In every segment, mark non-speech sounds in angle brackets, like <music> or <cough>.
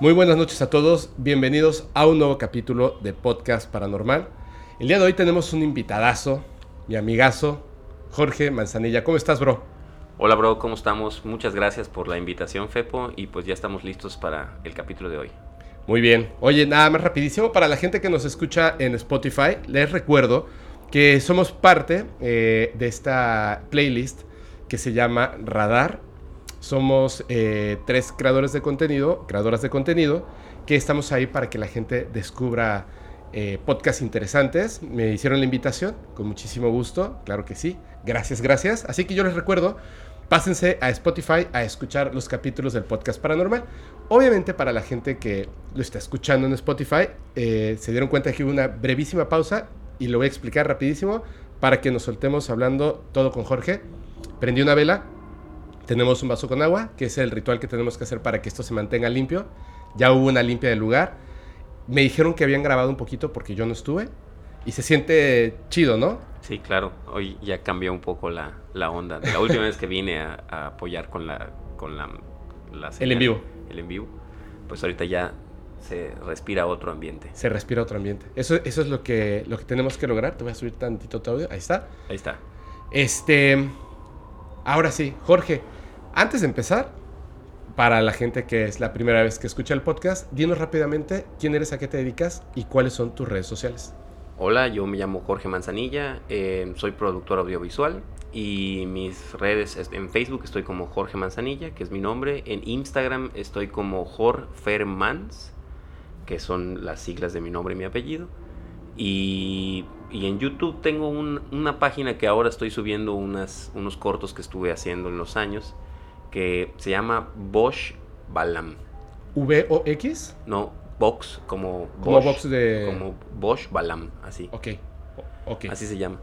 Muy buenas noches a todos, bienvenidos a un nuevo capítulo de Podcast Paranormal. El día de hoy tenemos un invitadazo, mi amigazo, Jorge Manzanilla. ¿Cómo estás, bro? Hola, bro, ¿cómo estamos? Muchas gracias por la invitación, Fepo, y pues ya estamos listos para el capítulo de hoy. Muy bien. Oye, nada más rapidísimo, para la gente que nos escucha en Spotify, les recuerdo que somos parte eh, de esta playlist que se llama Radar. Somos eh, tres creadores de contenido, creadoras de contenido, que estamos ahí para que la gente descubra eh, podcasts interesantes. Me hicieron la invitación, con muchísimo gusto, claro que sí. Gracias, gracias. Así que yo les recuerdo, pásense a Spotify a escuchar los capítulos del podcast paranormal. Obviamente para la gente que lo está escuchando en Spotify, eh, se dieron cuenta que hubo una brevísima pausa y lo voy a explicar rapidísimo para que nos soltemos hablando todo con Jorge. Prendí una vela, tenemos un vaso con agua, que es el ritual que tenemos que hacer para que esto se mantenga limpio. Ya hubo una limpia del lugar. Me dijeron que habían grabado un poquito porque yo no estuve. Y se siente chido, ¿no? Sí, claro. Hoy ya cambió un poco la, la onda. De la última vez que vine a, a, apoyar con la, con la, la El en vivo. El en vivo. Pues ahorita ya se respira otro ambiente. Se respira otro ambiente. Eso, eso es lo que, lo que tenemos que lograr. Te voy a subir tantito tu audio. Ahí está. Ahí está. Este. Ahora sí, Jorge. Antes de empezar, para la gente que es la primera vez que escucha el podcast, dinos rápidamente quién eres, a qué te dedicas y cuáles son tus redes sociales. Hola, yo me llamo Jorge Manzanilla, eh, soy productor audiovisual y mis redes en Facebook estoy como Jorge Manzanilla, que es mi nombre, en Instagram estoy como Jorfermans, que son las siglas de mi nombre y mi apellido, y, y en YouTube tengo un, una página que ahora estoy subiendo unos cortos que estuve haciendo en los años, que se llama Bosch Balam. ¿V-O-X? No, Box, como Como Bosch, box de- Como Bosch Balam, así. Ok. Ok. Así se llama.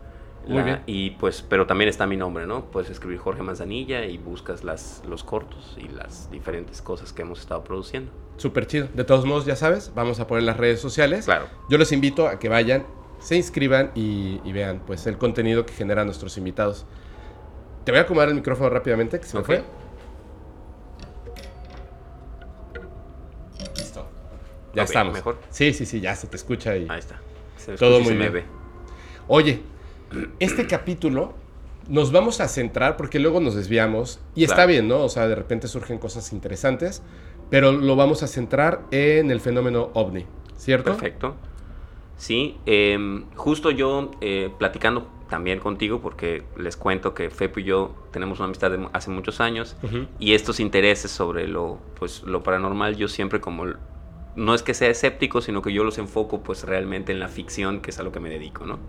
Muy bien. Y pues, pero también está mi nombre, ¿no? Puedes escribir Jorge Manzanilla y buscas las, los cortos y las diferentes cosas que hemos estado produciendo. Súper chido. De todos modos, ya sabes, vamos a poner las redes sociales. Claro. Yo los invito a que vayan, se inscriban y, y vean pues el contenido que generan nuestros invitados. Te voy a acomodar el micrófono rápidamente, que se me fue. Ya estamos. ¿mejor? Sí, sí, sí, ya se te escucha y... Ahí está. Se Todo muy se me bien. ve. Oye, este capítulo nos vamos a centrar porque luego nos desviamos y está bien, ¿no? O sea, de repente surgen cosas interesantes, pero lo vamos a centrar en el fenómeno ovni, ¿cierto? Perfecto. Sí, em, justo yo eh, platicando también contigo, porque les cuento que Fepo y yo tenemos una amistad de hace muchos años, y estos intereses sobre lo, pues, lo paranormal, yo siempre como, no es que sea escéptico, sino que yo los enfoco pues realmente en la ficción, que es a lo que me dedico, ¿no?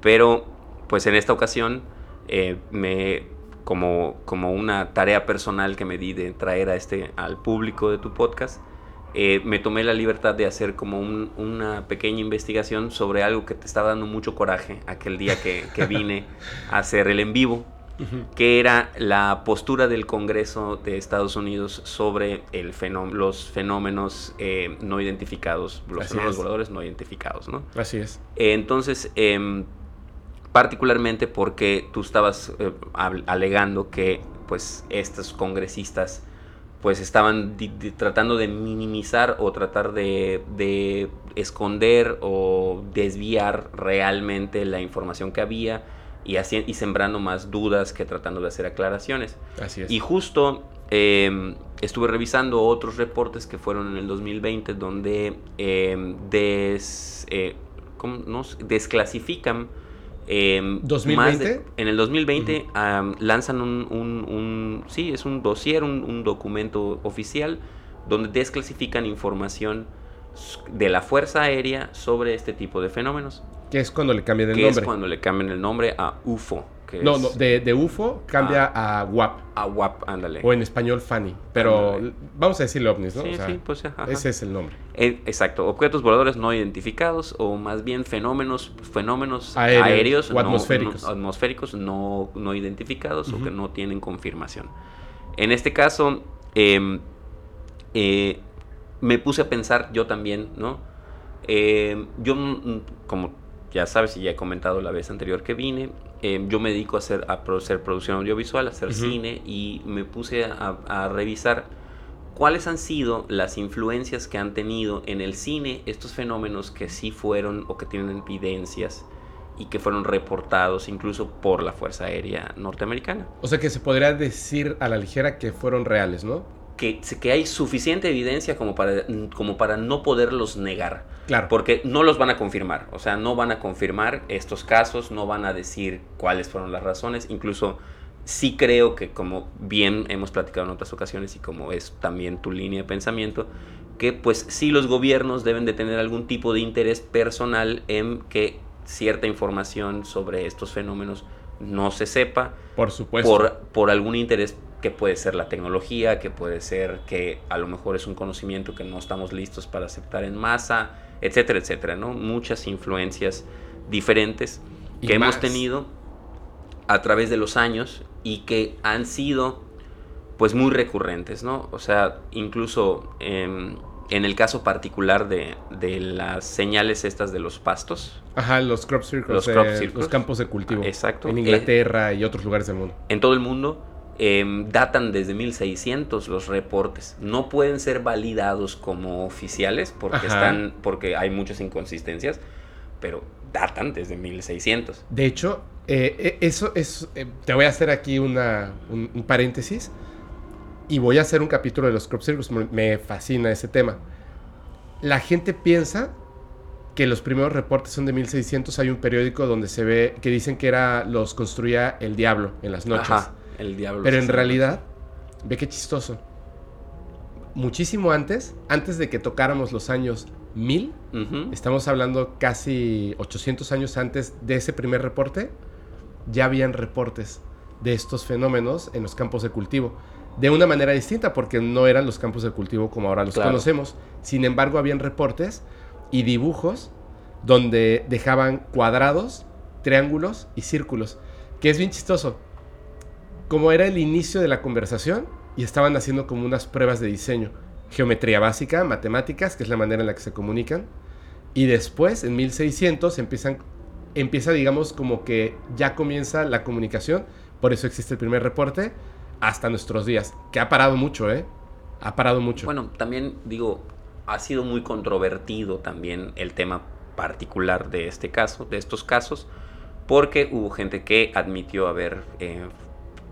Pero pues en esta ocasión, eh, me, como, como una tarea personal que me di de traer a este, al público de tu podcast, eh, me tomé la libertad de hacer como un- una pequeña investigación sobre algo que te estaba dando mucho coraje aquel día que, que vine a hacer el en vivo Que era la postura del Congreso de Estados Unidos sobre el fenó- los fenómenos eh, no identificados, los Así fenómenos es. voladores no identificados, ¿no? Así es. Eh, entonces, em, particularmente porque tú estabas eh, alegando que pues estos congresistas pues estaban tratando de minimizar o tratar de, de esconder o desviar realmente la información que había y, haci- y sembrando más dudas que tratando de hacer aclaraciones. Así es. Y justo eh, estuve revisando otros reportes que fueron en el 2020 donde eh, des, eh, ¿cómo no? desclasifican. eh, ¿2020? más de- en el 2020 am, lanzan un, un- un- sí, es un dossier, un, un documento oficial donde desclasifican información de la Fuerza Aérea sobre este tipo de fenómenos. Que es cuando le cambian el que nombre. es cuando le cambian el nombre a UFO. Que No, es no, de, de UFO cambia a WAP, a WAP, ándale. o en español FANI, pero Ándale. vamos a decirle ovnis, ¿no? Sí, O sea, sí, pues ajá. ese es el nombre. Eh, exacto, objetos voladores no identificados o más bien fenómenos, fenómenos Aéreos aéreos, o no- atmosféricos. no, atmosféricos no, no identificados o que no tienen confirmación. En este caso, em, eh, me puse a pensar yo también, ¿no? Em, yo, mm, como ya sabes y ya he comentado la vez anterior que vine, em, yo me dedico a hacer, a hacer producción audiovisual, a hacer cine y me puse a, a revisar ¿cuáles han sido las influencias que han tenido en el cine estos fenómenos que sí fueron o que tienen evidencias y que fueron reportados incluso por la Fuerza Aérea Norteamericana? O sea que se podría decir a la ligera que fueron reales, ¿no? Que, que hay suficiente evidencia como para, como para no poderlos negar. Claro. Porque no los van a confirmar. O sea, no van a confirmar estos casos, no van a decir cuáles fueron las razones. Incluso sí creo que como bien hemos platicado en otras ocasiones y como es también tu línea de pensamiento, que pues sí los gobiernos deben de tener algún tipo de interés personal en que cierta información sobre estos fenómenos no se sepa. Por supuesto. Por, por algún interés que puede ser la tecnología, que puede ser que a lo mejor es un conocimiento que no estamos listos para aceptar en masa, etcétera, etcétera, ¿no? Muchas influencias diferentes que hemos tenido a través de los años y que han sido pues muy recurrentes, ¿no? O sea, incluso em, en el caso particular de, de las señales estas de los pastos, Ajá, los crop circles, Los eh, crop los circles. campos de cultivo. Exacto. En Inglaterra y otros lugares del mundo. en todo el mundo em, datan desde 1600 los reportes. No pueden ser validados como oficiales porque Ajá. están porque hay muchas inconsistencias, pero datan desde 1600. De hecho, eh, eh, eso es. eh, te voy a hacer aquí una, un, un paréntesis. Y voy a hacer un capítulo de los crop circles. Me, me fascina ese tema. La gente piensa que los primeros reportes son de 1600. Hay un periódico donde se ve que dicen que era los construía el diablo en las noches. Ajá, el diablo. Pero en realidad, ve qué chistoso. Muchísimo antes, antes de que tocáramos los años 1000, Ujú. Estamos hablando casi 800 años antes de ese primer reporte. Ya habían reportes de estos fenómenos en los campos de cultivo. De una manera distinta, porque no eran los campos de cultivo como ahora los Claro. conocemos. Sin embargo, habían reportes y dibujos donde dejaban cuadrados, triángulos y círculos. Que es bien chistoso. Como era el inicio de la conversación y estaban haciendo como unas pruebas de diseño. Geometría básica, matemáticas, que es la manera en la que se comunican. Y después, en 1600, empiezan, empieza, digamos, como que ya comienza la comunicación. Por eso existe el primer reporte hasta nuestros días. Que ha parado mucho, ¿eh? Ha parado mucho. Bueno, también digo, ha sido muy controvertido también el tema particular de este caso, de estos casos, porque hubo gente que admitió haber eh,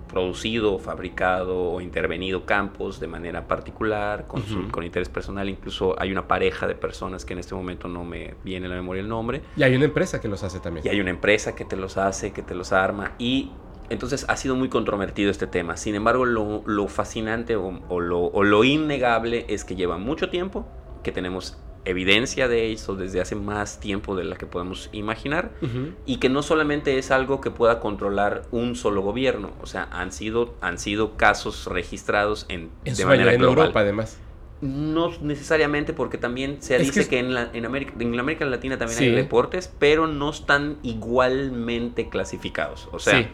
producido, fabricado o intervenido campos de manera particular, con, su- con interés personal. Incluso hay una pareja de personas que en este momento no me viene a la memoria el nombre. y hay una empresa que los hace también. Y hay una empresa que te los hace, que te los arma. Y entonces ha sido muy controvertido este tema. Sin embargo, lo, lo fascinante o, o lo, o lo innegable es que lleva mucho tiempo, que tenemos evidencia de eso desde hace más tiempo de la que podemos imaginar. Y que no solamente es algo que pueda controlar un solo gobierno. O sea, han sido, han sido casos registrados en, En, de manera en global. Europa, además. No necesariamente porque también se Es dice que en, la, en, América, en América Latina también Sí. hay reportes, pero no están igualmente clasificados. O sea, Sí,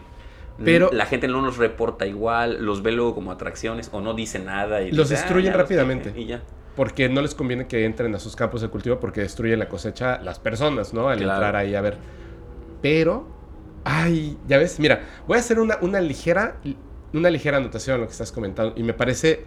pero- la gente no los reporta igual, los ve luego como atracciones o no dice nada. Y Los dice, "Ah, destruyen rápidamente. quité", Y ya. Porque no les conviene que entren a sus campos de cultivo porque destruyen la cosecha las personas, ¿no? Al Claro. entrar ahí a ver. Pero, ay, ya ves, mira, voy a hacer una, una ligera, una ligera anotación a lo que estás comentando. Y me parece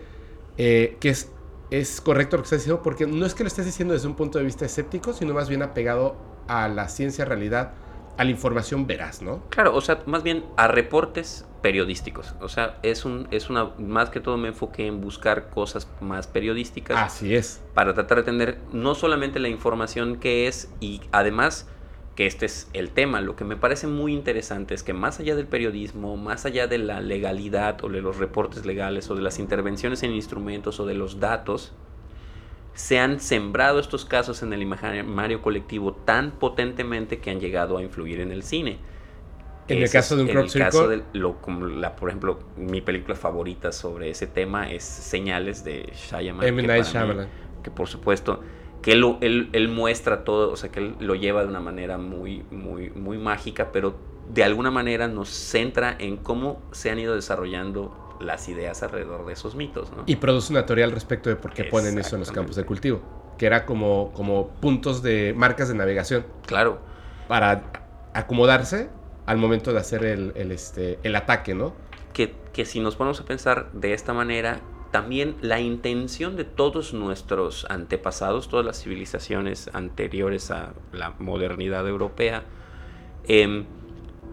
eh, que es, es correcto lo que estás diciendo porque no es que lo estés diciendo desde un punto de vista escéptico, sino más bien apegado a la ciencia realidad, a la información veraz, ¿no? Claro, o sea, más bien a reportes periodísticos. O sea, es un, es una, más que todo me enfoqué en buscar cosas más periodísticas. Así es. para tratar de tener no solamente la información que es y además que este es el tema. Lo que me parece muy interesante es que más allá del periodismo, más allá de la legalidad o de los reportes legales o de las intervenciones en instrumentos o de los datos, se han sembrado estos casos en el imaginario colectivo tan potentemente que han llegado a influir en el cine. En el caso de un en crop caso de lo, como la, por ejemplo, mi película favorita sobre ese tema es Señales de Shyamalan. M. que Night para mí- Shyamalan. que por supuesto que él, lo- él, él muestra todo, o sea, que él lo lleva de una manera muy, muy, muy mágica, pero de alguna manera nos centra en cómo se han ido desarrollando las ideas alrededor de esos mitos, ¿no? Y produce una teoría al respecto de por qué ponen eso en los campos de cultivo. Que era como, como puntos de marcas de navegación. Claro, para acomodarse al momento de hacer el, el, este, el ataque, ¿no? que, que si nos ponemos a pensar de esta manera, también la intención de todos nuestros antepasados, todas las civilizaciones anteriores a la modernidad europea, em,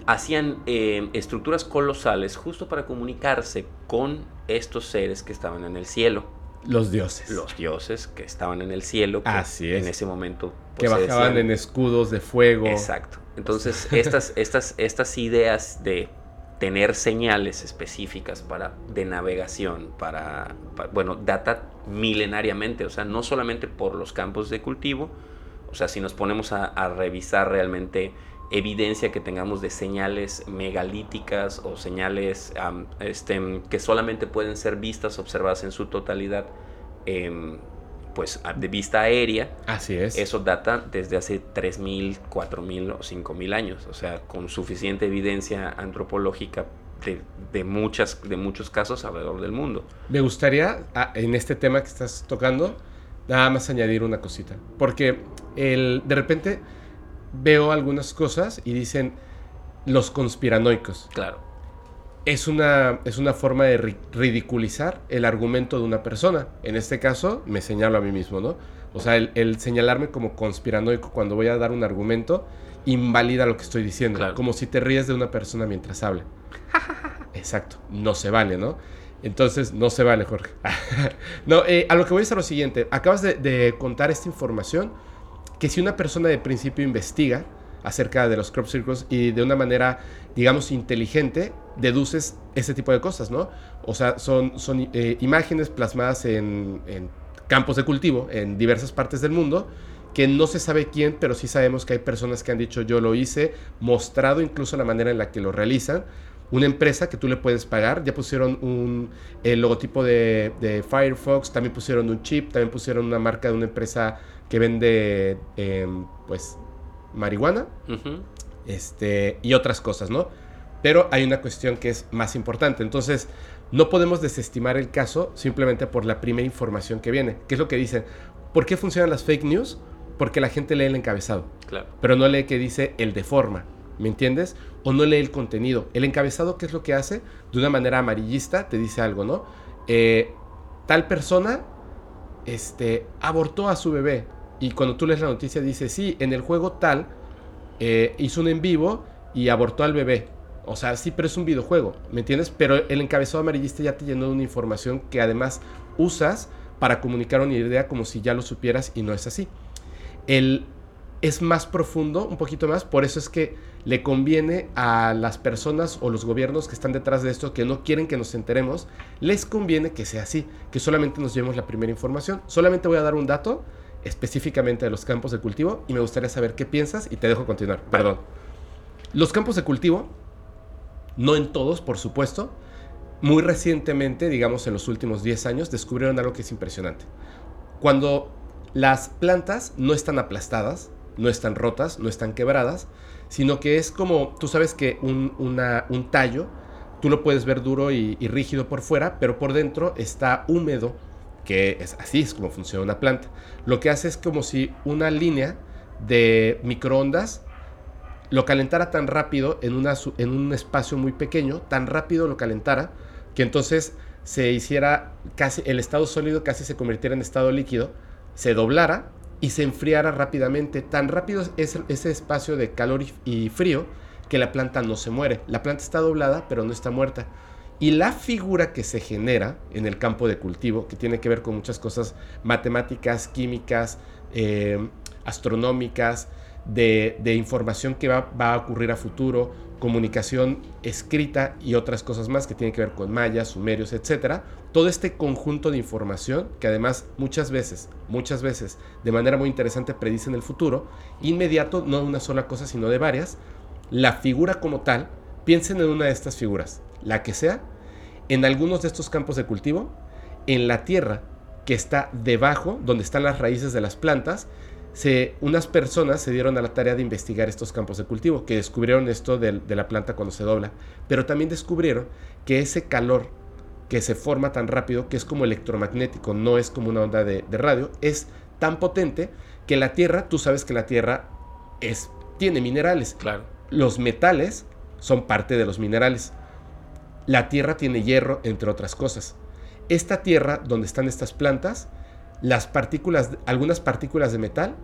hacían em, estructuras colosales justo para comunicarse con estos seres que estaban en el cielo. Los dioses. Los dioses que estaban en el cielo. Que Así es. En ese momento. que pues, se bajaban decían- en escudos de fuego. Exacto. Entonces, <laughs> estas, estas, estas ideas de tener señales específicas para, de navegación, para, pa- bueno, data milenariamente, o sea, no solamente por los campos de cultivo, o sea, si nos ponemos a, a revisar realmente evidencia que tengamos de señales megalíticas o señales am, este, que solamente pueden ser vistas, observadas en su totalidad, em, pues de vista aérea, Así es. eso data desde hace 3.000, 4.000 o 5.000 años, o sea, con suficiente evidencia antropológica de, de muchas, de muchos casos alrededor del mundo. Me gustaría, en este tema que estás tocando, nada más añadir una cosita. Porque el, de repente veo algunas cosas y dicen los conspiranoicos. Claro, Es una, es una forma de ri- ridiculizar el argumento de una persona. En este caso, me señalo a mí mismo, ¿no? O sea, el, el señalarme como conspiranoico cuando voy a dar un argumento invalida lo que estoy diciendo. Claro. Como si te ríes de una persona mientras habla. <laughs> Exacto, no se vale, ¿no? Entonces, no se vale, Jorge. <laughs> no, eh, a lo que voy es a lo siguiente. Acabas de, de contar esta información que si una persona de principio investiga acerca de los crop circles y de una manera, digamos, inteligente, deduces ese tipo de cosas, ¿no? O sea, son, son eh, imágenes plasmadas en, en campos de cultivo en diversas partes del mundo que no se sabe quién, pero sí sabemos que hay personas que han dicho yo lo hice, mostrado incluso la manera en la que lo realizan. Una empresa que tú le puedes pagar, ya pusieron un el logotipo de, de Firefox, también pusieron un chip, también pusieron una marca de una empresa que vende em, pues marihuana este, y otras cosas, ¿no? Pero hay una cuestión que es más importante. Entonces, no podemos desestimar el caso simplemente por la primera información que viene. ¿Qué es lo que dicen? ¿Por qué funcionan las fake news? Porque la gente lee el encabezado, claro. pero no lee que dice el de forma. ¿Me entiendes? O no lee el contenido. El encabezado, ¿qué es lo que hace? De una manera amarillista te dice algo, ¿no? Eh, tal persona este, abortó a su bebé. Y cuando tú lees la noticia dice, sí, en el juego tal eh, hizo un en vivo y abortó al bebé. O sea, sí, pero es un videojuego, ¿me entiendes? Pero el encabezado amarillista ya te llenó de una información que además usas para comunicar una idea como si ya lo supieras y no es así. El, es más profundo, un poquito más, por eso es que le conviene a las personas o los gobiernos que están detrás de esto, que no quieren que nos enteremos, les conviene que sea así, que solamente nos llevemos la primera información. Solamente voy a dar un dato específicamente de los campos de cultivo y me gustaría saber qué piensas y te dejo continuar. Perdón. Los campos de cultivo, no en todos, por supuesto, muy recientemente, digamos en los últimos 10 años, descubrieron algo que es impresionante. Cuando las plantas no están aplastadas, no están rotas, no están quebradas, sino que es como, tú sabes que un, tallo, tú lo puedes ver duro y, y rígido por fuera, pero por dentro está húmedo, que es así es como funciona una planta. Lo que hace es como si una línea de microondas lo calentara tan rápido en, una, en un espacio muy pequeño, tan rápido lo calentara, que entonces se hiciera casi, el estado sólido casi se convirtiera en estado líquido, se doblara y se enfriara rápidamente. Tan rápido es ese espacio de calor y, y frío que la planta no se muere. La planta está doblada, pero no está muerta. Y la figura que se genera en el campo de cultivo, que tiene que ver con muchas cosas matemáticas, químicas, eh, astronómicas, de, información que va, va a ocurrir a futuro, comunicación escrita y otras cosas más que tienen que ver con mayas, sumerios, etcétera. Todo este conjunto de información que además muchas veces, muchas veces, de manera muy interesante predicen el futuro, inmediato, no de una sola cosa, sino de varias. La figura como tal, piensen en una de estas figuras, la que sea, en algunos de estos campos de cultivo, en la tierra que está debajo, donde están las raíces de las plantas, se, unas personas se dieron a la tarea de investigar estos campos de cultivo, que descubrieron esto de, de la planta cuando se dobla, pero también descubrieron que ese calor que se forma tan rápido, que es como electromagnético, no es como una onda de, de radio, es tan potente que la Tierra, tú sabes que la Tierra es, tiene minerales, Claro. los metales son parte de los minerales. La Tierra tiene hierro, entre otras cosas. esta tierra donde están estas plantas, las partículas, algunas partículas de metal,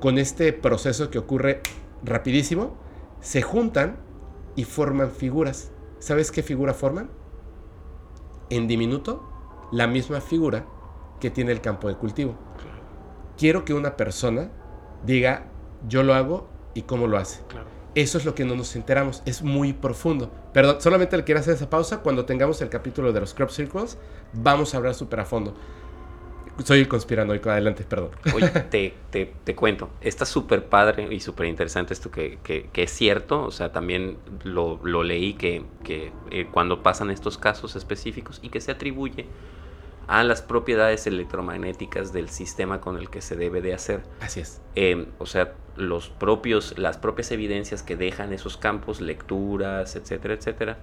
con este proceso que ocurre rapidísimo, se juntan y forman figuras. ¿Sabes qué figura forman? En diminuto, la misma figura que tiene el campo de cultivo. Quiero que una persona diga, yo lo hago y cómo lo hace. Eso es lo que no nos enteramos. Es muy profundo. Perdón, solamente le quiero hacer esa pausa. Cuando tengamos el capítulo de los crop circles, vamos a hablar súper a fondo. Soy el conspiranoico, adelante, perdón. Oye, <laughs> te, te, te cuento, está súper padre y súper interesante esto que, que, que, es cierto, o sea, también lo, lo leí que, que eh, cuando pasan estos casos específicos y que se atribuye a las propiedades electromagnéticas del sistema con el que se debe de hacer. Así es. Eh, o sea, los propios, las propias evidencias que dejan esos campos, lecturas, etcétera, etcétera,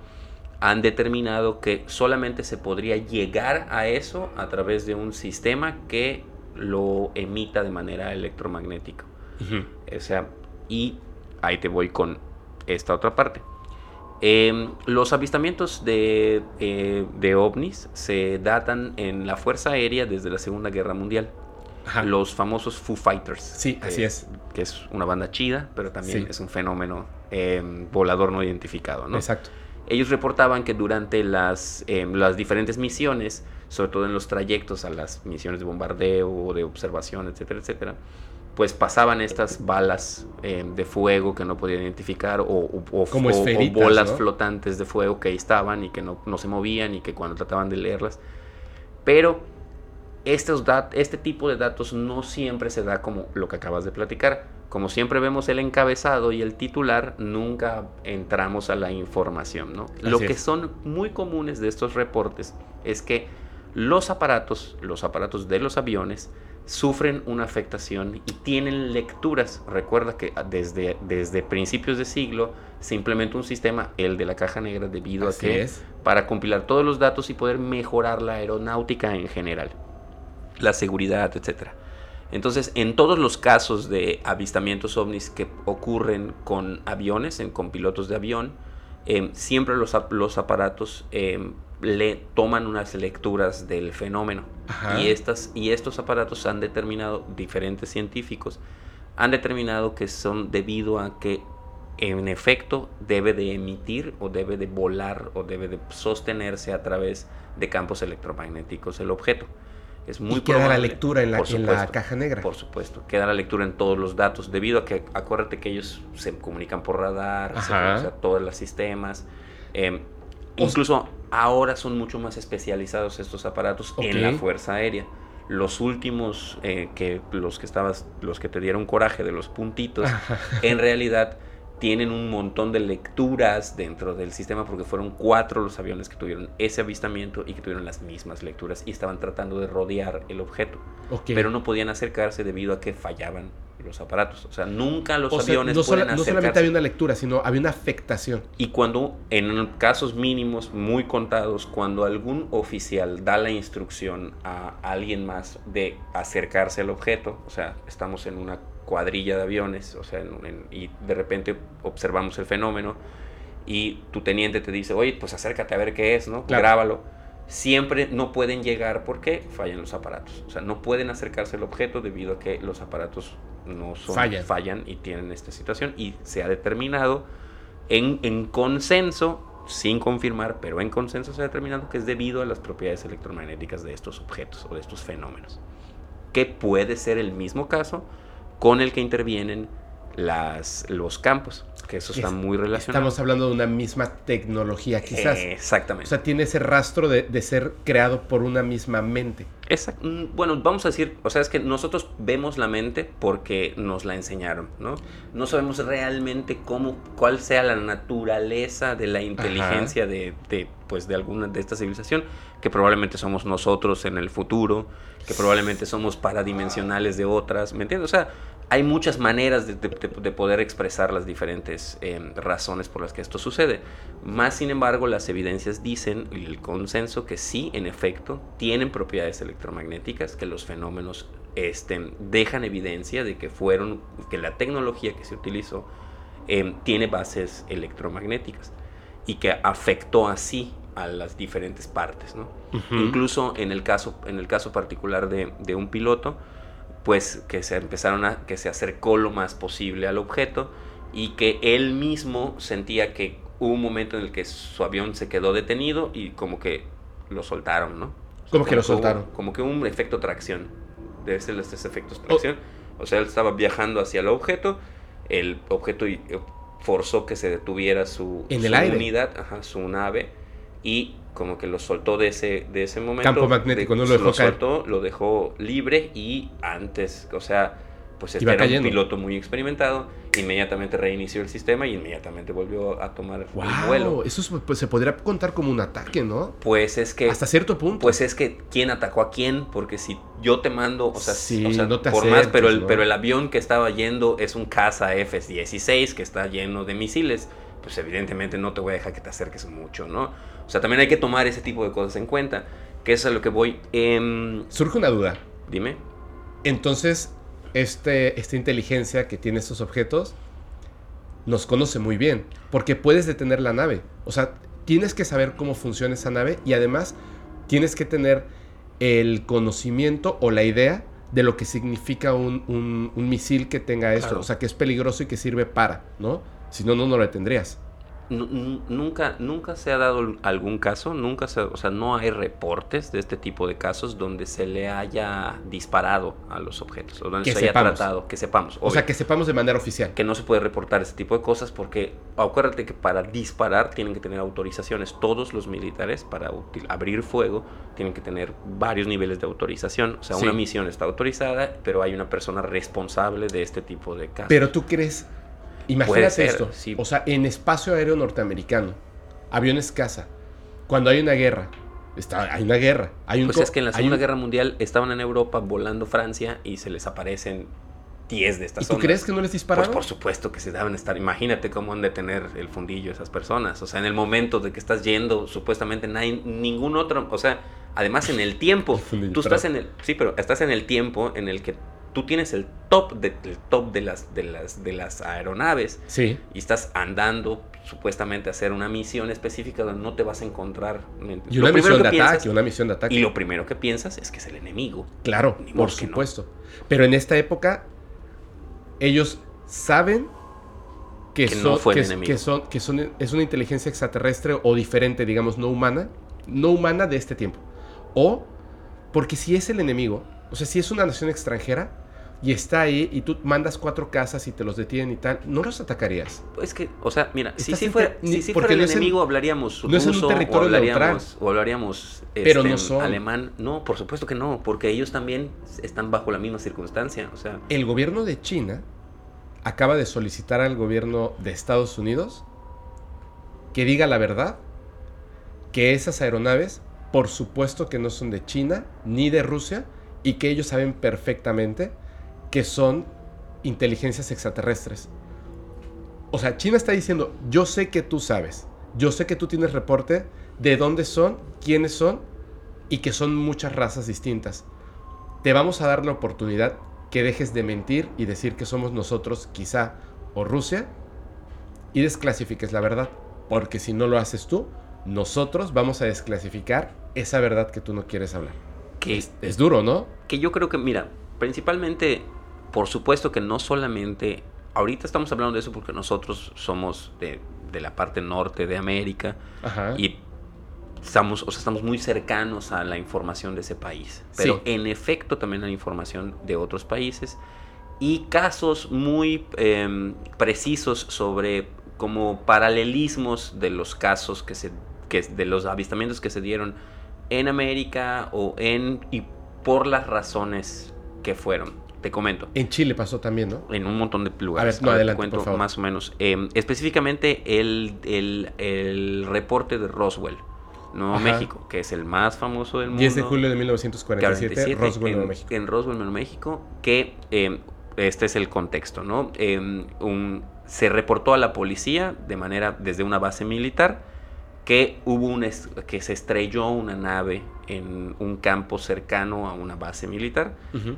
han determinado que solamente se podría llegar a eso a través de un sistema que lo emita de manera electromagnética. O sea, y ahí te voy con esta otra parte. Eh, los avistamientos de, eh, de, ovnis se datan en la Fuerza Aérea desde la Segunda Guerra Mundial. Ajá. Los famosos Foo Fighters. Sí, así es. Que es una banda chida, pero también sí. es un fenómeno eh, volador no identificado, ¿no? Exacto. Ellos reportaban que durante las, las diferentes misiones, sobre todo en los trayectos a las misiones de bombardeo o de observación, etcétera, etcétera, pues pasaban estas balas eh, de fuego que no podían identificar o, o, o, o bolas ¿no? flotantes de fuego que ahí estaban y que no, no, se movían y que cuando trataban de leerlas. Pero estos dat este tipo de datos no siempre se da como lo que acabas de platicar. Como siempre vemos el encabezado y el titular, nunca entramos a la información. ¿no? Lo que son muy comunes de estos reportes es que los aparatos, los aparatos de los aviones, sufren una afectación y tienen lecturas. Recuerda que desde, desde principios de siglo se implementó un sistema, el de la caja negra, debido Así a que es. para compilar todos los datos y poder mejorar la aeronáutica en general, la seguridad, etcétera. Entonces, en todos los casos de avistamientos ovnis que ocurren con aviones, en, con pilotos de avión, eh, siempre los, los aparatos eh, le toman unas lecturas del fenómeno. Y, estas, y estos aparatos han determinado, diferentes científicos, han determinado que son debido a que en efecto debe de emitir o debe de volar o debe de sostenerse a través de campos electromagnéticos el objeto. Es muy y queda probable, la lectura en la, supuesto, en la, caja negra. Por supuesto, queda la lectura en todos los datos, debido a que acuérdate que ellos se comunican por radar, se, sea, todos los sistemas. Eh, incluso ahora son mucho más especializados estos aparatos okay. en la Fuerza Aérea. Los últimos, eh, que los que estabas, los que te dieron coraje de los puntitos, en realidad tienen un montón de lecturas dentro del sistema porque fueron cuatro los aviones que tuvieron ese avistamiento y que tuvieron las mismas lecturas y estaban tratando de rodear el objeto. Okay. Pero no podían acercarse debido a que fallaban los aparatos. O sea, nunca los o aviones sea, no, pueden sola, no solamente había una lectura, sino había una afectación. Y cuando, en casos mínimos, muy contados, cuando algún oficial da la instrucción a alguien más de acercarse al objeto, o sea, estamos en una cuadrilla de aviones, o sea, en, en, y de repente observamos el fenómeno y tu teniente te dice, oye, pues acércate a ver qué es, ¿no? Claro. Grábalo. Siempre no pueden llegar porque fallan los aparatos. O sea, no pueden acercarse al objeto debido a que los aparatos no son, fallan. fallan y tienen esta situación. Y se ha determinado en, en consenso, sin confirmar, pero en consenso se ha determinado que es debido a las propiedades electromagnéticas de estos objetos o de estos fenómenos. Que puede ser el mismo caso con el que intervienen las, los campos, que eso está es, muy relacionado. Estamos hablando de una misma tecnología, quizás. Exactamente. O sea, tiene ese rastro de, de, ser creado por una misma mente. Exact bueno, vamos a decir, o sea, es que nosotros vemos la mente porque nos la enseñaron, ¿no? No sabemos realmente cómo, cuál sea la naturaleza de la inteligencia de, de, pues, de alguna de esta civilización, que probablemente somos nosotros en el futuro, que probablemente somos paradimensionales de otras, ¿me entiendes? O sea, hay muchas maneras de, de, de poder expresar las diferentes eh, razones por las que esto sucede. Más sin embargo, las evidencias dicen, y el consenso, que sí, en efecto, tienen propiedades electromagnéticas, que los fenómenos este, dejan evidencia de que fueron, que la tecnología que se utilizó eh, tiene bases electromagnéticas y que afectó así a las diferentes partes, ¿no? Incluso en el caso, en el caso particular de, de, un piloto, pues que se empezaron a, que se acercó lo más posible al objeto y que él mismo sentía que hubo un momento en el que su avión se quedó detenido y como que lo soltaron, ¿no? ¿Cómo que lo soltaron? como que un efecto tracción. Debe ser este efecto tracción. O sea, él estaba viajando hacia el objeto, el objeto forzó que se detuviera su, ¿En el unidad, ajá, su nave, y como que lo soltó de ese, de ese momento. Campo magnético, no lo dejó Lo soltó, lo dejó libre y antes, o sea, pues este era un piloto muy experimentado, inmediatamente reinició el sistema y inmediatamente volvió a tomar el vuelo. Eso pues, se podría contar como un ataque, ¿no? Pues es que... Hasta cierto punto. Pues es que quién atacó a quién, porque si yo te mando, o sea, no te por más, pero el, pero el avión que estaba yendo es un caza F-16 que está lleno de misiles, pues evidentemente no te voy a dejar que te acerques mucho, ¿no? O sea, también hay que tomar ese tipo de cosas en cuenta, que es a lo que voy... Eh... Surge una duda. Dime. Entonces, este, esta inteligencia que tiene estos objetos nos conoce muy bien, porque puedes detener la nave. O sea, tienes que saber cómo funciona esa nave y además tienes que tener el conocimiento o la idea de lo que significa un, misil que tenga esto. O sea, que es peligroso y que sirve para, ¿no? Si no, no, no lo tendrías nunca, nunca se ha dado algún caso, nunca se, o sea, no hay reportes de este tipo de casos donde se le haya disparado a los objetos, o donde se haya tratado, que sepamos. O sea, que sepamos de manera oficial. Que no se puede reportar este tipo de cosas porque acuérdate que para disparar tienen que tener autorizaciones. Todos los militares para abrir fuego tienen que tener varios niveles de autorización. O sea, una misión está autorizada, pero hay una persona responsable de este tipo de casos. Pero tú crees Imagínate esto. O sea, en espacio aéreo norteamericano, aviones caza, cuando hay una guerra, está, hay una guerra. Hay un pues es que en la Segunda Guerra Mundial estaban en Europa volando Francia y se les aparecen 10 de estas ¿Y tú crees que no les dispararon? Pues por supuesto que se deben estar. Imagínate cómo han de tener el fundillo esas personas. O sea, en el momento de que estás yendo, supuestamente no hay ningún otro. O sea, además en el tiempo. <laughs> tú estás en el. Sí, pero estás en el tiempo en el que tú tienes el top de, top de las, de las, de las aeronaves sí. y estás andando supuestamente a hacer una misión específica donde no te vas a encontrar. Y una misión de ataque, una misión de ataque. Y lo primero que piensas es que es el enemigo. Claro, por supuesto. Pero en esta época, ellos saben que, son, que, son, que son, es una inteligencia extraterrestre o diferente, digamos, no humana, no humana de este tiempo. O porque si es el enemigo, o sea, si es una nación extranjera, y está ahí y tú mandas cuatro casas y te los detienen y tal, ¿no los atacarías? Pues que, o sea, mira, si, si fuera, si, si fuera el enemigo hablaríamos no es en un territorio o hablaríamos, o hablaríamos Pero no este, alemán. No, por supuesto que no, porque ellos también están bajo la misma circunstancia, o sea... El gobierno de China acaba de solicitar al gobierno de Estados Unidos que diga la verdad, que esas aeronaves, por supuesto que no son de China ni de Rusia, y que ellos saben perfectamente que son inteligencias extraterrestres. O sea, China está diciendo, yo sé que tú sabes, yo sé que tú tienes reporte de dónde son, quiénes son y que son muchas razas distintas. Te vamos a dar la oportunidad que dejes de mentir y decir que somos nosotros quizá o Rusia y desclasifiques la verdad. Porque si no lo haces tú, nosotros vamos a desclasificar esa verdad que tú no quieres hablar. Que es, es duro, ¿no? Que yo creo que, mira, principalmente por supuesto que no solamente, ahorita estamos hablando de eso porque nosotros somos de, la parte norte de América y estamos, o sea, estamos muy cercanos a la información de ese país, pero en efecto también hay información de otros países y casos muy em, precisos sobre como paralelismos de los casos que se, que, de los avistamientos que se dieron en América o en y por las razones que fueron. Te comento. En Chile pasó también, ¿no? En un montón de lugares. A ver, no, adelante, cuento más o menos. Em, específicamente el, el, reporte de Roswell, Nuevo México, que es el más famoso del mundo. 10 de julio de 1947, Roswell, Nuevo México. En Roswell, Nuevo México, que em, este es el contexto, ¿no? Em, un, se reportó a la policía de manera desde una base militar que hubo un que se estrelló una nave en un campo cercano a una base militar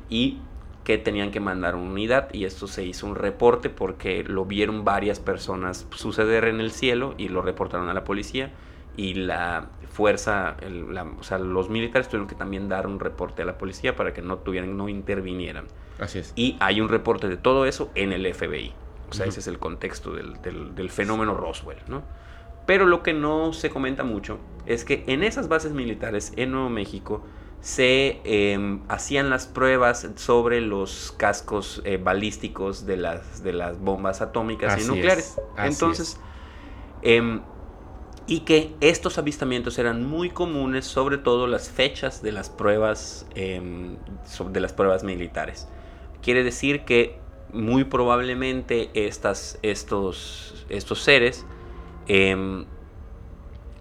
y que tenían que mandar una unidad y esto se hizo un reporte porque lo vieron varias personas suceder en el cielo y lo reportaron a la policía y la fuerza, o sea, los militares tuvieron que también dar un reporte a la policía para que no tuvieran, no intervinieran. Así es. Y hay un reporte de todo eso en el FBI. O sea, ese es el contexto del, del, fenómeno Roswell, ¿no? Pero lo que no se comenta mucho es que en esas bases militares en Nuevo México se em, hacían las pruebas sobre los cascos eh, balísticos de las, de las bombas atómicas y nucleares. Entonces, em, y que estos avistamientos eran muy comunes, sobre todo las fechas de las pruebas, em, de las pruebas militares. Quiere decir que muy probablemente estas, estos, estos seres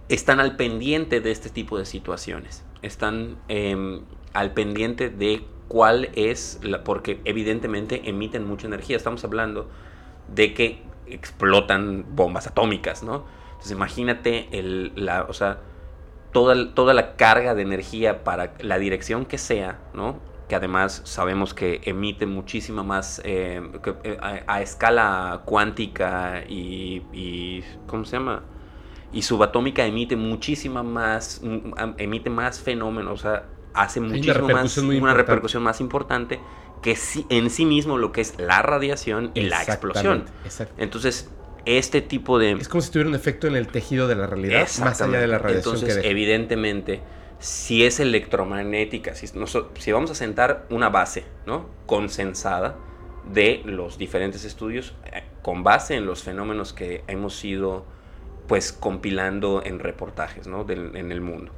están al pendiente de este tipo de situaciones. Están em, al pendiente de cuál es, la, porque evidentemente emiten mucha energía. Estamos hablando de que explotan bombas atómicas, ¿no? Entonces imagínate el, la, o sea, toda, toda la carga de energía para la dirección que sea, ¿no? que además sabemos que emite muchísima más eh, eh, a, escala cuántica y, ¿cómo se llama? Y subatómica emite muchísima más, emite más fenómenos, o sea, hace muchísimo más, una repercusión más importante que en sí mismo lo que es la radiación y la explosión. Entonces, este tipo de... Es como si tuviera un efecto en el tejido de la realidad, más allá de la radiación. Entonces, evidentemente si es electromagnética, si, si vamos a sentar una base ¿no? consensada de los diferentes estudios eh, con base en los fenómenos que hemos ido pues compilando en reportajes ¿no? en el mundo.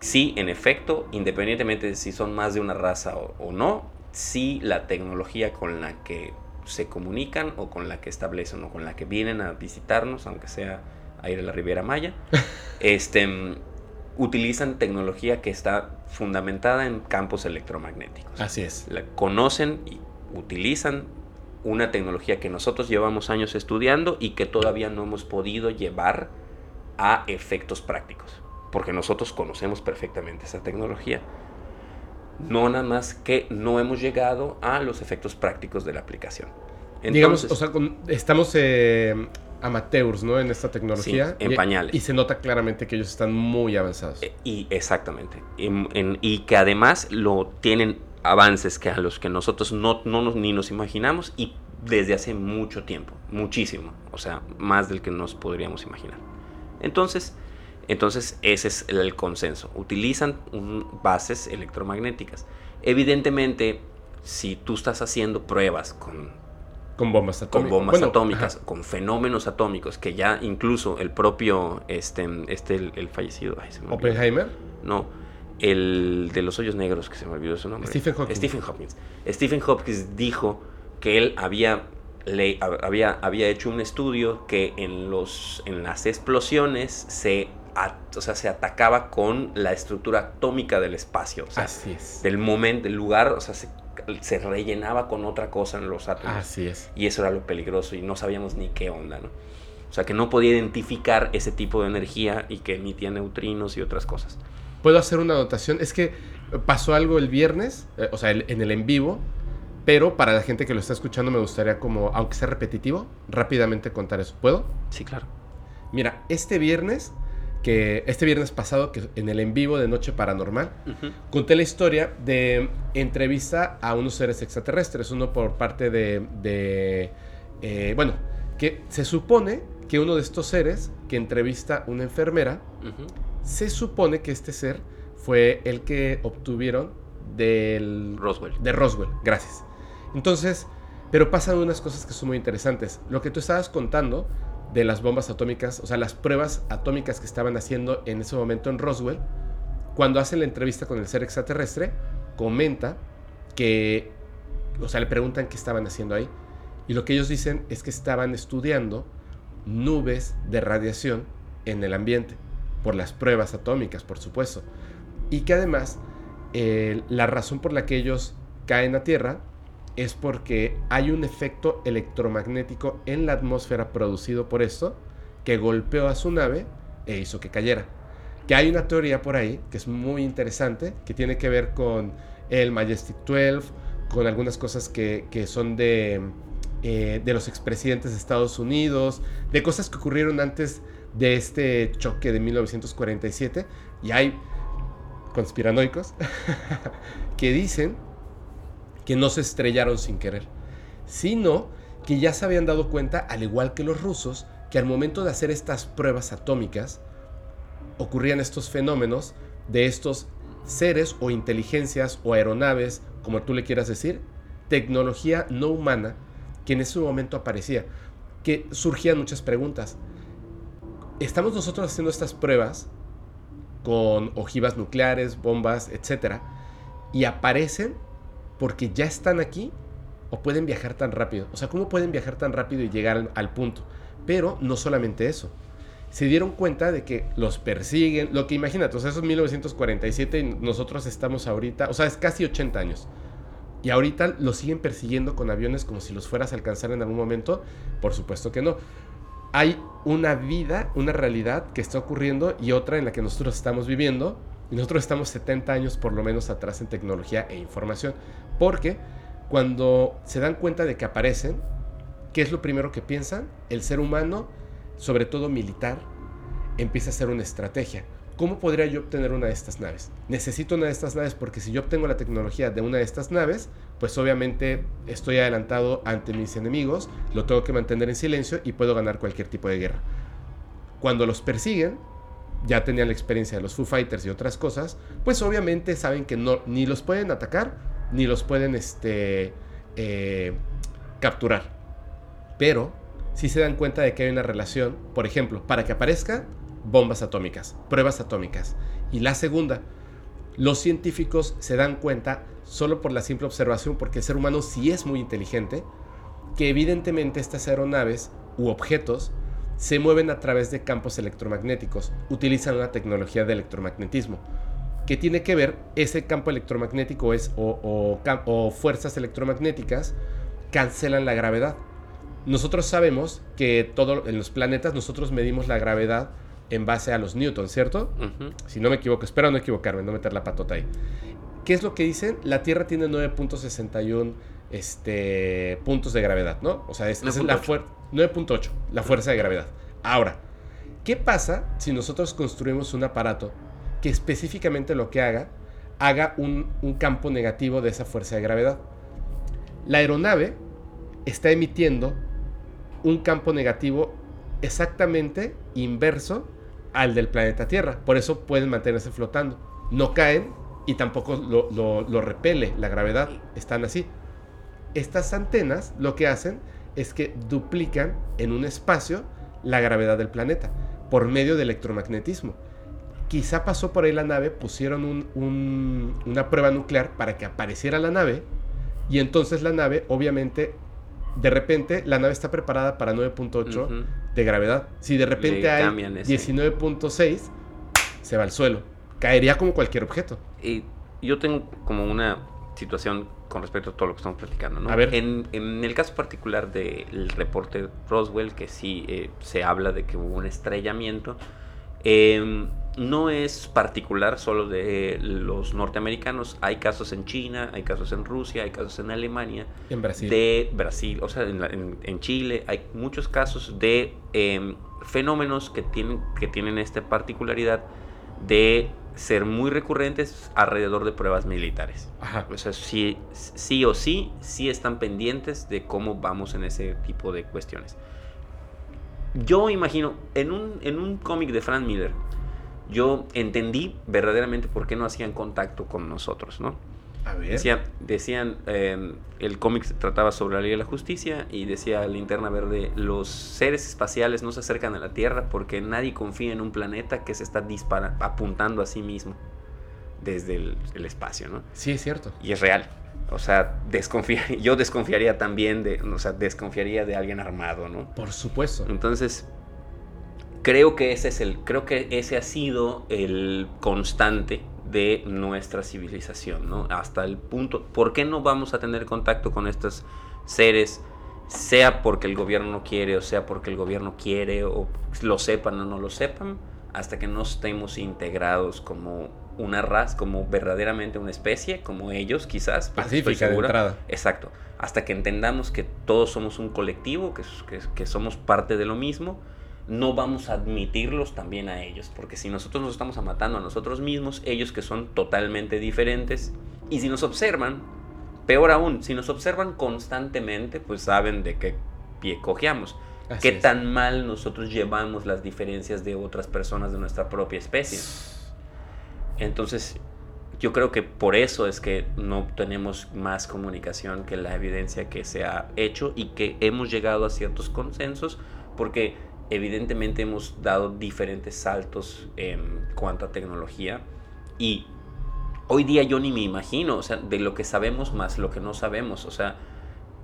Sí, en efecto, independientemente de si son más de una raza o, no, sí la tecnología con la que se comunican o con la que establecen o con la que vienen a visitarnos, aunque sea a ir a la Riviera Maya, <laughs> este, utilizan tecnología que está fundamentada en campos electromagnéticos. Así es. La conocen y utilizan una tecnología que nosotros llevamos años estudiando y que todavía no hemos podido llevar a efectos prácticos, porque nosotros conocemos perfectamente esa tecnología. No nada más que no hemos llegado a los efectos prácticos de la aplicación. Digamos, o sea, estamos eh, amateurs, ¿no? En esta tecnología. en pañales. Y se nota claramente que ellos están muy avanzados. Eh, y exactamente. y que además lo tienen avances que a los que nosotros no, no nos, ni nos imaginamos y desde hace mucho tiempo, muchísimo, o sea, más del que nos podríamos imaginar. Entonces, entonces ese es el consenso. Utilizan bases electromagnéticas. Evidentemente, si tú estás haciendo pruebas con con bombas atómicas. Con bombas atómicas, con fenómenos atómicos, que ya incluso el propio, este, este el, fallecido... ¿Oppenheimer? No, el de los hoyos negros, que se me olvidó su nombre. Stephen Hawking. Stephen Hawking. Stephen Hawking dijo que él había, le, había, había hecho un estudio que en, los, en las explosiones se o sea, se atacaba con la estructura atómica del espacio. O sea, Así es. Del momento, del lugar, o sea, se se rellenaba con otra cosa en los átomos. Así es. Y eso era lo peligroso y no sabíamos ni qué onda, ¿no? O sea, que no podía identificar ese tipo de energía y que emitía neutrinos y otras cosas. ¿Puedo hacer una anotación? Es que pasó algo el viernes, eh, o sea, en el en vivo, pero para la gente que lo está escuchando me gustaría como, aunque sea repetitivo, rápidamente contar eso. ¿Puedo? Sí, claro. Mira, este viernes que este viernes pasado, que en el en vivo de Noche Paranormal, conté la historia de entrevista a unos seres extraterrestres, uno por parte de, eh, bueno, que se supone que uno de estos seres que entrevista una enfermera, se supone que este ser fue el que obtuvieron del... Roswell. De Roswell, gracias. Entonces, pero pasan unas cosas que son muy interesantes. Lo que tú estabas contando de las bombas atómicas, o sea, las pruebas atómicas que estaban haciendo en ese momento en Roswell, cuando hacen la entrevista con el ser extraterrestre, comenta que, o sea, le preguntan qué estaban haciendo ahí, y lo que ellos dicen es que estaban estudiando nubes de radiación en el ambiente, por las pruebas atómicas, por supuesto, y que además la razón por la que ellos caen a Tierra es porque hay un efecto electromagnético en la atmósfera producido por esto que golpeó a su nave e hizo que cayera. Que hay una teoría por ahí que es muy interesante, que tiene que ver con el Majestic 12, con algunas cosas que, son de, eh, de los expresidentes de Estados Unidos, de cosas que ocurrieron antes de este choque de 1947 y hay conspiranoicos <laughs> que dicen que no se estrellaron sin querer, sino que ya se habían dado cuenta, al igual que los rusos, que al momento de hacer estas pruebas atómicas ocurrían estos fenómenos de estos seres o inteligencias o aeronaves, como tú le quieras decir, tecnología no humana que en ese momento aparecía, que surgían muchas preguntas. Estamos nosotros haciendo estas pruebas con ojivas nucleares, bombas, etc. Y aparecen porque ya están aquí o pueden viajar tan rápido. O sea, ¿cómo pueden viajar tan rápido y llegar al, punto? Pero no solamente eso. Se dieron cuenta de que los persiguen, lo que imagínate, o sea, eso es 1947 y nosotros estamos ahorita, o sea, es casi 80 años. Y ahorita los siguen persiguiendo con aviones como si los fueras a alcanzar en algún momento. Por supuesto que no hay una vida, una realidad que está ocurriendo y otra en la que nosotros estamos viviendo. Y nosotros estamos 70 años por lo menos atrás en tecnología e información. Porque cuando se dan cuenta de que aparecen, ¿qué es lo primero que piensan? El ser humano, sobre todo militar, empieza a hacer una estrategia. ¿Cómo podría yo obtener una de estas naves? Necesito una de estas naves porque si yo obtengo la tecnología de una de estas naves, pues obviamente estoy adelantado ante mis enemigos, lo tengo que mantener en silencio y puedo ganar cualquier tipo de guerra. Cuando los persiguen, ya tenían la experiencia de los Foo Fighters y otras cosas, pues obviamente saben que no, ni los pueden atacar, ni los pueden este, eh, capturar. Pero si se dan cuenta de que hay una relación, por ejemplo, para que aparezca, bombas atómicas, pruebas atómicas. Y la segunda, los científicos se dan cuenta, solo por la simple observación, porque el ser humano sí es muy inteligente, que evidentemente estas aeronaves u objetos se mueven a través de campos electromagnéticos, utilizan una tecnología de electromagnetismo. que tiene que ver ese campo electromagnético es, o, o fuerzas electromagnéticas cancelan la gravedad? Nosotros sabemos que todo, en los planetas nosotros medimos la gravedad en base a los newtons, ¿cierto? Si no me equivoco, espero no equivocarme, no meter la patota ahí. ¿Qué es lo que dicen? La Tierra tiene 9.61 este, puntos de gravedad, ¿no? O sea, es, es la 9.8, la fuerza de gravedad. Ahora, ¿qué pasa si nosotros construimos un aparato que específicamente lo que haga, haga un, un campo negativo de esa fuerza de gravedad? La aeronave está emitiendo un campo negativo exactamente inverso al del planeta Tierra. Por eso pueden mantenerse flotando. No caen y tampoco lo, repele la gravedad. Están así. Estas antenas lo que hacen es que duplican en un espacio la gravedad del planeta por medio de electromagnetismo. Quizá pasó por ahí la nave, pusieron una prueba nuclear para que apareciera la nave y entonces la nave obviamente de repente la nave está preparada para 9.8 de gravedad. Si de repente hay 19.6, se va al suelo. Caería como cualquier objeto. Y yo tengo como una situación con respecto a todo lo que estamos platicando. ¿no? A ver. En, el caso particular del reporte Roswell, que sí eh, se habla de que hubo un estrellamiento, eh, no es particular solo de los norteamericanos. Hay casos en China, hay casos en Rusia, hay casos en Alemania. En Brasil. De Brasil, o sea, en, Chile. Hay muchos casos de em, fenómenos que tienen, que tienen esta particularidad de ser muy recurrentes alrededor de pruebas militares. Ajá. O sea, sí, sí o sí, sí están pendientes de cómo vamos en ese tipo de cuestiones. Yo imagino, en un, en un cómic de Frank Miller, yo entendí verdaderamente por qué no hacían contacto con nosotros, ¿no? A ver. decían, em, el cómic trataba sobre la ley de la justicia y decía Linterna Verde, los seres espaciales no se acercan a la Tierra porque nadie confía en un planeta que se está dispara, apuntando a sí mismo desde el, espacio, ¿no? Sí, es cierto. Y es real. O sea, <laughs> yo desconfiaría también de, o sea, desconfiaría de alguien armado, ¿no? Por supuesto. Entonces, creo que ese es el, creo que ese ha sido el constante de nuestra civilización, ¿no? Hasta el punto, ¿por qué no vamos a tener contacto con estos seres? Sea porque el gobierno no quiere, o sea porque el gobierno quiere, o lo sepan o no lo sepan, hasta que no estemos integrados como una raza, como verdaderamente una especie, como ellos quizás. Pacífica de entrada. Exacto. Hasta que entendamos que todos somos un colectivo, que, que somos parte de lo mismo, no vamos a admitirlos también a ellos, porque si nosotros nos estamos matando a nosotros mismos, ellos que son totalmente diferentes, y si nos observan, peor aún, si nos observan constantemente, pues saben de qué pie cojeamos. qué tan mal nosotros llevamos las diferencias de otras personas de nuestra propia especie. Entonces, yo creo que por eso es que no tenemos más comunicación que la evidencia que se ha hecho y que hemos llegado a ciertos consensos, porque evidentemente hemos dado diferentes saltos en cuanto a tecnología y hoy día yo ni me imagino, o sea, de lo que sabemos más lo que no sabemos, o sea,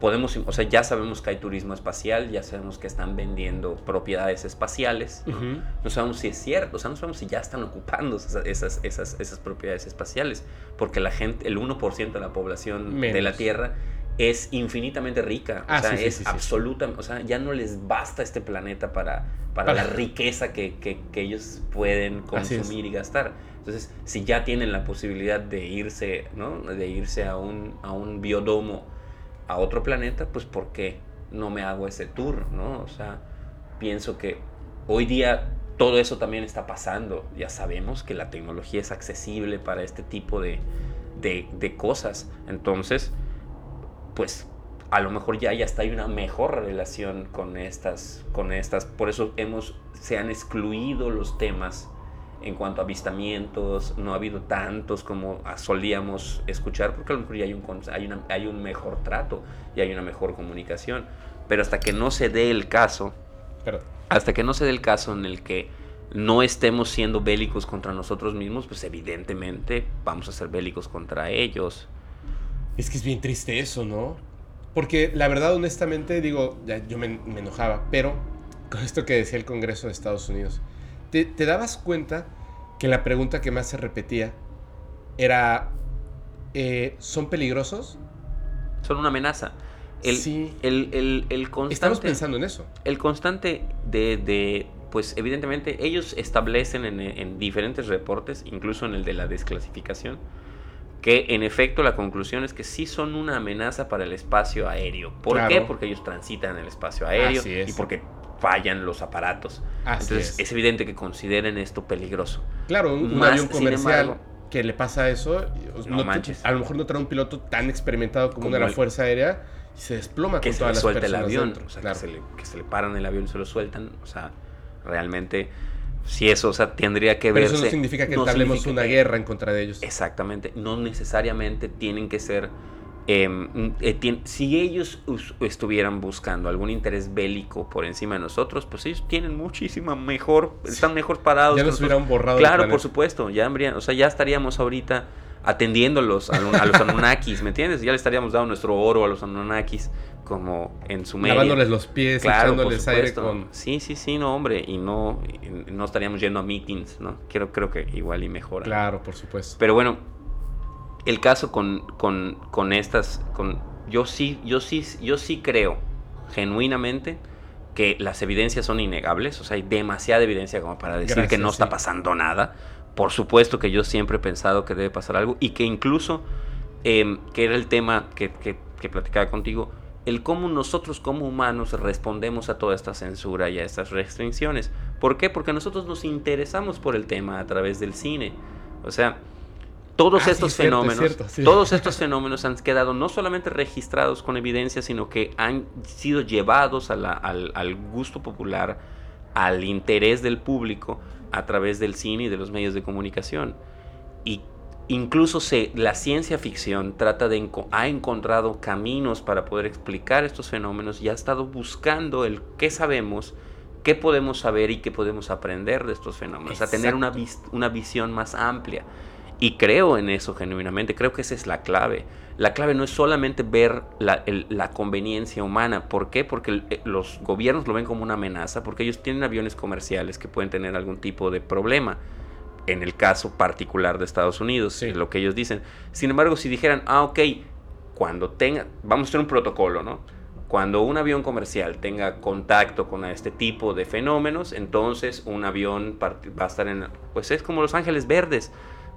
podemos, o sea, ya sabemos que hay turismo espacial, ya sabemos que están vendiendo propiedades espaciales, ¿no? sabemos si es cierto, o sea, no sabemos si ya están ocupando esas, esas, esas, propiedades espaciales, porque la gente, el 1% de la población de la Tierra es infinitamente rica, o ah, sea, es absoluta, o sea, ya no les basta este planeta para, para, la riqueza que, que, ellos pueden consumir y gastar. Entonces, si ya tienen la posibilidad de irse, ¿no? De irse a un, a un biodomo a otro planeta, pues ¿por qué no me hago ese tour, ¿no? O sea, pienso que hoy día todo eso también está pasando. Ya sabemos que la tecnología es accesible para este tipo de, de, de cosas. Entonces, pues a lo mejor ya, ya está hay una mejor relación con estas, con estas. Por eso hemos, se han excluido los temas en cuanto a avistamientos, no ha habido tantos como solíamos escuchar, porque a lo mejor ya hay un, hay, hay un mejor trato y hay una mejor comunicación. Pero hasta que no se dé el caso, hasta que no se dé el caso en el que no estemos siendo bélicos contra nosotros mismos, pues evidentemente vamos a ser bélicos contra ellos. Es que es bien triste eso, ¿no? Porque la verdad, honestamente, digo, ya yo me, enojaba, pero con esto que decía el Congreso de Estados Unidos, ¿te, dabas cuenta que la pregunta que más se repetía era, eh, ¿son peligrosos? Son una amenaza. El, sí. El, el, constante, Estamos pensando en eso. El constante de, de pues evidentemente ellos establecen en, en, diferentes reportes, incluso en el de la desclasificación, que en efecto la conclusión es que sí son una amenaza para el espacio aéreo. ¿Por qué? Porque ellos transitan en el espacio aéreo y porque fallan los aparatos. Entonces es. evidente que consideren esto peligroso. Claro, un, avión comercial que le pasa eso, no, manches. a lo mejor no trae un piloto tan experimentado como, uno de la Fuerza Aérea y se desploma que con todas las suelta el avión, o sea, que, se le, que se le paran el avión y se lo sueltan, o sea, realmente si eso, o sea, tendría que ver. Pero eso no significa que entablemos una guerra en contra de ellos. Exactamente. No necesariamente tienen que ser. Em, eh, si ellos estuvieran buscando algún interés bélico por encima de nosotros, pues ellos tienen muchísima mejor, están mejor parados. Ya nos hubieran borrado. Claro, por supuesto, ya o sea, ya estaríamos ahorita atendiéndolos a, a los Anunnakis, ¿me entiendes? Ya le estaríamos dando nuestro oro a los Anunnakis como en su medio. Lavándoles los pies, echándoles aire con... Sí, sí, sí, no, hombre, y no, no estaríamos yendo a meetings, ¿no? Creo, creo que igual y mejora. Claro, por supuesto. Pero bueno, el caso con, con, con estas, con, yo sí, yo sí, yo sí creo genuinamente que las evidencias son innegables, o sea, hay demasiada evidencia como para decir que no está pasando nada. Por supuesto que yo siempre he pensado que debe pasar algo y que incluso, em, que era el tema que, que, que platicaba contigo, el cómo nosotros como humanos respondemos a toda esta censura y a estas restricciones. ¿Por qué? Porque nosotros nos interesamos por el tema a través del cine. O sea, todos ah, estos fenómenos, todos estos fenómenos han quedado no solamente registrados con evidencia, sino que han sido llevados al, al gusto popular, al interés del público a través del cine y de los medios de comunicación. Y Incluso se, la ciencia ficción trata de ha encontrado caminos para poder explicar estos fenómenos y ha estado buscando el qué sabemos, qué podemos saber y qué podemos aprender de estos fenómenos, a tener una, una visión más amplia. Y creo en eso genuinamente, creo que esa es la clave. La clave no es solamente ver la, la conveniencia humana. ¿Por qué? Porque eh, los gobiernos lo ven como una amenaza, porque ellos tienen aviones comerciales que pueden tener algún tipo de problema en el caso particular de Estados Unidos, lo que ellos dicen. Sin embargo, si dijeran, ah, ok, cuando tenga, vamos a hacer un protocolo, ¿no? Cuando un avión comercial tenga contacto con este tipo de fenómenos, entonces un avión va a estar en, pues es como Los Ángeles Verdes,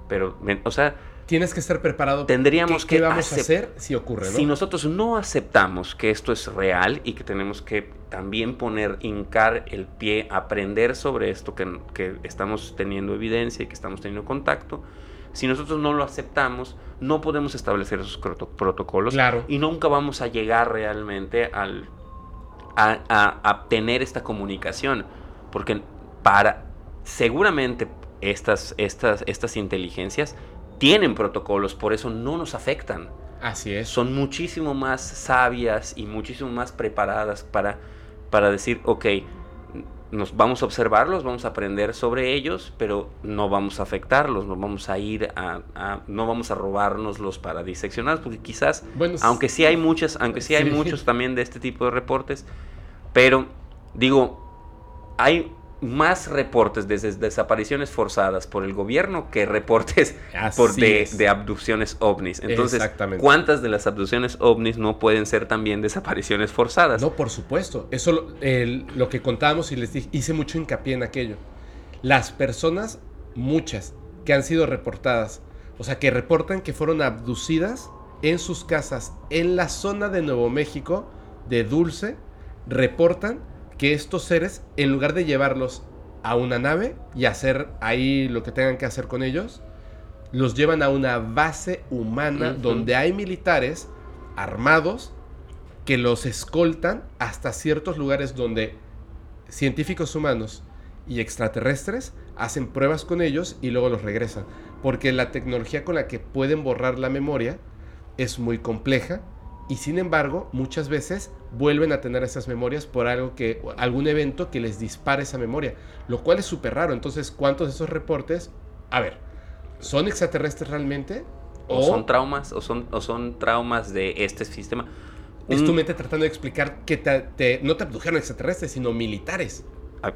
pero, o sea, tienes que estar preparado. Tendríamos ¿Qué, que qué vamos a hacer si ocurre, ¿no? Si nosotros no aceptamos que esto es real y que tenemos que también poner, hincar el pie, aprender sobre esto que, que estamos teniendo evidencia y que estamos teniendo contacto, si nosotros no lo aceptamos, no podemos establecer esos proto- protocolos Claro. y nunca vamos a llegar realmente al, a, a- a tener esta comunicación. Porque para seguramente estas, estas, estas inteligencias tienen protocolos, por eso no nos afectan Así es. son muchísimo más sabias y muchísimo más preparadas para, para decir, ok, nos vamos a observarlos, vamos a aprender sobre ellos, pero no vamos a afectarlos, no vamos a ir a, a- no vamos a robárnoslos para diseccionarlos, porque quizás, Bueno, aunque sí hay muchas, aunque sí hay Sí. muchos también de este tipo de reportes, pero digo, hay más reportes de des- desapariciones forzadas por el gobierno que reportes por de, es. de abducciones ovnis. Entonces. ¿cuántas de las abducciones ovnis no pueden ser también desapariciones forzadas? No, por supuesto. Eso lo, lo que contábamos y les dije, hice mucho hincapié en aquello. Las personas, muchas, que han sido reportadas, o sea, que reportan que fueron abducidas en sus casas en la zona de Nuevo México, de Dulce, reportan que estos seres, en lugar de llevarlos a una nave y hacer ahí lo que tengan que hacer con ellos, los llevan a una base humana donde hay militares armados que los escoltan hasta ciertos lugares donde científicos humanos y extraterrestres hacen pruebas con ellos y luego los regresan. Porque la tecnología con la que pueden borrar la memoria es muy compleja y sin embargo muchas veces vuelven a tener esas memorias por algo que algún evento que les dispare esa memoria, lo cual es súper raro. Entonces, ¿cuántos de esos reportes? A ver, ¿son extraterrestres realmente? o son traumas, o son, o son traumas de este sistema. es tu mente tratando de explicar que te, te- no te abdujeron extraterrestres, sino militares. a-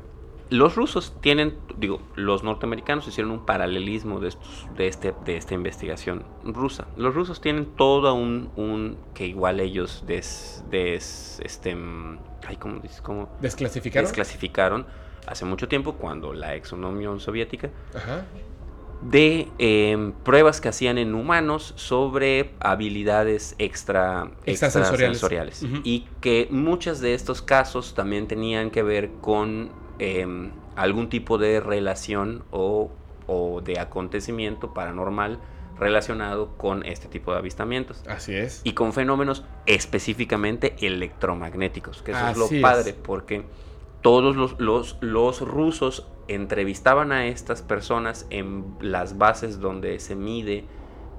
Los rusos tienen, digo, los norteamericanos hicieron un paralelismo de, estos, de, este, de esta investigación rusa. Los rusos tienen todo un, un que igual ellos des, des- este, mm, ay, ¿cómo dices? ¿Cómo? ¿Desclasificaron? desclasificaron hace mucho tiempo, cuando la ex Unión Soviética, Ajá. de eh, pruebas que hacían en humanos sobre habilidades extra, Extrasensoriales. Y que muchos de estos casos también tenían que ver con eh, algún tipo de relación o, o de acontecimiento paranormal relacionado con este tipo de avistamientos. Así es. Y con fenómenos específicamente electromagnéticos, que eso es lo es. padre, porque todos los, los, los rusos entrevistaban a estas personas en las bases donde se mide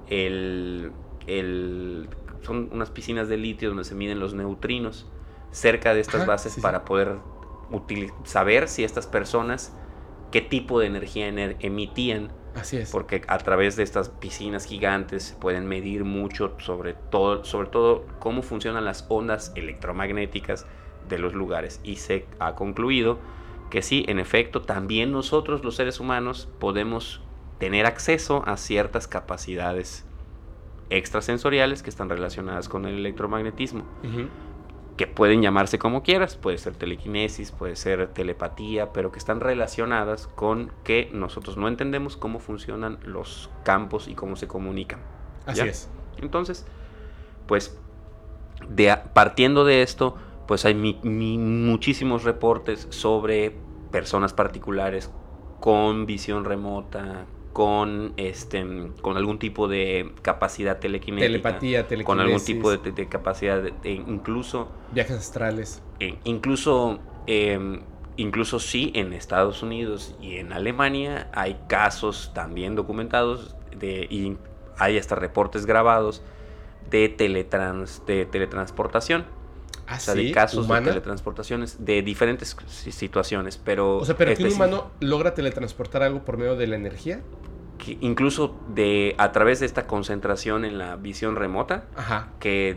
el, el- Son unas piscinas de litio donde se miden los neutrinos cerca de estas Ajá, bases sí, sí. para poder saber si estas personas qué tipo de energía ener- emitían Así es. porque a través de estas piscinas gigantes se pueden medir mucho sobre todo, sobre todo cómo funcionan las ondas electromagnéticas de los lugares. Y se ha concluido que sí, en efecto, también nosotros los seres humanos podemos tener acceso a ciertas capacidades extrasensoriales que están relacionadas con el electromagnetismo Ujú. Que pueden llamarse como quieras, puede ser telequinesis, puede ser telepatía, pero que están relacionadas con que nosotros no entendemos cómo funcionan los campos y cómo se comunican. Así es. Entonces, pues, de, partiendo de esto, pues hay mi- mi- muchísimos reportes sobre personas particulares con visión remota, con este, con algún tipo de capacidad telequinética, Telepatía, telequinesis, con algún tipo de, de capacidad, de- de incluso viajes astrales. eh, incluso, eh, incluso sí, en Estados Unidos y en Alemania hay casos también documentados de, y hay hasta reportes grabados de, teletrans, de teletransportación. Ah, o sea, sí, de casos humana. de teletransportaciones de diferentes si- situaciones, pero... O sea, pero que un especi- humano logra teletransportar algo por medio de la energía. que incluso de, a través de esta concentración en la visión remota, Ajá. que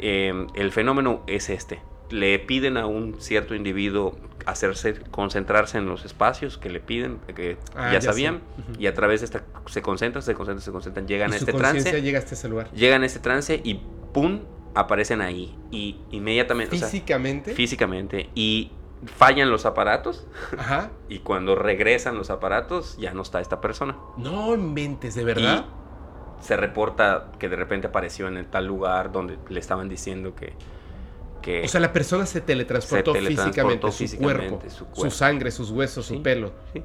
eh, el fenómeno es este. Le piden a un cierto individuo hacerse, concentrarse en los espacios que le piden, que Ah, ya, ya sabían, sé. Ujú. y a través de esta se concentran, se concentran, se concentran, llegan a este trance, llega hasta ese lugar. llegan a este trance y ¡pum! Aparecen ahí. Y inmediatamente, o sea, Físicamente. físicamente, y fallan los aparatos, Ajá. <laughs> y cuando regresan los aparatos, ya no está esta persona. No inventes, de verdad. se reporta que de repente apareció en tal lugar donde le estaban diciendo que... que O sea, la persona se teletransportó, Se teletransportó físicamente, su, cuerpo, su sangre, sus huesos, Sí, su pelo. sí.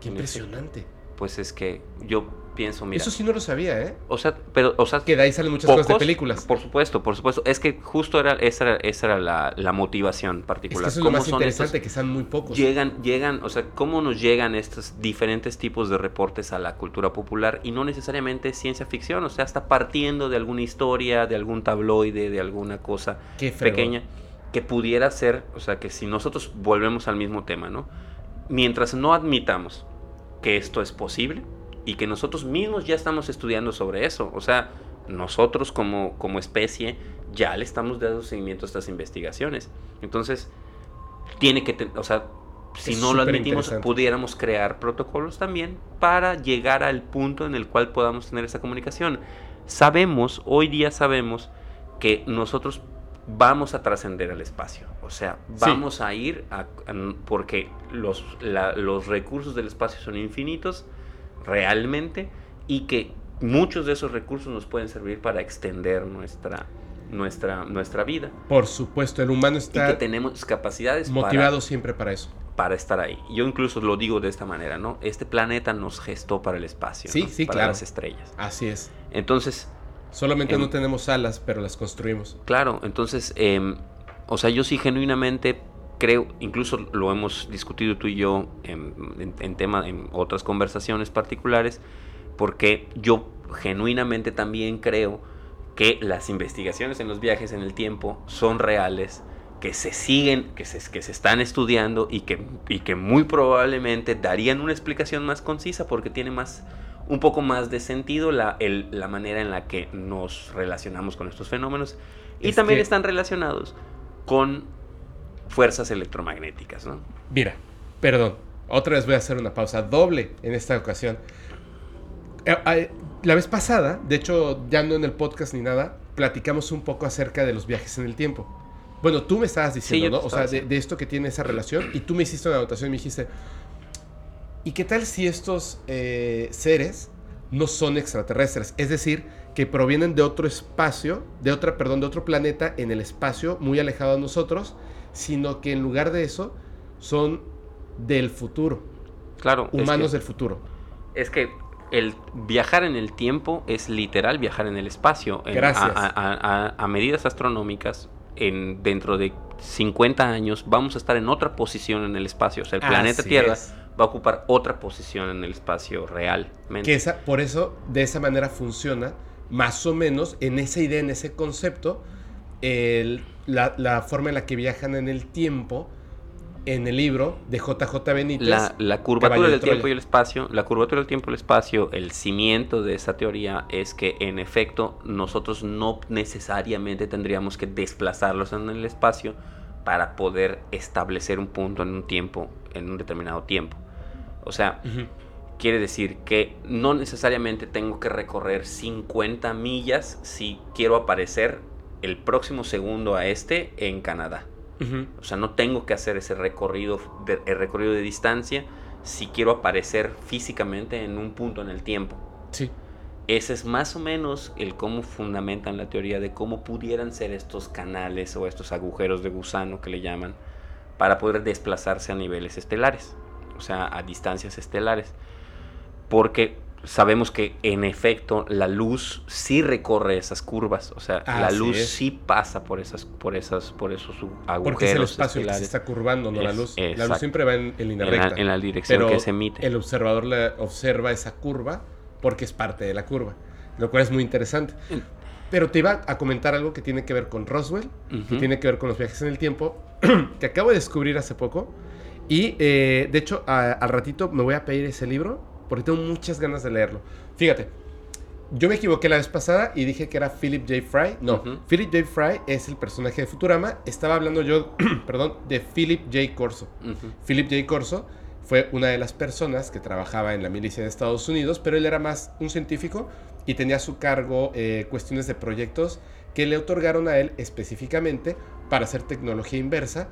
Qué impresionante. Pues es que yo pienso, mira... Eso sí no lo sabía, ¿eh? O sea, pero, o sea, Que de ahí salen muchas cosas de pocos, películas. Por supuesto, por supuesto. Es que justo era, esa era, esa era la, la motivación Es particular. que eso es lo ¿Cómo más interesante, estos- que sean muy pocos. llegan, llegan, o sea, cómo nos llegan estos diferentes tipos de reportes a la cultura popular y no necesariamente ciencia ficción, o sea, hasta partiendo de alguna historia, de algún tabloide, de alguna cosa pequeña que pudiera ser, o sea, que si nosotros volvemos al mismo tema, ¿no? Mientras no admitamos que esto es posible y que nosotros mismos ya estamos estudiando sobre eso, o sea, nosotros como, como especie ya le estamos dando seguimiento a estas investigaciones. Entonces, tiene que, ten- o sea, si Es no lo admitimos, pudiéramos crear protocolos también para llegar al punto en el cual podamos tener esa comunicación. Sabemos, hoy día sabemos, que nosotros vamos a trascender al espacio. O sea, Sí. vamos a ir a, a- porque los, la- los recursos del espacio son infinitos realmente y que muchos de esos recursos nos pueden servir para extender nuestra, nuestra, nuestra vida. Por supuesto, el humano Y que está tenemos capacidades para- motivado siempre para eso. para estar ahí. Yo incluso lo digo de esta manera, ¿no? Este planeta nos gestó para el espacio, Sí, ¿no? sí, para claro. las estrellas. Así es. Entonces, Solamente no tenemos alas, pero las construimos. claro, entonces, em, o sea, yo sí genuinamente creo, incluso lo hemos discutido tú y yo en, en, en tema, en otras conversaciones particulares, porque yo genuinamente también creo que las investigaciones en los viajes en el tiempo son reales, que se siguen, que se, que se están estudiando y que, y que muy probablemente darían una explicación más concisa porque tiene más, un poco más de sentido la, el- la manera en la que nos relacionamos con estos fenómenos. Y Es también que- están relacionados con fuerzas electromagnéticas, ¿no? Mira, perdón, otra vez voy a hacer una pausa doble en esta ocasión. Eh, La vez pasada, de hecho, ya no en el podcast ni nada, platicamos un poco acerca de los viajes en el tiempo. Bueno, tú me estabas diciendo, ¿no? O sea, de esto que tiene esa relación, y tú me hiciste una anotación y me dijiste, ¿y qué tal si estos eh, seres no son extraterrestres? Es decir, que provienen de otro espacio, de otra, perdón, de otro planeta en el espacio muy alejado de nosotros, sino que en lugar de eso son del futuro, Claro. es humanos que- del futuro. Es que el viajar en el tiempo es literal viajar en el espacio. En- Gracias. A, a- a- a medidas astronómicas, en, dentro de 50 años vamos a estar en otra posición en el espacio. O sea, el planeta Así Tierra es. va a ocupar otra posición en el espacio realmente. Que esa, por eso, de esa manera funciona, más o menos, en esa idea, en ese concepto, el- la, la forma en la que viajan en el tiempo, en el libro de JJ Benítez. La, la curvatura de del tiempo y el espacio, la curvatura del tiempo y el espacio, el cimiento de esa teoría es que en efecto nosotros no necesariamente tendríamos que desplazarlos en el espacio para poder establecer un punto en un tiempo, en un determinado tiempo. O sea, quiere decir que no necesariamente tengo que recorrer 50 millas si quiero aparecer el próximo segundo a este en Canadá. O sea, no tengo que hacer ese recorrido de, el recorrido de distancia si quiero aparecer físicamente en un punto en el tiempo. Sí. Ese es más o menos el cómo fundamentan la teoría de cómo pudieran ser estos canales o estos agujeros de gusano que le llaman para poder desplazarse a niveles estelares, o sea, a distancias estelares. Porque sabemos que en efecto la luz sí recorre esas curvas, o sea, la luz es. sí pasa por esas por esas por esos agujeros Porque es el espacio que se está curvando, no la luz. La luz siempre va en, en línea en la, recta. en la dirección pero que se emite. el observador observa esa curva porque es parte de la curva, lo cual es muy interesante. Pero te iba a comentar algo que tiene que ver con Roswell, que tiene que ver con los viajes en el tiempo, <clears throat> que acabo de descubrir hace poco. Y eh, de hecho, a- al ratito me voy a pedir ese libro porque tengo muchas ganas de leerlo. Fíjate, yo me equivoqué la vez pasada y dije que era Philip J. Fry. No. Philip J. Fry es el personaje de Futurama. Estaba hablando yo, <clears throat> perdón, de Philip J. Corso. Philip J. Corso fue una de las personas que trabajaba en la milicia de Estados Unidos, pero él era más un científico y tenía a su cargo eh, cuestiones de proyectos que le otorgaron a él específicamente para hacer tecnología inversa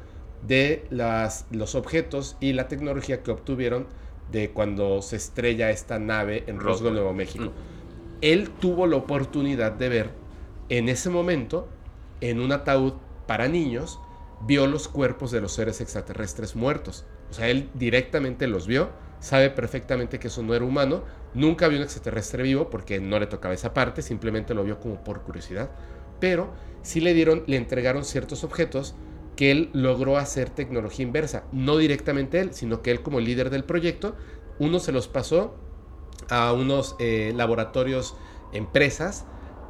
de las, los objetos y la tecnología que obtuvieron de cuando se estrella esta nave en Roswell, Roswell. Nuevo México. él tuvo la oportunidad de ver en ese momento, en un ataúd para niños, vio los cuerpos de los seres extraterrestres muertos. O sea, él directamente los vio, sabe perfectamente que eso no era humano, nunca vio un extraterrestre vivo porque no le tocaba esa parte, simplemente lo vio como por curiosidad, pero sí le dieron, le entregaron ciertos objetos que él logró hacer tecnología inversa, no directamente él, sino que él como líder del proyecto, uno se los pasó a unos eh, laboratorios, empresas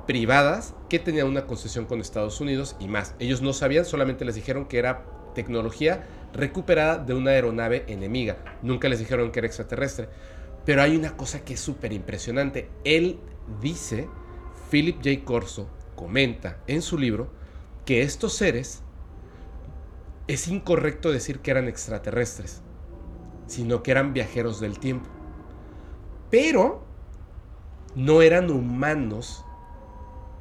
privadas que tenían una concesión con Estados Unidos y más. Ellos no sabían, solamente les dijeron que era tecnología recuperada de una aeronave enemiga. Nunca les dijeron que era extraterrestre. Pero hay una cosa que es súper impresionante. Él dice, Philip J. Corso comenta en su libro, que estos seres es incorrecto decir que eran extraterrestres, sino que eran viajeros del tiempo. Pero no eran humanos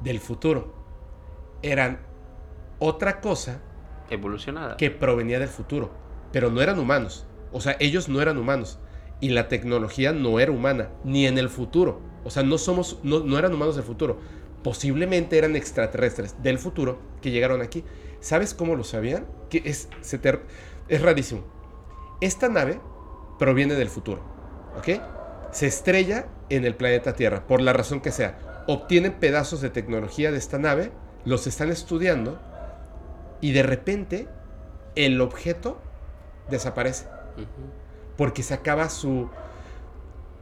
del futuro. Eran otra cosa evolucionada que provenía del futuro, pero no eran humanos. O sea, ellos no eran humanos y la tecnología no era humana ni en el futuro. O sea, no somos no, no eran humanos del futuro. Posiblemente eran extraterrestres del futuro que llegaron aquí. ¿Sabes cómo lo sabían? Que es es rarísimo. Esta nave proviene del futuro, ¿ok? Se estrella en el planeta Tierra por la razón que sea obtienen pedazos de tecnología de esta nave, los están estudiando y de repente el objeto desaparece. Porque se acaba su...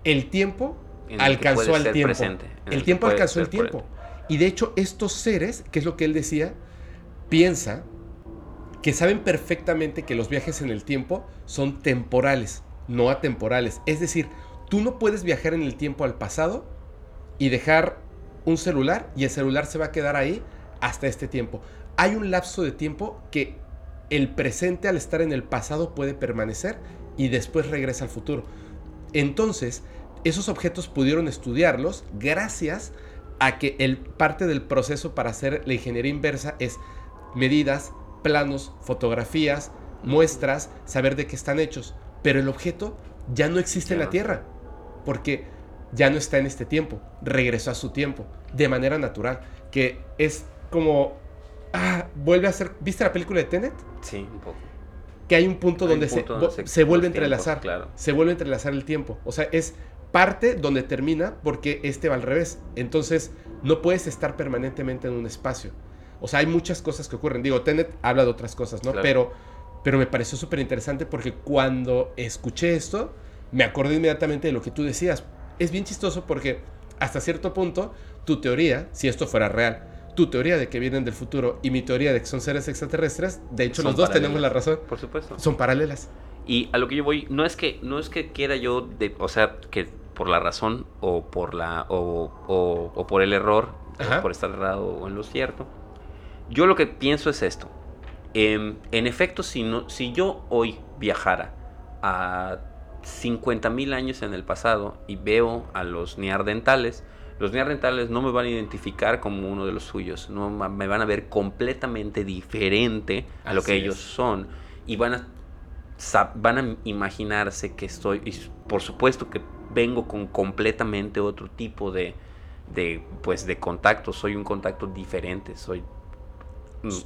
El tiempo alcanzó al tiempo. el, tiempo alcanzó el tiempo. Y de hecho estos seres, que es lo que él decía, piensa que saben perfectamente que los viajes en el tiempo son temporales, no atemporales. Es decir, tú no puedes viajar en el tiempo al pasado y dejar un celular y el celular se va a quedar ahí hasta este tiempo. Hay un lapso de tiempo que el presente al estar en el pasado puede permanecer y después regresa al futuro. Entonces, esos objetos pudieron estudiarlos gracias a que el parte del proceso para hacer la ingeniería inversa es medidas, planos, fotografías, muestras, saber de qué están hechos. Pero el objeto ya no existe en la Tierra. Porque ya no está en este tiempo, regresó a su tiempo, de manera natural, que es como, ah, vuelve a ser, ¿viste la película de Tenet? Sí, un poco. Que hay un punto, donde, se, se, vuelve a entrelazar, claro. se vuelve a entrelazar el tiempo, o sea, es parte donde termina porque este va al revés, entonces no puedes estar permanentemente en un espacio, o sea, hay muchas cosas que ocurren, digo, Tenet habla de otras cosas, ¿no? Pero, pero me pareció súper interesante porque cuando escuché esto, me acordé inmediatamente de lo que tú decías, es bien chistoso porque hasta cierto punto tu teoría, si esto fuera real, tu teoría de que vienen del futuro y mi teoría de que son seres extraterrestres, de hecho los dos tenemos la razón. Por supuesto. Son paralelas. Y a lo que yo voy, no es que, no es que quiera yo, de, o sea, que por la razón o por la o, o, por el error, por estar errado o en lo cierto. Yo lo que pienso es esto. Em, en efecto, si, no, si yo hoy viajara a 50.000 años en el pasado y veo a los neardentales, los neardentales no me van a identificar como uno de los suyos, no me van a ver completamente diferente a lo que ellos son. Y van a van a imaginarse que estoy y por supuesto que vengo con completamente otro tipo de, de pues de contacto, soy un contacto diferente, soy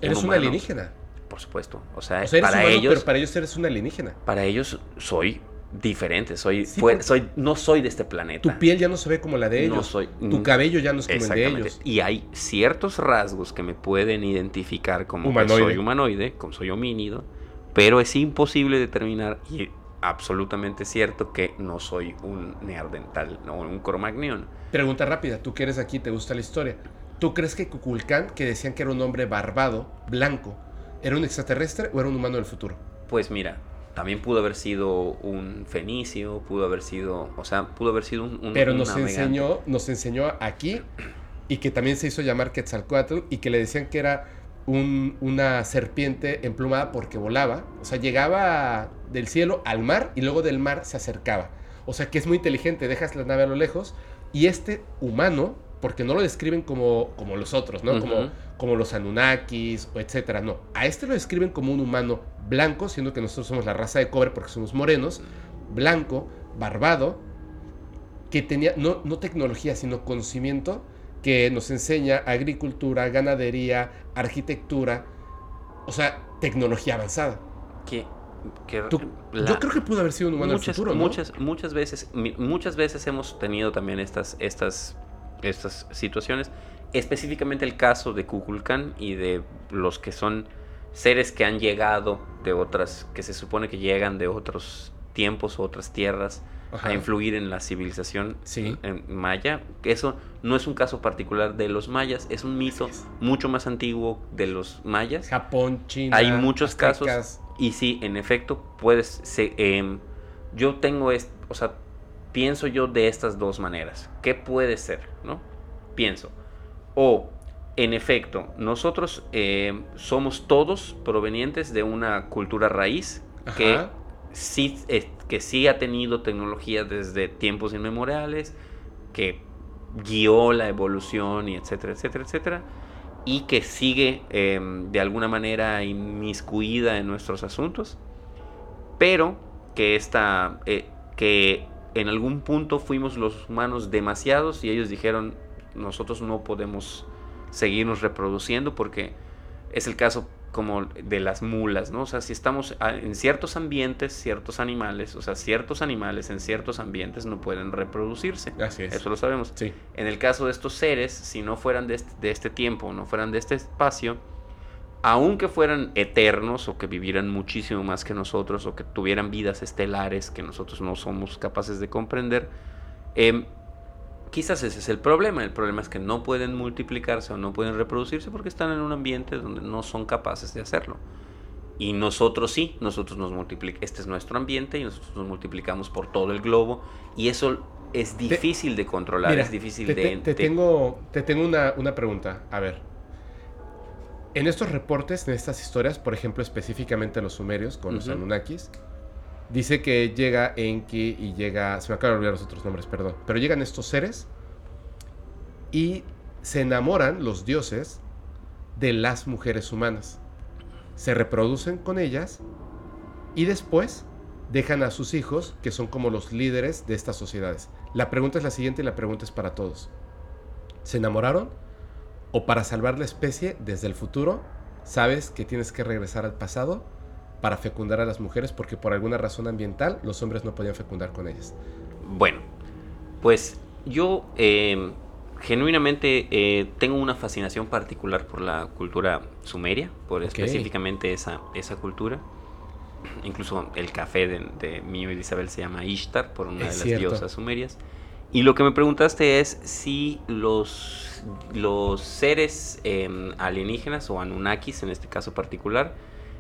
eres un, alienígena. Por supuesto, o sea, para ellos pero para ellos eres un alienígena. Para ellos soy diferente. Soy, soy, no soy de este planeta. Tu piel ya no se ve como la de ellos. No soy, tu cabello ya no es como el de ellos. Y hay ciertos rasgos que me pueden identificar como que soy humanoide, como soy homínido, pero es imposible determinar y absolutamente cierto que no soy un neardental o un cromagnion. Pregunta rápida, tú que eres aquí, te gusta la historia. ¿Tú crees que Kukulkan, que decían que era un hombre barbado, blanco, era un extraterrestre o era un humano del futuro? Pues mira, también pudo haber sido un fenicio, pudo haber sido, o sea, pudo haber sido un, Pero nos enseñó, nos enseñó aquí y que también se hizo llamar Quetzalcoatl y que le decían que era un, una serpiente emplumada porque volaba, o sea, llegaba del cielo al mar y luego del mar se acercaba. O sea, que es muy inteligente, dejas la nave a lo lejos y este humano porque no lo describen como, como los otros, ¿no? como, como los Anunnakis o etcétera, no. A este lo describen como un humano blanco, siendo que nosotros somos la raza de cobre porque somos morenos, blanco, barbado, que tenía, no, no tecnología, sino conocimiento que nos enseña agricultura, ganadería, arquitectura, o sea, tecnología avanzada. Que, que Tú- la- yo creo que pudo haber sido un humano del muchas, futuro, ¿no? muchas, muchas veces, muchas veces hemos tenido también estas, estas, estas situaciones. Específicamente el caso de Kukulkan y de los que son seres que han llegado de otras, que se supone que llegan de otros tiempos o otras tierras Ajá. a influir en la civilización Sí. en maya. Eso no es un caso particular de los mayas, es un mito es. mucho más antiguo de los mayas. Japón, China. Hay muchos casos y sí, en efecto, puedes. se- em, yo tengo, o sea, pienso yo de estas dos maneras. ¿Qué puede ser? Pienso. O, en efecto, nosotros em, somos todos provenientes de una cultura raíz que sí, eh, que sí ha tenido tecnología desde tiempos inmemoriales, que guió la evolución y etcétera, etcétera, etcétera, y que sigue eh, de alguna manera inmiscuida en nuestros asuntos, pero que esta, eh, que en algún punto fuimos los humanos demasiados y ellos dijeron nosotros no podemos seguirnos reproduciendo porque es el caso como de las mulas, ¿no? O sea, si estamos en ciertos ambientes, ciertos animales, o sea, ciertos animales en ciertos ambientes no pueden reproducirse. Así es. Eso lo sabemos. Sí. En el caso de estos seres, si no fueran de este, de este tiempo, no fueran de este espacio, aunque fueran eternos o que vivieran muchísimo más que nosotros o que tuvieran vidas estelares que nosotros no somos capaces de comprender, em, quizás ese es el problema. El problema es que no pueden multiplicarse o no pueden reproducirse porque están en un ambiente donde no son capaces de hacerlo. Y nosotros sí, nosotros nos multiplicamos. Este es nuestro ambiente y nosotros nos multiplicamos por todo el globo. Y eso es difícil de controlar, Mira, es difícil te, de, te- te tengo, te tengo una, una pregunta. A ver. En estos reportes, en estas historias, por ejemplo, específicamente los sumerios con los. Anunnakis, dice que llega Enki y llega. Se me acaban de olvidar los otros nombres, perdón. Pero llegan estos seres y se enamoran los dioses de las mujeres humanas. Se reproducen con ellas y después dejan a sus hijos, que son como los líderes de estas sociedades. La pregunta es la siguiente y la pregunta es para todos. ¿Se enamoraron? ¿O para salvar la especie desde el futuro, sabes que tienes que regresar al pasado para fecundar a las mujeres porque por alguna razón ambiental los hombres no podían fecundar con ellas? Bueno, pues yo eh, genuinamente eh, tengo una fascinación particular por la cultura sumeria, por específicamente esa, esa cultura. Incluso el café de, de Mío y de Isabel se llama Ishtar, por una Es de las diosas sumerias. Y lo que me preguntaste es si los, los seres eh, alienígenas o Anunnakis en este caso particular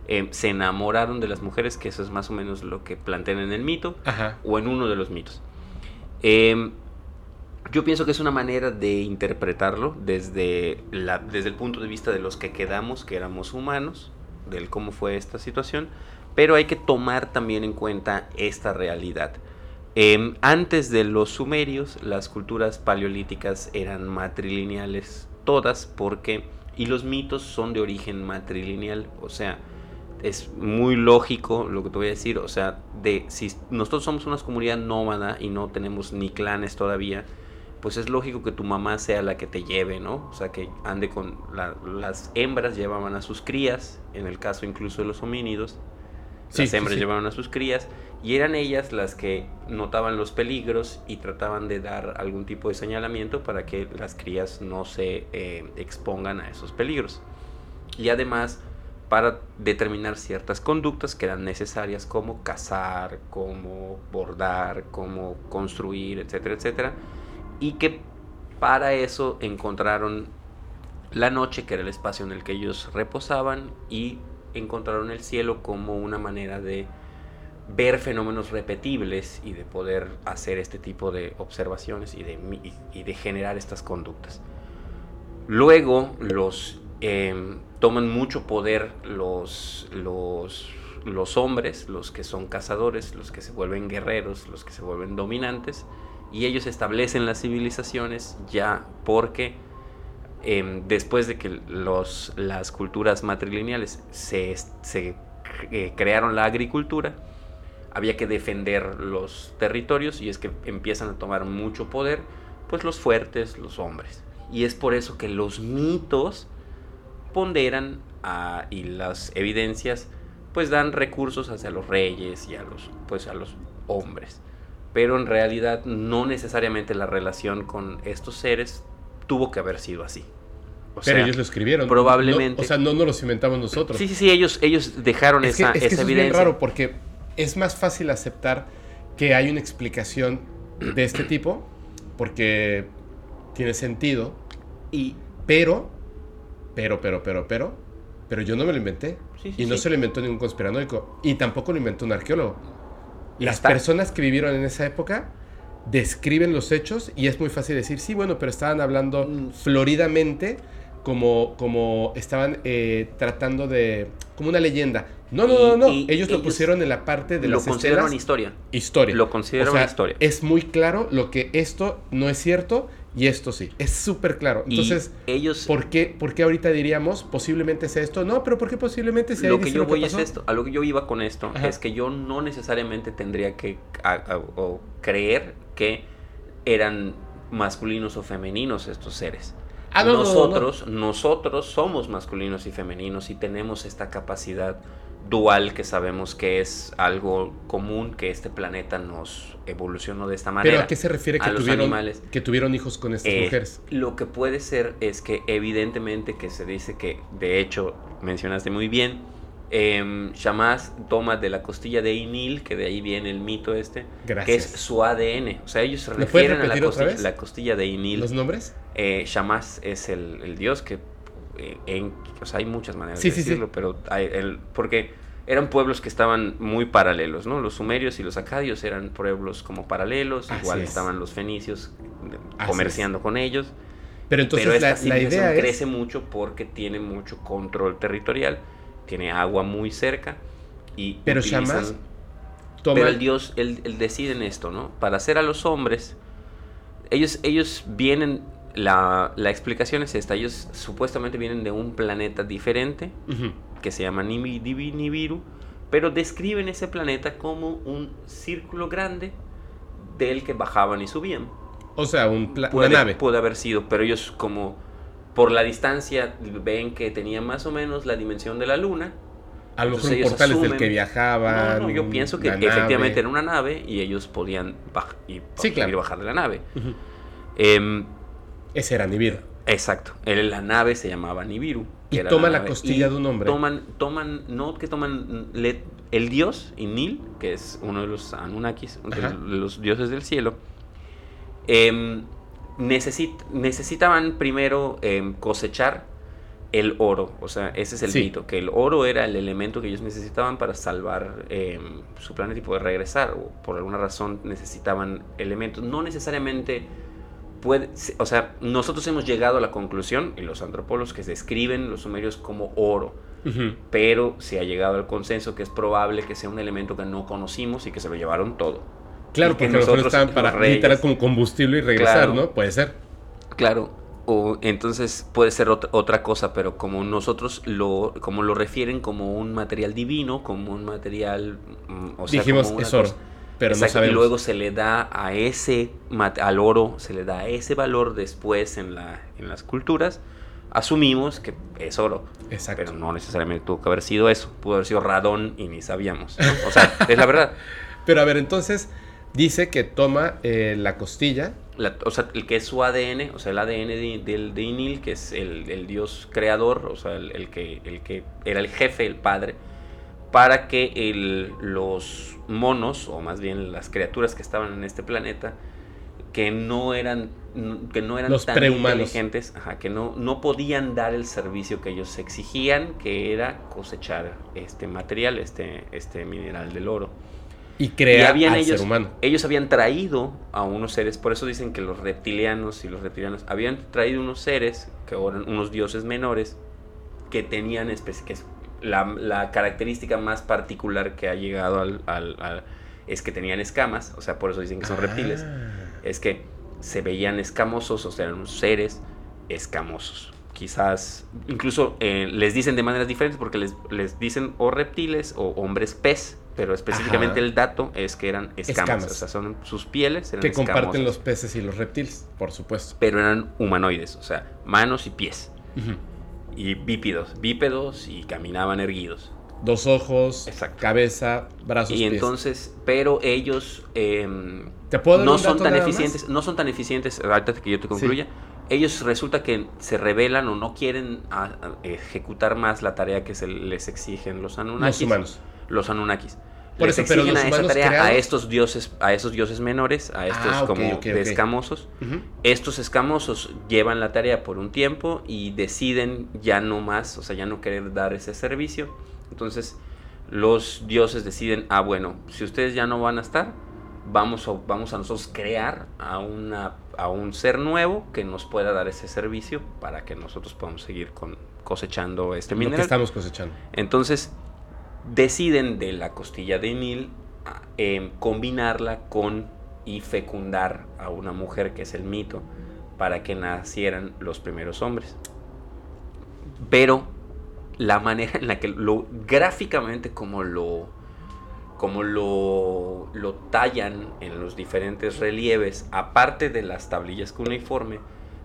eh, se enamoraron de las mujeres, que eso es más o menos lo que plantean en el mito Ajá. o en uno de los mitos. Eh, yo pienso que es una manera de interpretarlo desde, la, desde el punto de vista de los que quedamos, que éramos humanos, del cómo fue esta situación, pero hay que tomar también en cuenta esta realidad. Eh, antes de los sumerios, las culturas paleolíticas eran matrilineales todas, porque y los mitos son de origen matrilineal, o sea, es muy lógico lo que te voy a decir, o sea, de si nosotros somos una comunidad nómada y no tenemos ni clanes todavía, pues es lógico que tu mamá sea la que te lleve, ¿no? O sea, que ande con la- las hembras llevaban a sus crías, en el caso incluso de los homínidos, Sí, las sí, hembras sí. llevaban a sus crías y eran ellas las que notaban los peligros y trataban de dar algún tipo de señalamiento para que las crías no se eh, expongan a esos peligros. Y además para determinar ciertas conductas que eran necesarias como cazar, como bordar, como construir, etcétera, etcétera. Y que para eso encontraron la noche, que era el espacio en el que ellos reposaban, y encontraron el cielo como una manera de ver fenómenos repetibles y de poder hacer este tipo de observaciones y de, y de generar estas conductas. Luego los em, toman mucho poder los, los, los hombres, los que son cazadores, los que se vuelven guerreros, los que se vuelven dominantes, y ellos establecen las civilizaciones ya porque em, después de que los, las culturas matrilineales se, se eh, crearon la agricultura, había que defender los territorios y es que empiezan a tomar mucho poder, pues los fuertes, los hombres. Y es por eso que los mitos ponderan y las evidencias pues dan recursos hacia los reyes y a los pues a los hombres. Pero en realidad no necesariamente la relación con estos seres tuvo que haber sido así. pero ellos lo escribieron. Probablemente. o sea, no nos los inventamos nosotros. Sí, sí, sí, ellos, ellos dejaron esa, es que Es raro porque es más fácil aceptar que hay una explicación de este tipo porque tiene sentido. Y, pero, pero, pero, pero, pero, pero yo no me lo inventé. y no se lo inventó ningún conspiranoico. Y tampoco lo inventó un arqueólogo. Las personas que vivieron en esa época describen los hechos y es muy fácil decir, sí, bueno, pero estaban hablando mm. floridamente como, como estaban eh, tratando de... como una leyenda. No, no, no, no. ellos, lo pusieron en la parte de lo las consideraron historia. Historia. Lo consideraron historia. Es muy claro lo que esto no es cierto y esto sí. Es súper claro. Entonces, ellos, ¿por qué, ¿por qué ahorita diríamos posiblemente sea esto? No, pero ¿por qué posiblemente sea Lo que yo voy es esto. A lo que yo iba con esto es que yo no necesariamente tendría que creer que eran masculinos o femeninos estos seres. Ah, nosotros, nosotros somos masculinos y femeninos y tenemos esta capacidad dual que sabemos que es algo común que este planeta nos evolucionó de esta manera. ¿Pero a qué se refiere que, tuvieron, que tuvieron hijos con estas eh, mujeres? Lo que puede ser es que evidentemente que se dice que, de hecho, mencionaste muy bien, eh, toma de la costilla de Inil, que de ahí viene el mito este, que es su ADN. O sea, ellos se refieren a la costilla, la costilla, de Inil. ¿Los nombres? Eh, es el, dios que... Eh, en, o sea, hay muchas maneras de decirlo, pero hay el, porque eran pueblos que estaban muy paralelos, ¿no? Los sumerios y los acadios eran pueblos como paralelos, igual estaban los fenicios comerciando con ellos. Pero entonces la, idea crece mucho porque tiene mucho control territorial, tiene agua muy cerca y pero utilizan, Pero el dios, él, decide en esto, ¿no? Para hacer a los hombres, ellos, ellos vienen la, explicación es esta. Ellos supuestamente vienen de un planeta diferente que se llama Nibiru, pero describen ese planeta como un círculo grande del que bajaban y subían. O sea, un una nave. Puede haber sido, pero ellos como por la distancia ven que tenía más o menos la dimensión de la luna. A los portales del que viajaban. No, yo pienso que efectivamente era una nave y ellos podían y, bajar de la nave. Ese era Nibiru. Exacto. la nave se llamaba Nibiru. Y toma la, costilla de un hombre. Toman, toman, no que toman el dios Inil, que es uno de los Anunnakis, de los dioses del cielo. Em, necesitaban primero em, cosechar el oro. O sea, ese es el mito, que el oro era el elemento que ellos necesitaban para salvar em, su planeta y poder regresar. O por alguna razón necesitaban elementos. No necesariamente o sea, nosotros hemos llegado a la conclusión, y los antropólogos que describen los sumerios como oro, pero se ha llegado al consenso que es probable que sea un elemento que no conocimos y que se lo llevaron todo. Claro, porque nosotros estaban para literal como combustible y regresar, ¿no? Puede ser. Claro, o entonces puede ser otra, cosa, pero como nosotros lo, como lo refieren como un material divino, como un material, mm, o sea, Dijimos es oro. Pero Y luego se le da a ese, al oro, se le da ese valor después en, la, en las culturas. Asumimos que es oro. Exacto. Pero no necesariamente tuvo que haber sido eso. Pudo haber sido radón y ni sabíamos. O sea, <laughs> es la verdad. Pero a ver, entonces dice que toma eh, la costilla. o sea, el que es su ADN, o sea, el ADN de, de, Inil, que es el, el, dios creador, o sea, el, que, el que era el jefe, el padre, para que el, los monos, o más bien las criaturas que estaban en este planeta, que no eran, que no eran tan inteligentes, que no, no podían dar el servicio que ellos exigían, que era cosechar este material, este, este mineral del oro. Y crear al ellos, ser humano. Ellos habían traído a unos seres, por eso dicen que los reptilianos y los reptilianos habían traído unos seres, que eran unos dioses menores, que tenían, que la, característica más particular que ha llegado al, es que tenían escamas, o sea, por eso dicen que son reptiles, ah. es que se veían escamosos, o sea, eran seres escamosos. Quizás, incluso eh, les dicen de maneras diferentes porque les, les dicen o reptiles o hombres pez, pero específicamente Ajá. el dato es que eran escamas, Escamas. o sea, son sus pieles eran Que comparten los peces y los reptiles, por supuesto. pero eran humanoides, o sea, manos y pies Ujú. Y bípedos, bípedos y caminaban erguidos. Dos ojos, Exacto. cabeza, brazos, y pies. entonces, pero ellos em, ¿Te puedo no son tan nada más? eficientes, no son tan eficientes, ahorita que yo te concluya, ellos resulta que se rebelan o no quieren a- a ejecutar más la tarea que se les exigen los Anunnakis. Los humanos. Los Anunnakis. Por les eso, pero exigen los a esa tarea a estos dioses, a esos dioses menores, a estos Ah, como de escamosos. Estos escamosos llevan la tarea por un tiempo y deciden ya no más, o sea, ya no querer dar ese servicio. Entonces, los dioses deciden, ah, bueno, si ustedes ya no van a estar, vamos a, vamos a nosotros crear a, una, a un ser nuevo que nos pueda dar ese servicio para que nosotros podamos seguir con, cosechando este Lo que mineral. estamos cosechando. Entonces, deciden de la costilla de Nil a- em, combinarla con y fecundar a una mujer, que es el mito, para que nacieran los primeros hombres. Pero la manera en la que lo gráficamente como lo como lo, lo tallan en los diferentes relieves, aparte de las tablillas cuneiforme,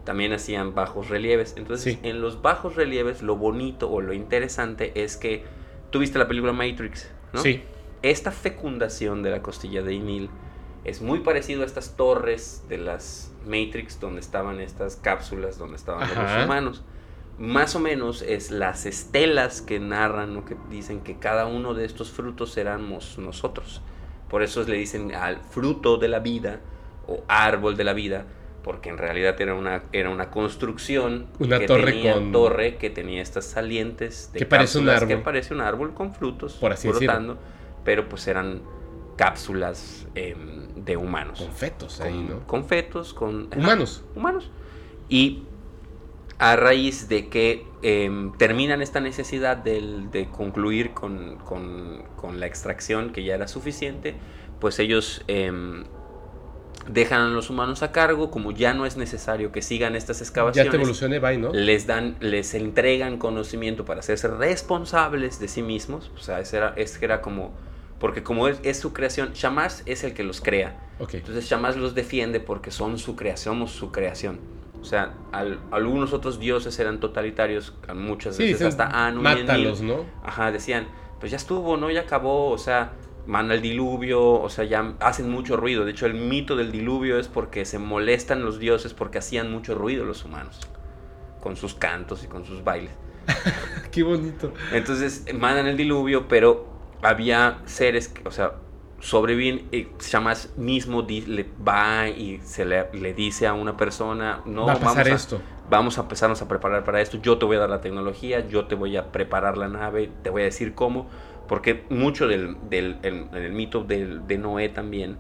también hacían bajos relieves. Entonces, Sí. en los bajos relieves, lo bonito o lo interesante es que tuviste la película Matrix, ¿no? Sí. Esta fecundación de la costilla de Inil es muy parecido a estas torres de las Matrix donde estaban estas cápsulas, donde estaban Ajá. los humanos. Más o menos es las estelas que narran o que dicen que cada uno de estos frutos éramos nosotros. Por eso le dicen al fruto de la vida o árbol de la vida, porque en realidad era una, era una construcción Una que torre tenía con- torre que tenía estas salientes de Que parece un cápsulas que árbol. parece un árbol con frutos Por así decirlo. brotando, pero pues eran cápsulas em, de humanos. Con fetos ahí, Con- ¿no? Con fetos, con... ajá, Humanos. humanos. Y a raíz de que em, terminan esta necesidad del- de concluir con, con- con la extracción, que ya era suficiente, pues ellos em, dejan a los humanos a cargo, como ya no es necesario que sigan estas Ya excavaciones te evolucioné, bye, ¿no? les dan, les entregan conocimiento para hacerse responsables de sí mismos. O sea, ese era, ese era como, porque como es, es su creación, Shamash es el que los crea. Entonces Shamash los defiende porque son su creación, somos su creación. O sea, al- algunos otros dioses eran totalitarios, muchas veces hasta Anu y Enlil. ¿no? Ajá, decían, pues ya estuvo, ¿no? Ya acabó, o sea, manda el diluvio, o sea, ya hacen mucho ruido. De hecho, el mito del diluvio es porque se molestan los dioses porque hacían mucho ruido los humanos, con sus cantos y con sus bailes. <laughs> Qué bonito. Entonces, mandan el diluvio, pero había seres, que, o sea, sobreviven, y Shamash mismo di- le va y se le, le dice a una persona, no, Va a pasar vamos esto. vamos a empezarnos a preparar para esto, yo te voy a dar la tecnología, yo te voy a preparar la nave, te voy a decir cómo, porque mucho del, del el mito del- de Noé también,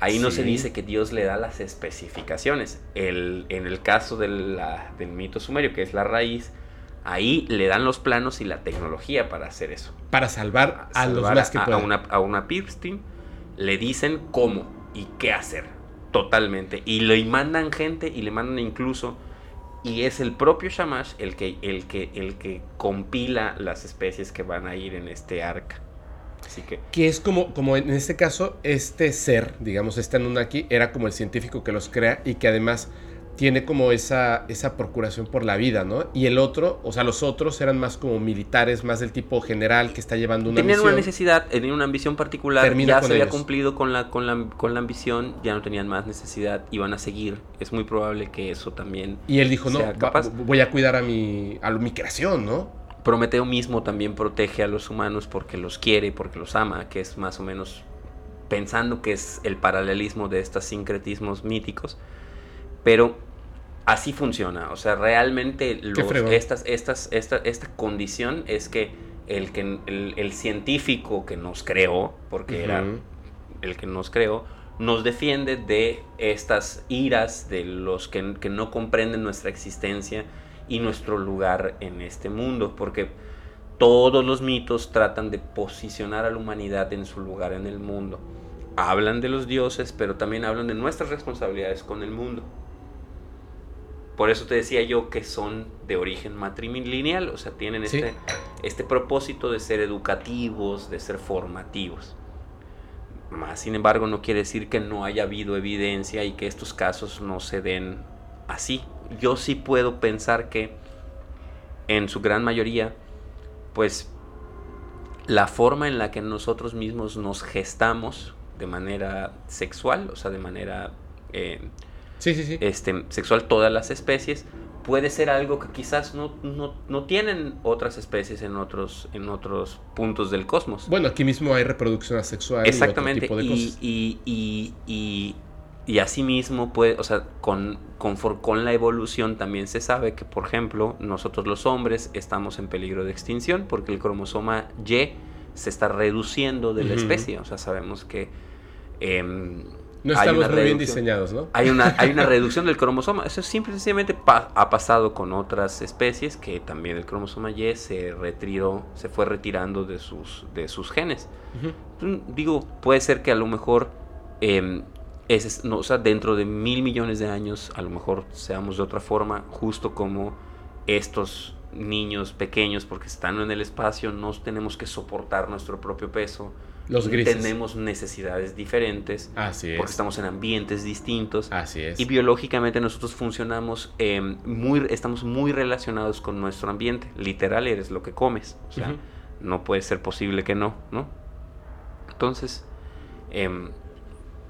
ahí no se dice que Dios le da las especificaciones. El, en el caso de la- del mito sumerio, que es la raíz, ahí le dan los planos y la tecnología para hacer eso. Para salvar a los Salvar más que a, una, a una Pirstein, le dicen cómo y qué hacer. Totalmente. Y le mandan gente y le mandan incluso. Y es el propio Shamash el que, el que, el que compila las especies que van a ir en este arca. Así que. Que es como, como en este caso, este ser, digamos, este Anunnaki, era como el científico que los crea y que además tiene como esa, esa procuración por la vida, ¿no? Y el otro, o sea, los otros eran más como militares, más del tipo general que está llevando una Tenían misión. una necesidad, tenían una ambición particular, Termina ya se había cumplido con la, con, la, con la ambición, ya no tenían más necesidad, iban a seguir. Es muy probable que eso también Y él dijo, no, va- voy a cuidar a mi, a mi creación, ¿no? Prometeo mismo también protege a los humanos porque los quiere, porque los ama, que es más o menos pensando que es el paralelismo de estos sincretismos míticos. Pero así funciona, o sea, realmente los- fregón. estas, estas, esta, esta condición es que el, que el, el científico que nos creó, porque era el que nos creó, nos defiende de estas iras de los que, que no comprenden nuestra existencia y nuestro lugar en este mundo, porque todos los mitos tratan de posicionar a la humanidad en su lugar en el mundo. Hablan de los dioses, pero también hablan de nuestras responsabilidades con el mundo. Por eso te decía yo que son de origen matrilineal, o sea, tienen Sí. este, este propósito de ser educativos, de ser formativos. Más sin embargo, no quiere decir que no haya habido evidencia y que estos casos no se den así. Yo sí puedo pensar que en su gran mayoría, pues la forma en la que nosotros mismos nos gestamos de manera sexual, o sea, de manera eh, sí, sí, sí. Este, sexual todas las especies, puede ser algo que quizás no, no, tienen otras especies en otros, en otros puntos del cosmos. Bueno, aquí mismo hay reproducción asexual Exactamente. y otro tipo de cosas. Y, y, y, y, asimismo, puede, o sea, con, con, con la evolución también se sabe que, por ejemplo, nosotros los hombres estamos en peligro de extinción porque el cromosoma Y se está reduciendo de la especie. O sea, sabemos que... Em, no estamos muy bien diseñados, ¿no? Hay una, hay una <laughs> reducción del cromosoma. Eso simplemente ha pasado con otras especies que también el cromosoma Y se retiró, se fue retirando de sus, de sus genes. Digo, puede ser que a lo mejor eh, es, no, o sea, dentro de mil millones de años a lo mejor seamos de otra forma, justo como estos niños pequeños, porque están en el espacio, no tenemos que soportar nuestro propio peso los grises. Tenemos necesidades diferentes. Así es. Porque estamos en ambientes distintos. Así es. Y biológicamente nosotros funcionamos em, muy, estamos muy relacionados con nuestro ambiente. Literal, eres lo que comes. O sea, no puede ser posible que no, ¿no? Entonces, em,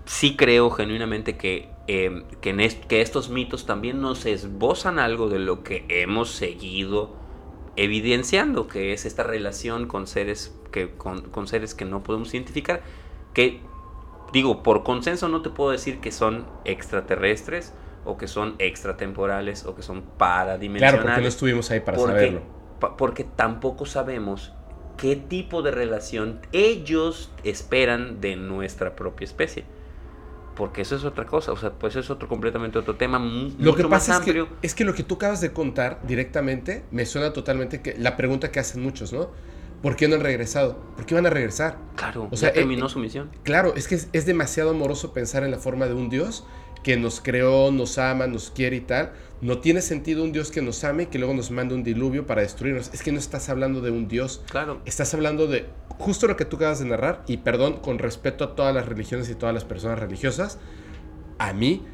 sí creo genuinamente que, em, que, que estos mitos también nos esbozan algo de lo que hemos seguido evidenciando, que es esta relación con seres que, con, seres que no podemos identificar, que digo, por consenso no te puedo decir que son extraterrestres o que son extratemporales o que son paradimensionales. Claro, porque no estuvimos ahí para saberlo. porque tampoco sabemos qué tipo de relación ellos esperan de nuestra propia especie. Porque eso es otra cosa, o sea, pues eso es otro completamente otro tema. Lo que pasa es que, es que lo que tú acabas de contar directamente me suena totalmente que la pregunta que hacen muchos, ¿no? ¿Por qué no han regresado? ¿Por qué van a regresar? Claro, o sea, terminó eh, su misión. Claro, es que es, demasiado amoroso pensar en la forma de un Dios que nos creó, nos ama, nos quiere y tal. No tiene sentido un Dios que nos ame y que luego nos mande un diluvio para destruirnos. Es que no estás hablando de un Dios. Claro. Estás hablando de justo lo que tú acabas de narrar. Y perdón, con respeto a todas las religiones y todas las personas religiosas, a mí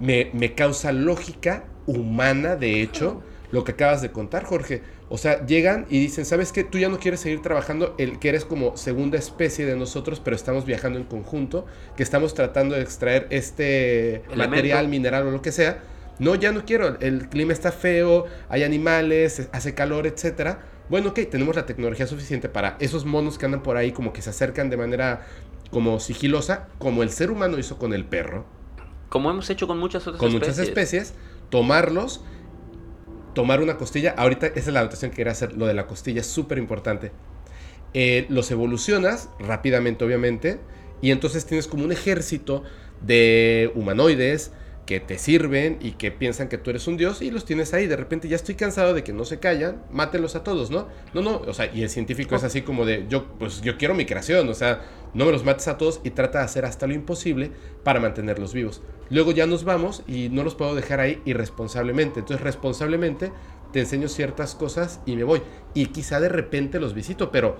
me, me causa lógica humana, de hecho, lo que acabas de contar, Jorge. O sea, llegan y dicen, ¿sabes qué? Tú ya no quieres seguir trabajando, el que eres como segunda especie de nosotros, pero estamos viajando en conjunto, que estamos tratando de extraer este material, mineral o lo que sea. No, ya no quiero, el clima está feo, hay animales, hace calor, etcétera. Bueno, ok, tenemos la tecnología suficiente para esos monos que andan por ahí como que se acercan de manera como sigilosa, como el ser humano hizo con el perro. Como hemos hecho con muchas otras especies. Con muchas especies, tomarlos tomar una costilla, ahorita esa es la anotación que quería hacer, lo de la costilla es súper importante. Eh, los evolucionas rápidamente, obviamente, y entonces tienes como un ejército de humanoides que te sirven y que piensan que tú eres un dios y los tienes ahí. De repente ya estoy cansado de que no se callan, mátelos a todos, ¿no? No, no, o sea, y el científico es así como de, yo, pues yo quiero mi creación, o sea, no me los mates a todos y trata de hacer hasta lo imposible para mantenerlos vivos. Luego ya nos vamos y no los puedo dejar ahí irresponsablemente. Entonces, responsablemente te enseño ciertas cosas y me voy. Y quizá de repente los visito, pero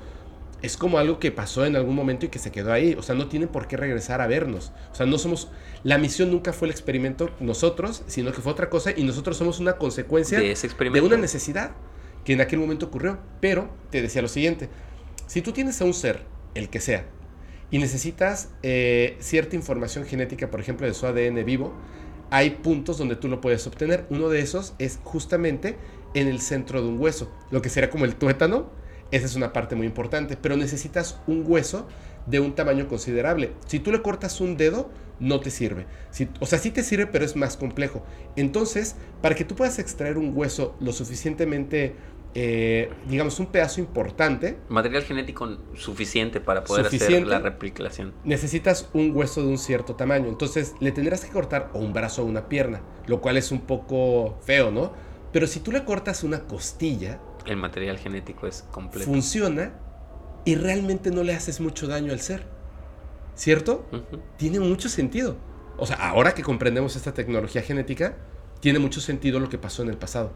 es como algo que pasó en algún momento y que se quedó ahí. O sea, no tienen por qué regresar a vernos. O sea, no somos. La misión nunca fue el experimento nosotros, sino que fue otra cosa y nosotros somos una consecuencia de, ese experimento. de una necesidad que en aquel momento ocurrió. Pero te decía lo siguiente: si tú tienes a un ser, el que sea, y necesitas eh, cierta información genética, por ejemplo, de su ADN vivo, hay puntos donde tú lo puedes obtener. Uno de esos es justamente en el centro de un hueso, lo que sería como el tuétano esa es una parte muy importante, pero necesitas un hueso de un tamaño considerable. Si tú le cortas un dedo, no te sirve. o sea, sí te sirve, pero es más complejo. Entonces, para que tú puedas extraer un hueso lo suficientemente, eh, digamos, un pedazo importante. Material genético suficiente para poder hacer la replicación. Necesitas un hueso de un cierto tamaño. Entonces, le tendrás que cortar o un brazo o una pierna, lo cual es un poco feo, ¿no? Pero si tú le cortas una costilla, el material genético es completo. Funciona y realmente no le haces mucho daño al ser. ¿Cierto? Tiene mucho sentido. O sea, ahora que comprendemos esta tecnología genética, tiene mucho sentido lo que pasó en el pasado.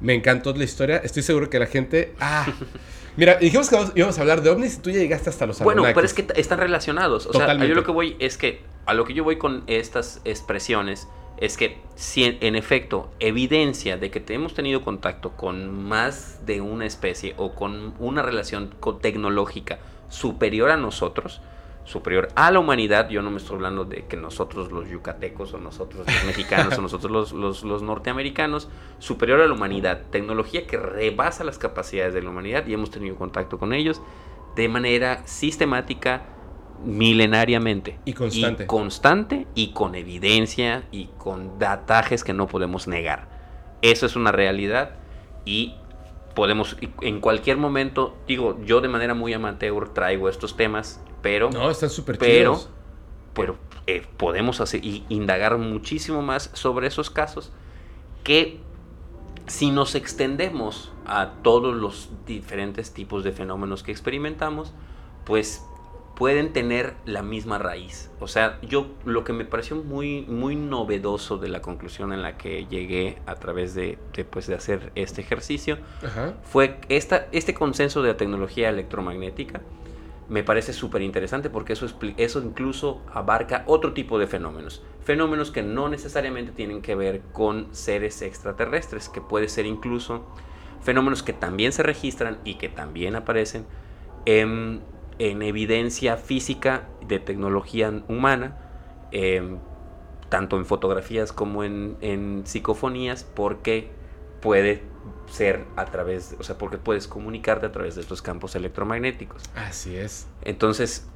Me encantó la historia. Estoy seguro que la gente. Ah. <laughs> Mira, dijimos que íbamos a hablar de ovnis y tú ya llegaste hasta los Bueno, pero es que están relacionados. O sea, yo lo que voy es que. A lo que yo voy con estas expresiones es que si en, efecto evidencia de que hemos tenido contacto con más de una especie o con una relación tecnológica superior a nosotros, superior a la humanidad. Yo no me estoy hablando de que nosotros los yucatecos o nosotros los mexicanos o <laughs> nosotros los, norteamericanos, superior a la humanidad. Tecnología que rebasa las capacidades de la humanidad y hemos tenido contacto con ellos de manera sistemática, milenariamente. Y constante. Y constante y con evidencia y con datajes que no podemos negar. Eso es una realidad y podemos en cualquier momento, digo, yo de manera muy amateur traigo estos temas pero... No, están súper Pero, pero eh, podemos hacer, y indagar muchísimo más sobre esos casos que si nos extendemos a todos los diferentes tipos de fenómenos que experimentamos, pues pueden tener la misma raíz. O sea, yo lo que me pareció muy, muy novedoso de la conclusión en la que llegué a través de, de, pues, de hacer este ejercicio fue esta, este consenso de la tecnología electromagnética me parece súper interesante porque eso, eso incluso abarca otro tipo de fenómenos. Fenómenos que no necesariamente tienen que ver con seres extraterrestres, que puede ser incluso fenómenos que también se registran y que también aparecen en, evidencia física de tecnología humana, em, tanto en fotografías como en, en psicofonías, porque puede ser a través, o sea, porque puedes comunicarte a través de estos campos electromagnéticos. Así es. Entonces,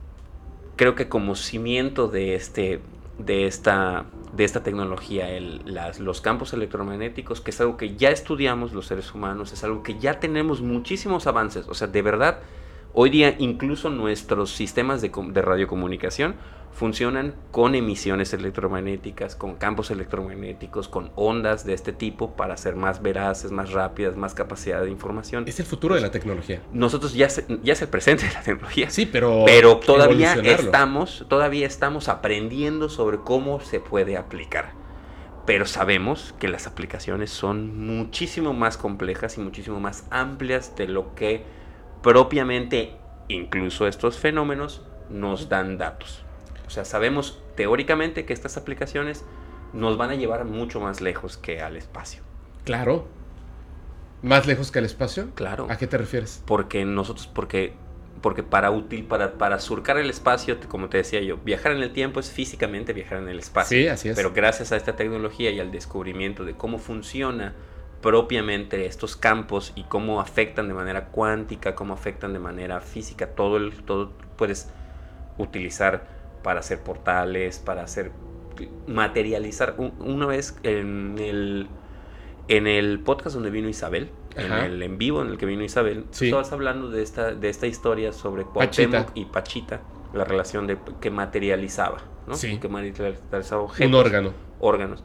creo que como cimiento de este de esta de esta tecnología, el, las, los campos electromagnéticos, que es algo que ya estudiamos los seres humanos, es algo que ya tenemos muchísimos avances, o sea, de verdad, hoy día incluso nuestros sistemas de, de radiocomunicación funcionan con emisiones electromagnéticas, con campos electromagnéticos, con ondas de este tipo para ser más veraces, más rápidas, más capacidad de información. Es el futuro de la tecnología. Nosotros ya, ya es el presente de la tecnología. Sí, pero pero todavía estamos todavía estamos aprendiendo sobre cómo se puede aplicar. Pero sabemos que las aplicaciones son muchísimo más complejas y muchísimo más amplias de lo que propiamente incluso estos fenómenos nos dan datos. O sea, sabemos teóricamente que estas aplicaciones nos van a llevar mucho más lejos que al espacio. Claro. ¿Más lejos que al espacio? Claro. ¿A qué te refieres? Porque nosotros, porque, porque para útil, para, para surcar el espacio, como te decía yo, viajar en el tiempo es físicamente viajar en el espacio. Sí, así es. Pero gracias a esta tecnología y al descubrimiento de cómo funciona propiamente estos campos y cómo afectan de manera cuántica, cómo afectan de manera física, todo el, todo puedes utilizar para hacer portales, para hacer materializar. Una vez en el, en el podcast donde vino Isabel, en el en vivo en el que vino Isabel, estabas hablando de esta, de esta historia sobre Cuauhtémoc y Pachita, la relación de que materializaba, ¿no? Que materializaba objetos. Un órgano. Órganos.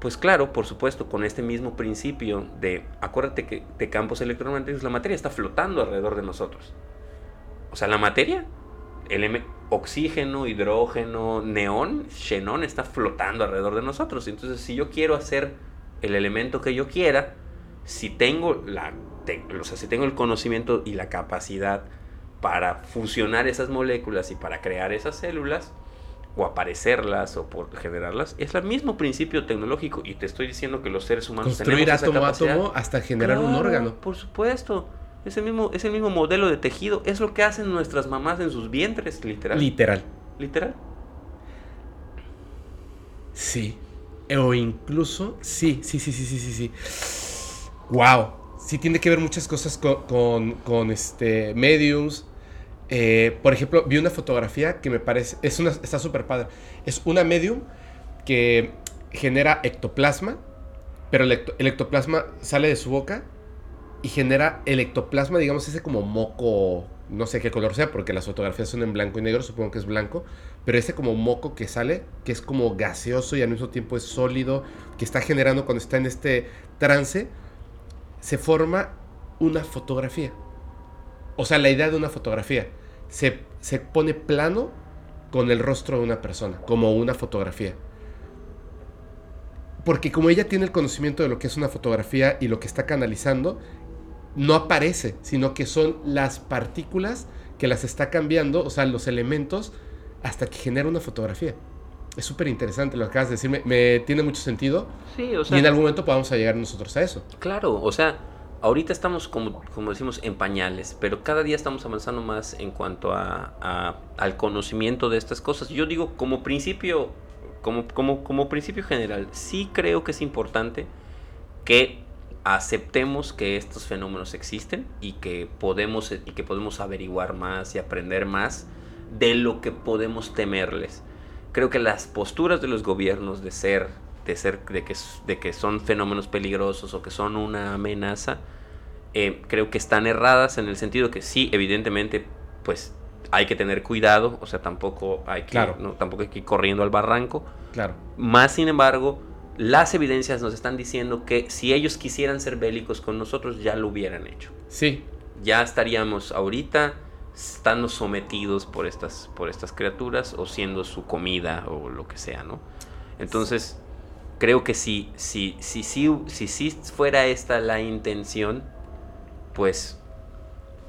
Pues claro, por supuesto, con este mismo principio de, acuérdate que de campos electromagnéticos, la materia está flotando alrededor de nosotros. O sea, la materia el oxígeno, hidrógeno, neón, xenón está flotando alrededor de nosotros. Entonces, si yo quiero hacer el elemento que yo quiera, si tengo, la, o sea, si tengo el conocimiento y la capacidad para fusionar esas moléculas y para crear esas células, o aparecerlas o por generarlas, es el mismo principio tecnológico. Y te estoy diciendo que los seres humanos Construir átomo a átomo hasta generar un órgano. Por supuesto. Es el, mismo, es el mismo modelo de tejido. Es lo que hacen nuestras mamás en sus vientres, literal. Literal. Literal. Sí. O incluso, sí, sí, sí, sí, sí, sí, sí. Wow. Sí tiene que ver muchas cosas con, con, este, mediums. Eh, por ejemplo, vi una fotografía que me parece, es una, está súper padre. Es una medium que genera ectoplasma, pero el, el ectoplasma sale de su boca y genera el ectoplasma, digamos, ese como moco, no sé qué color sea, porque las fotografías son en blanco y negro, supongo que es blanco, pero ese como moco que sale, que es como gaseoso y al mismo tiempo es sólido, que está generando cuando está en este trance, se forma una fotografía. O sea, la idea de una fotografía. Se, se pone plano con el rostro de una persona, como una fotografía. porque como ella tiene el conocimiento de lo que es una fotografía y lo que está canalizando, no aparece, sino que son las partículas que las está cambiando, o sea, los elementos, hasta que genera una fotografía. Es súper interesante lo que acabas de decir, me, tiene mucho sentido. Sí, o sea. Y en algún momento podamos llegar nosotros a eso. Claro, o sea, ahorita estamos, como, como decimos, en pañales, pero cada día estamos avanzando más en cuanto a, al conocimiento de estas cosas. Yo digo, como principio, como, como, como principio general, sí creo que es importante que aceptemos que estos fenómenos existen y que podemos y que podemos averiguar más y aprender más de lo que podemos temerles. Creo que las posturas de los gobiernos de ser de ser de que, de que son fenómenos peligrosos o que son una amenaza eh, creo que están erradas en el sentido que sí evidentemente pues hay que tener cuidado o sea tampoco hay que no, tampoco hay que ir corriendo al barranco claro más sin embargo las evidencias nos están diciendo que si ellos quisieran ser bélicos con nosotros, ya lo hubieran hecho. Sí. Ya estaríamos ahorita estando sometidos por estas, por estas criaturas o siendo su comida o lo que sea, ¿no? Entonces, creo que si, si, si, si, si, si fuera esta la intención, pues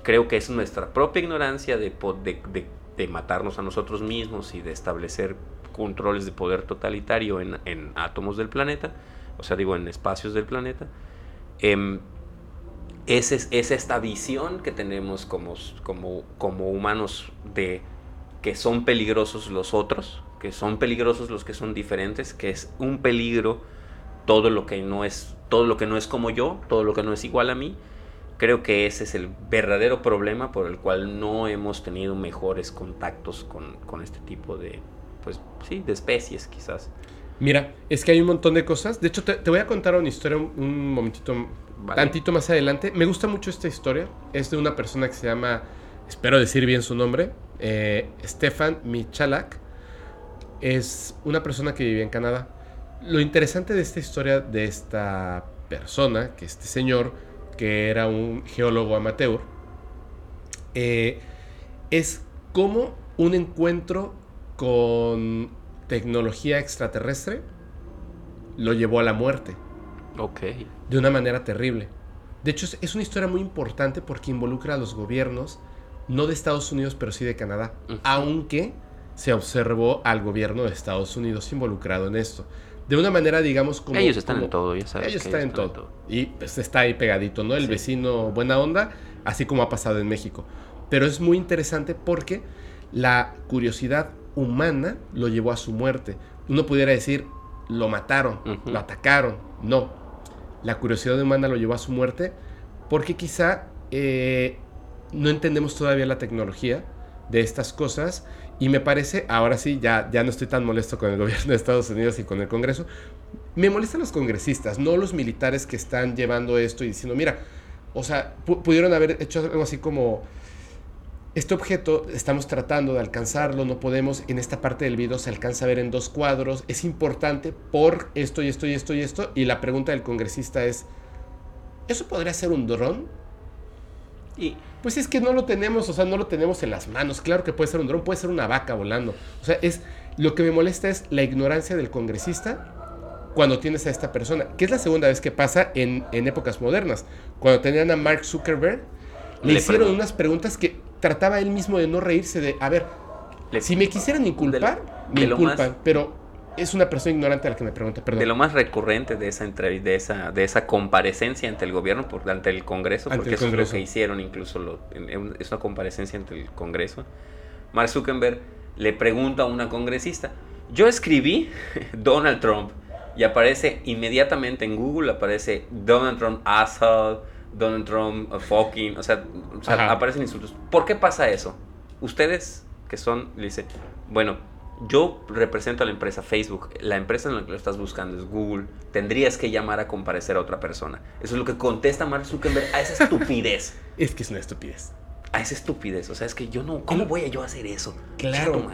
creo que es nuestra propia ignorancia de, de, de, de matarnos a nosotros mismos y de establecer controles de poder totalitario en, en átomos del planeta, o sea, digo, en espacios del planeta. Eh, es, es, esta visión que tenemos como, como, como humanos de que son peligrosos los otros, que son peligrosos los que son diferentes, que es un peligro todo lo que no es todo lo que no es como yo, todo lo que no es igual a mí. Creo que ese es el verdadero problema por el cual no hemos tenido mejores contactos con, con este tipo de, pues sí, de especies quizás. Mira, es que hay un montón de cosas. De hecho, te, voy a contar una historia un, momentito, tantito más adelante. Me gusta mucho esta historia. Es de una persona que se llama, espero decir bien su nombre, eh, Stefan Michalak. Es una persona que vive en Canadá. Lo interesante de esta historia de esta persona, que este señor, que era un geólogo amateur, eh, es como un encuentro con tecnología extraterrestre lo llevó a la muerte. Ok. De una manera terrible. De hecho, es una historia muy importante porque involucra a los gobiernos, no de Estados Unidos, pero sí de Canadá. Aunque se observó al gobierno de Estados Unidos involucrado en esto. De una manera, digamos, como... Ellos están en todo, ya sabes. Ellos están, en, todo. Y pues está ahí pegadito, ¿no? El vecino buena onda, así como ha pasado en México. Pero es muy interesante porque la curiosidad humana lo llevó a su muerte. Uno pudiera decir, lo mataron, lo atacaron. No, la curiosidad humana lo llevó a su muerte porque quizá eh, no entendemos todavía la tecnología de estas cosas y me parece, ahora sí, ya, ya no estoy tan molesto con el <laughs> gobierno de Estados Unidos y con el Congreso, me molestan los congresistas, no los militares que están llevando esto y diciendo, mira, o sea, pudieron haber hecho algo así como este objeto estamos tratando de alcanzarlo, no podemos, en esta parte del video se alcanza a ver en dos cuadros, es importante por esto y esto y esto y esto, y la pregunta del congresista es, ¿eso podría ser un dron? Y pues es que no lo tenemos, o sea, no lo tenemos en las manos, claro que puede ser un dron, puede ser una vaca volando, o sea, es, lo que me molesta es la ignorancia del congresista cuando tienes a esta persona, que es la segunda vez que pasa en, en épocas modernas, cuando tenían a Mark Zuckerberg, le, hicieron unas preguntas que trataba él mismo de no reírse de, a ver, si me quisieran inculpar, me inculpan, pero es una persona ignorante a la que me pregunta, perdón. De lo más recurrente de esa de esa, de esa comparecencia ante el gobierno, por, ante el Congreso, porque eso es lo que hicieron, incluso lo, es una comparecencia ante el Congreso. Mark Zuckerberg le pregunta a una congresista, yo escribí <laughs> Donald Trump y aparece inmediatamente en Google, aparece Donald Trump asshole, Donald Trump, fucking, o sea, aparecen insultos. ¿Por qué pasa eso? Ustedes que son, le dice, bueno, yo represento a la empresa Facebook, la empresa en la que lo estás buscando es Google, tendrías que llamar a comparecer a otra persona. Eso es lo que contesta Mark Zuckerberg a esa estupidez. <laughs> es que es una estupidez. A esa estupidez, o sea, es que yo no, ¿cómo voy a yo hacer eso? Claro.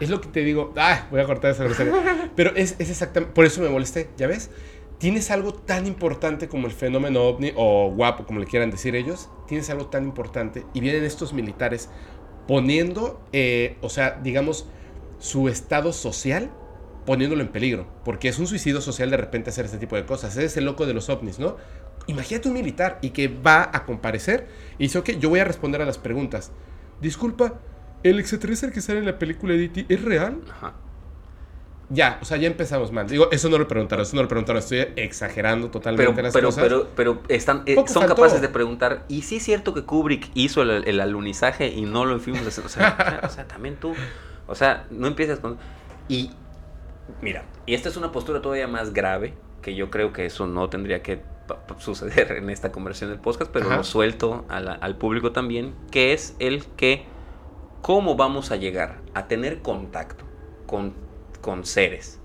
es lo que te digo, ah, voy a cortar esa <laughs> Pero es, es exactamente, por eso me molesté, ¿ya ves? tienes algo tan importante como el fenómeno ovni, o guapo, como le quieran decir ellos, tienes algo tan importante y vienen estos militares poniendo, eh, o sea, digamos, su estado social poniéndolo en peligro, porque es un suicidio social de repente hacer este tipo de cosas. Es el loco de los ovnis, ¿no? Imagínate un militar y que va a comparecer y dice, ok, yo voy a responder a las preguntas. Disculpa, ¿el extraterrestre que sale en la película de E.T. es real? Ajá. Ya, o sea, ya empezamos mal. Digo, eso no lo preguntaron, eso no lo preguntaron. Estoy exagerando totalmente Pero, las pero, cosas. pero, pero están, eh, son faltó. capaces de preguntar, ¿y sí es cierto que Kubrick hizo el, el alunizaje y no lo fuimos a hacer? O sea, <laughs> o sea, también tú, o sea, no empiezas con... Y, mira, y esta es una postura todavía más grave, que yo creo que eso no tendría que suceder en esta conversión del podcast, pero Ajá. lo suelto la- al público también, que es el que, ¿cómo vamos a llegar a tener contacto con, con seres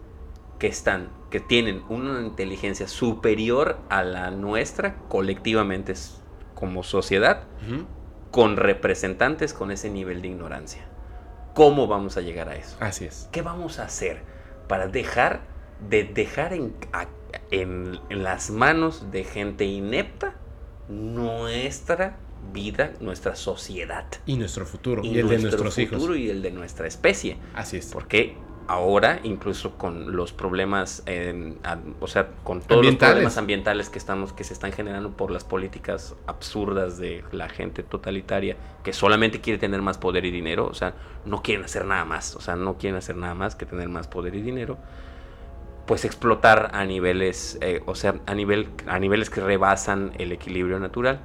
que están, que tienen una inteligencia superior a la nuestra colectivamente como sociedad, con representantes con ese nivel de ignorancia. ¿Cómo vamos a llegar a eso? Así es. ¿Qué vamos a hacer para dejar de dejar en, a- en- en las manos de gente inepta nuestra vida, nuestra sociedad? Y nuestro futuro. Y, el de nuestro nuestros futuro hijos. y el de nuestra especie. Así es. Porque ahora, incluso con los problemas, a- o sea, con todos los problemas ambientales que estamos, que se están generando por las políticas absurdas de la gente totalitaria, que solamente quiere tener más poder y dinero, o sea, no quieren hacer nada más, o sea, no quieren hacer nada más que tener más poder y dinero, pues explotar a niveles, eh, o sea, a nivel, a niveles que rebasan el equilibrio natural,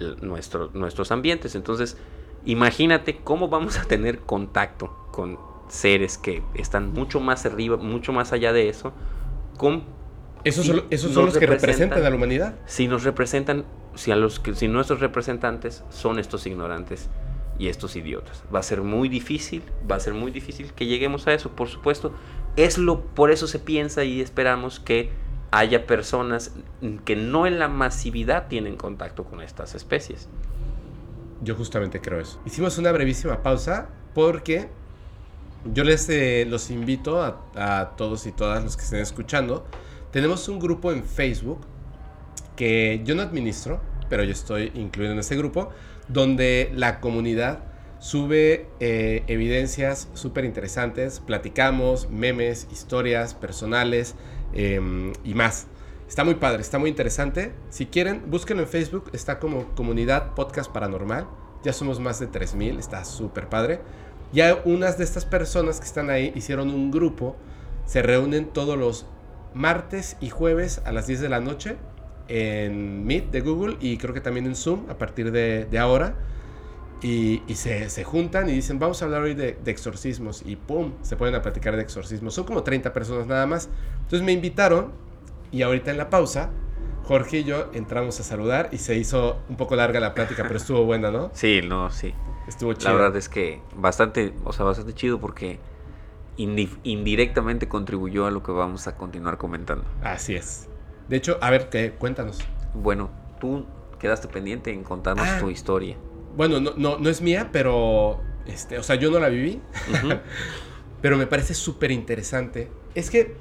el- nuestro- nuestros ambientes. Entonces, imagínate cómo vamos a tener contacto con seres que están mucho más arriba, mucho más allá de eso, con Esos si son, esos son los que representan representan- a la humanidad. si nos representan, si a los que si nuestros representantes son estos ignorantes y estos idiotas. Va a ser muy difícil, va a ser muy difícil que lleguemos a eso, por supuesto. Es lo por eso se piensa y esperamos que haya personas que no en la masividad tienen contacto con estas especies. Yo justamente creo eso. Hicimos una brevísima pausa porque yo les eh, los invito a, todos y todas los que estén escuchando. Tenemos un grupo en Facebook que yo no administro, pero yo estoy incluido en ese grupo, donde la comunidad sube eh, evidencias súper interesantes, platicamos, memes, historias personales em, y más. Está muy padre, está muy interesante. Si quieren, búsquenlo en Facebook, está como Comunidad Podcast Paranormal. Ya somos más de 3000, está súper padre. Ya unas de estas personas que están ahí hicieron un grupo, se reúnen todos los martes y jueves a las 10 de la noche en Meet de Google y creo que también en Zoom a partir de, ahora. Y, se, se juntan y dicen, vamos a hablar hoy de, de exorcismos. Y ¡pum! Se ponen a platicar de exorcismos. Son como 30 personas nada más. Entonces me invitaron y ahorita en la pausa, Jorge y yo entramos a saludar y se hizo un poco larga la plática, pero estuvo buena, ¿no? Sí, no, sí. Estuvo La chido. verdad es que bastante, o sea, bastante chido porque indi- indirectamente contribuyó a lo que vamos a continuar comentando. Así es. De hecho, a ver, ¿qué? cuéntanos. Bueno, tú quedaste pendiente en contarnos Ah. tu historia. Bueno, no, no, no es mía, pero, este, o sea, yo no la viví, <laughs> pero me parece súper interesante. Es que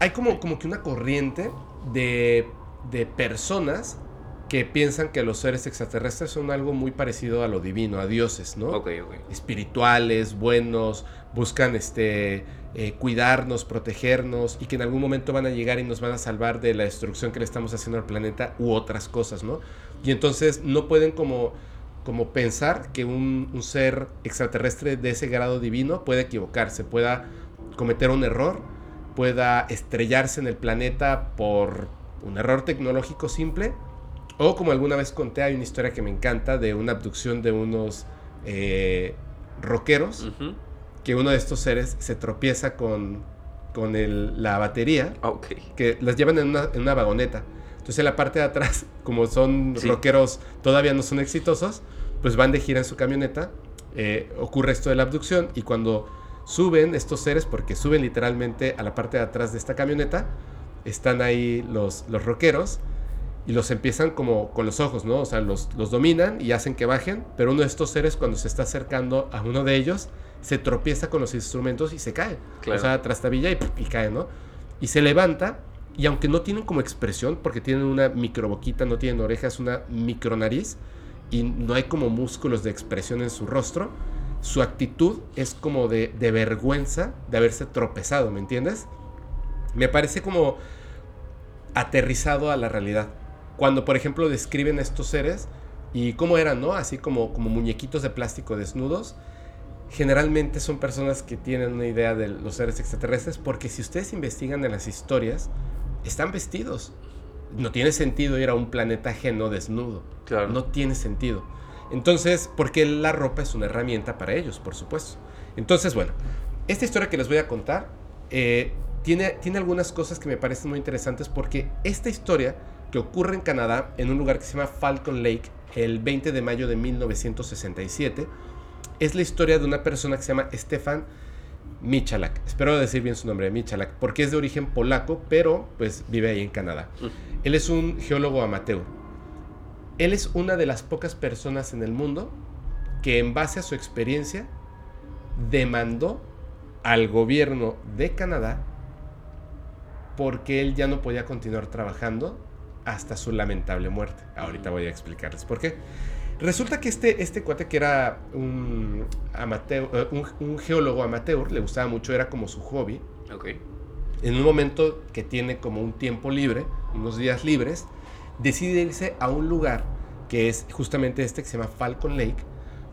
hay como, como que una corriente de, de personas que piensan que los seres extraterrestres son algo muy parecido a lo divino, a dioses, ¿no? Espirituales, buenos, buscan este, eh, cuidarnos, protegernos y que en algún momento van a llegar y nos van a salvar de la destrucción que le estamos haciendo al planeta u otras cosas, ¿no? Y entonces no pueden como, como pensar que un, un ser extraterrestre de ese grado divino puede equivocarse, pueda cometer un error, pueda estrellarse en el planeta por un error tecnológico simple. O como alguna vez conté, hay una historia que me encanta de una abducción de unos eh, rockeros, que uno de estos seres se tropieza con, con el- la batería, Ok. que las llevan en una, en una vagoneta. Entonces en la parte de atrás, <laughs> como son Sí. rockeros todavía no son exitosos, pues van de gira en su camioneta, eh, ocurre esto de la abducción y cuando suben estos seres, porque suben literalmente a la parte de atrás de esta camioneta, están ahí los, los rockeros y los empiezan como con los ojos, ¿no? O sea, los, los dominan y hacen que bajen, pero uno de estos seres cuando se está acercando a uno de ellos, se tropieza con los instrumentos y se cae. Claro. O sea, trastabilla y, y cae, ¿no? Y se levanta y aunque no tienen como expresión, porque tienen una microboquita, no tienen orejas, una micronariz y no hay como músculos de expresión en su rostro, su actitud es como de, de vergüenza de haberse tropezado, ¿me entiendes? Me parece como aterrizado a la realidad. Cuando, por ejemplo, describen a estos seres y cómo eran, ¿no? Así como, como muñequitos de plástico desnudos. Generalmente son personas que tienen una idea de los seres extraterrestres porque si ustedes investigan en las historias, están vestidos. No tiene sentido ir a un planeta ajeno desnudo. Claro. No tiene sentido. Entonces, porque la ropa es una herramienta para ellos, por supuesto. Entonces, bueno, esta historia que les voy a contar eh, tiene, tiene algunas cosas que me parecen muy interesantes porque esta historia que ocurre en Canadá, en un lugar que se llama Falcon Lake, el 20 de mayo de 1967, es la historia de una persona que se llama Stefan Michalak. Espero decir bien su nombre, Michalak, porque es de origen polaco, pero pues vive ahí en Canadá. Él es un geólogo amateur. Él es una de las pocas personas en el mundo que en base a su experiencia demandó al gobierno de Canadá porque él ya no podía continuar trabajando hasta su lamentable muerte. Ahorita voy a explicarles por qué. Resulta que este, este cuate que era un, amateur, eh, un, un geólogo amateur, le gustaba mucho, era como su hobby. En un momento que tiene como un tiempo libre, unos días libres, decide irse a un lugar que es justamente este que se llama Falcon Lake,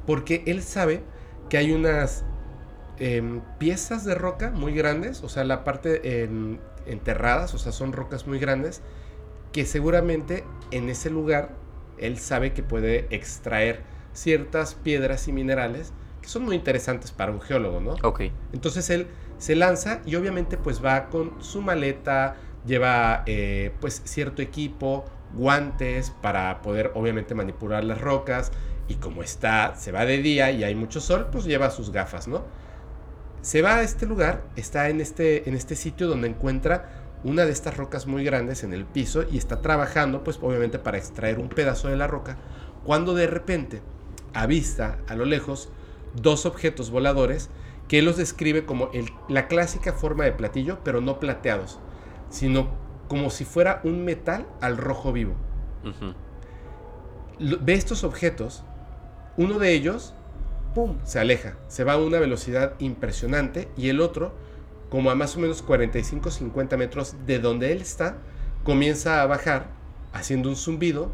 porque él sabe que hay unas em, piezas de roca muy grandes, o sea, la parte en- enterradas, o sea, son rocas muy grandes, que seguramente en ese lugar él sabe que puede extraer ciertas piedras y minerales que son muy interesantes para un geólogo, ¿no? Ok. Entonces él se lanza y obviamente pues va con su maleta, lleva eh, pues cierto equipo, guantes para poder obviamente manipular las rocas y como está, se va de día y hay mucho sol, pues lleva sus gafas, ¿no? Se va a este lugar, está en este, en este sitio donde encuentra una de estas rocas muy grandes en el piso y está trabajando pues obviamente para extraer un pedazo de la roca, cuando de repente avista a lo lejos dos objetos voladores que él los describe como el- la clásica forma de platillo, pero no plateados, sino como si fuera un metal al rojo vivo. Lo- Ve estos objetos, uno de ellos, ¡pum!, se aleja, se va a una velocidad impresionante y el otro, como a más o menos 45-50 metros de donde él está, comienza a bajar haciendo un zumbido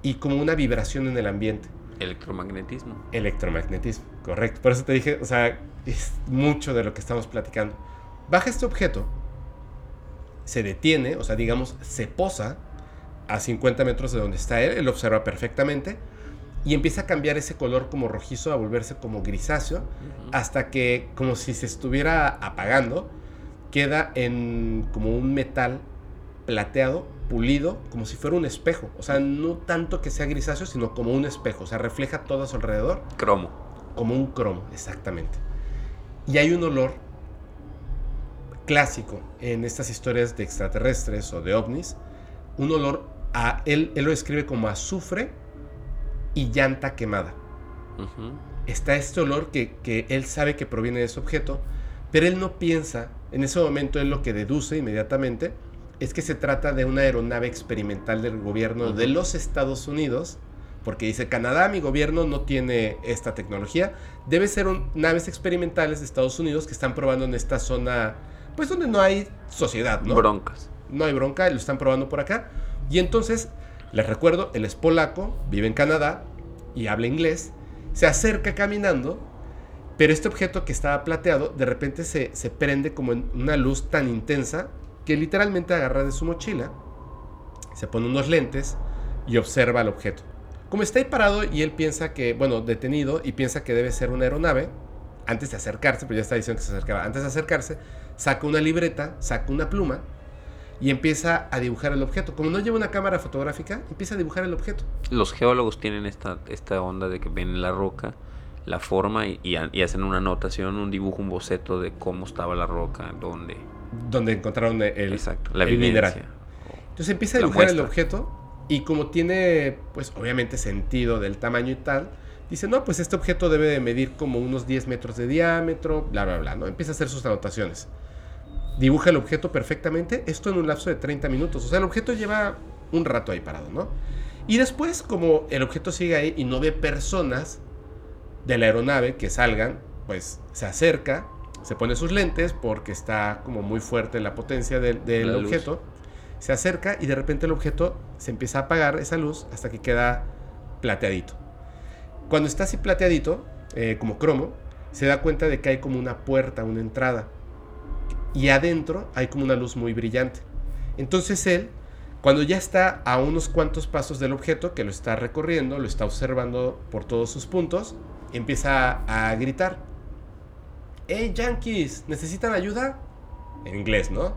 y como una vibración en el ambiente. Electromagnetismo. Electromagnetismo, correcto. Por eso te dije, o sea, es mucho de lo que estamos platicando. Baja este objeto, se detiene, o sea, digamos, se posa a 50 metros de donde está él, él observa perfectamente y empieza a cambiar ese color como rojizo a volverse como grisáceo hasta que como si se estuviera apagando, queda en como un metal plateado, pulido, como si fuera un espejo. O sea, no tanto que sea grisáceo, sino como un espejo. O sea, refleja todo a su alrededor Cromo. como un cromo, exactamente. Y hay un olor clásico en estas historias de extraterrestres o de ovnis. Un olor a, él, él lo describe como azufre y llanta quemada está este olor que, que él sabe que proviene de ese objeto, pero él no piensa, en ese momento él lo que deduce inmediatamente es que se trata de una aeronave experimental del gobierno de los Estados Unidos, porque dice, Canadá, mi gobierno no tiene esta tecnología, debe ser un- naves experimentales de Estados Unidos que están probando en esta zona, pues donde no hay sociedad, ¿no? Broncas. no hay bronca, lo están probando por acá. Y entonces, les recuerdo, él es polaco, vive en Canadá y habla inglés, se acerca caminando, pero este objeto que estaba plateado de repente se, se prende como en una luz tan intensa que literalmente agarra de su mochila, se pone unos lentes y observa el objeto. Como está ahí parado y él piensa que, bueno, detenido y piensa que debe ser una aeronave, antes de acercarse, pues ya está diciendo que se acercaba, antes de acercarse, saca una libreta, saca una pluma y empieza a dibujar el objeto. Como no lleva una cámara fotográfica, empieza a dibujar el objeto. Los geólogos tienen esta, esta onda de que ven la roca, la forma y, y ha- y hacen una anotación, un dibujo, un boceto de cómo estaba la roca, dónde. Donde encontraron el, Exacto, la el mineral. Entonces empieza a dibujar el objeto y como tiene, pues obviamente sentido del tamaño y tal, dice, no, pues este objeto debe de medir como unos 10 metros de diámetro, bla, bla, bla, ¿no? Empieza a hacer sus anotaciones. Dibuja el objeto perfectamente, esto en un lapso de 30 minutos. O sea, el objeto lleva un rato ahí parado, ¿no? Y después, como el objeto sigue ahí y no ve personas, de la aeronave que salgan, pues se acerca, se pone sus lentes porque está como muy fuerte la potencia del, del La luz. objeto, se acerca y de repente el objeto se empieza a apagar esa luz hasta que queda plateadito. Cuando está así plateadito, eh, como cromo, se da cuenta de que hay como una puerta, una entrada. Y adentro hay como una luz muy brillante. Entonces él, cuando ya está a unos cuantos pasos del objeto, que lo está recorriendo, lo está observando por todos sus puntos, empieza a, gritar. ¡Hey, Yankees! ¿Necesitan ayuda? En inglés, ¿no?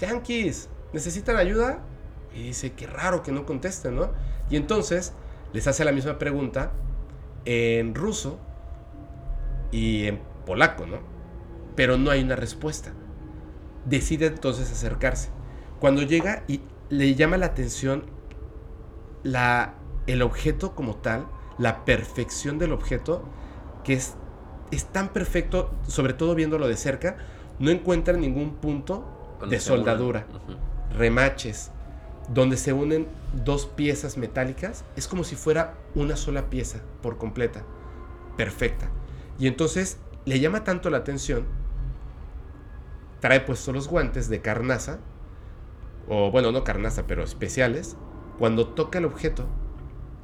Yankees, ¿necesitan ayuda? Y dice, qué raro que no contesten, ¿no? Y entonces les hace la misma pregunta en ruso y en polaco, ¿no? Pero no hay una respuesta. Decide entonces acercarse. Cuando llega y le llama la atención la, el objeto como tal, la perfección del objeto, que es, es tan perfecto, sobre todo viéndolo de cerca, no encuentra ningún punto de soldadura, remaches, donde se unen dos piezas metálicas, es como si fuera una sola pieza por completa, perfecta. Y entonces le llama tanto la atención, trae puestos los guantes de carnaza, o bueno, no carnaza, pero especiales. Cuando toca el objeto,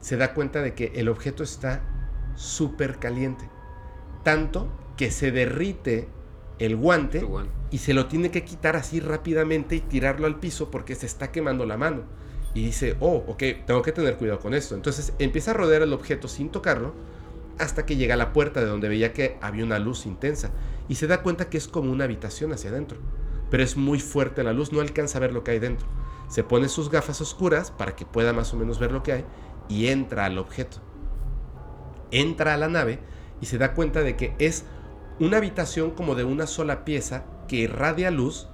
se da cuenta de que el objeto está súper caliente, tanto que se derrite el guante y se lo tiene que quitar así rápidamente y tirarlo al piso porque se está quemando la mano. Y dice, oh, ok, tengo que tener cuidado con esto. Entonces empieza a rodear el objeto sin tocarlo hasta que llega a la puerta de donde veía que había una luz intensa. Y se da cuenta que es como una habitación hacia adentro. Pero es muy fuerte la luz, no alcanza a ver lo que hay dentro. Se pone sus gafas oscuras para que pueda más o menos ver lo que hay y entra al objeto. Entra a la nave y se da cuenta de que es una habitación como de una sola pieza que irradia luz.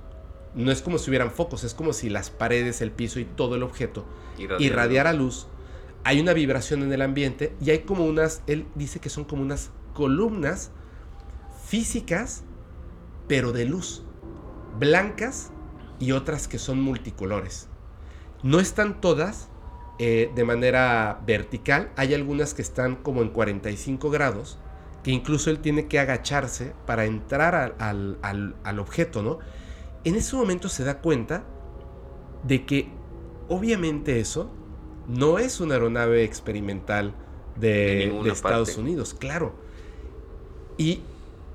No es como si hubieran focos, es como si las paredes, el piso y todo el objeto Irradiar. irradiara luz. Hay una vibración en el ambiente y hay como unas, él dice que son como unas columnas físicas, pero de luz, blancas y otras que son multicolores. No están todas eh, de manera vertical, hay algunas que están como en 45 grados, que incluso él tiene que agacharse para entrar al, al- al- al objeto, ¿no? En ese momento se da cuenta de que obviamente eso no es una aeronave experimental de, Estados parte. Unidos, claro. Y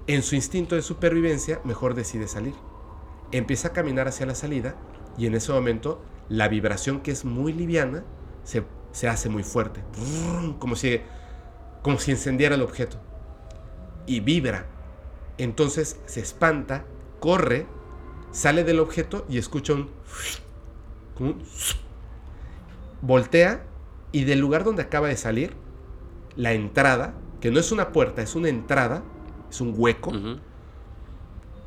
en su instinto de supervivencia, mejor decide salir. Empieza a caminar hacia la salida y en ese momento la vibración que es muy liviana se, se hace muy fuerte. Como si, como si encendiera el objeto. Y vibra. Entonces se espanta, corre, sale del objeto y escucha un... como un voltea y del lugar donde acaba de salir, la entrada, que no es una puerta, es una entrada, es un hueco,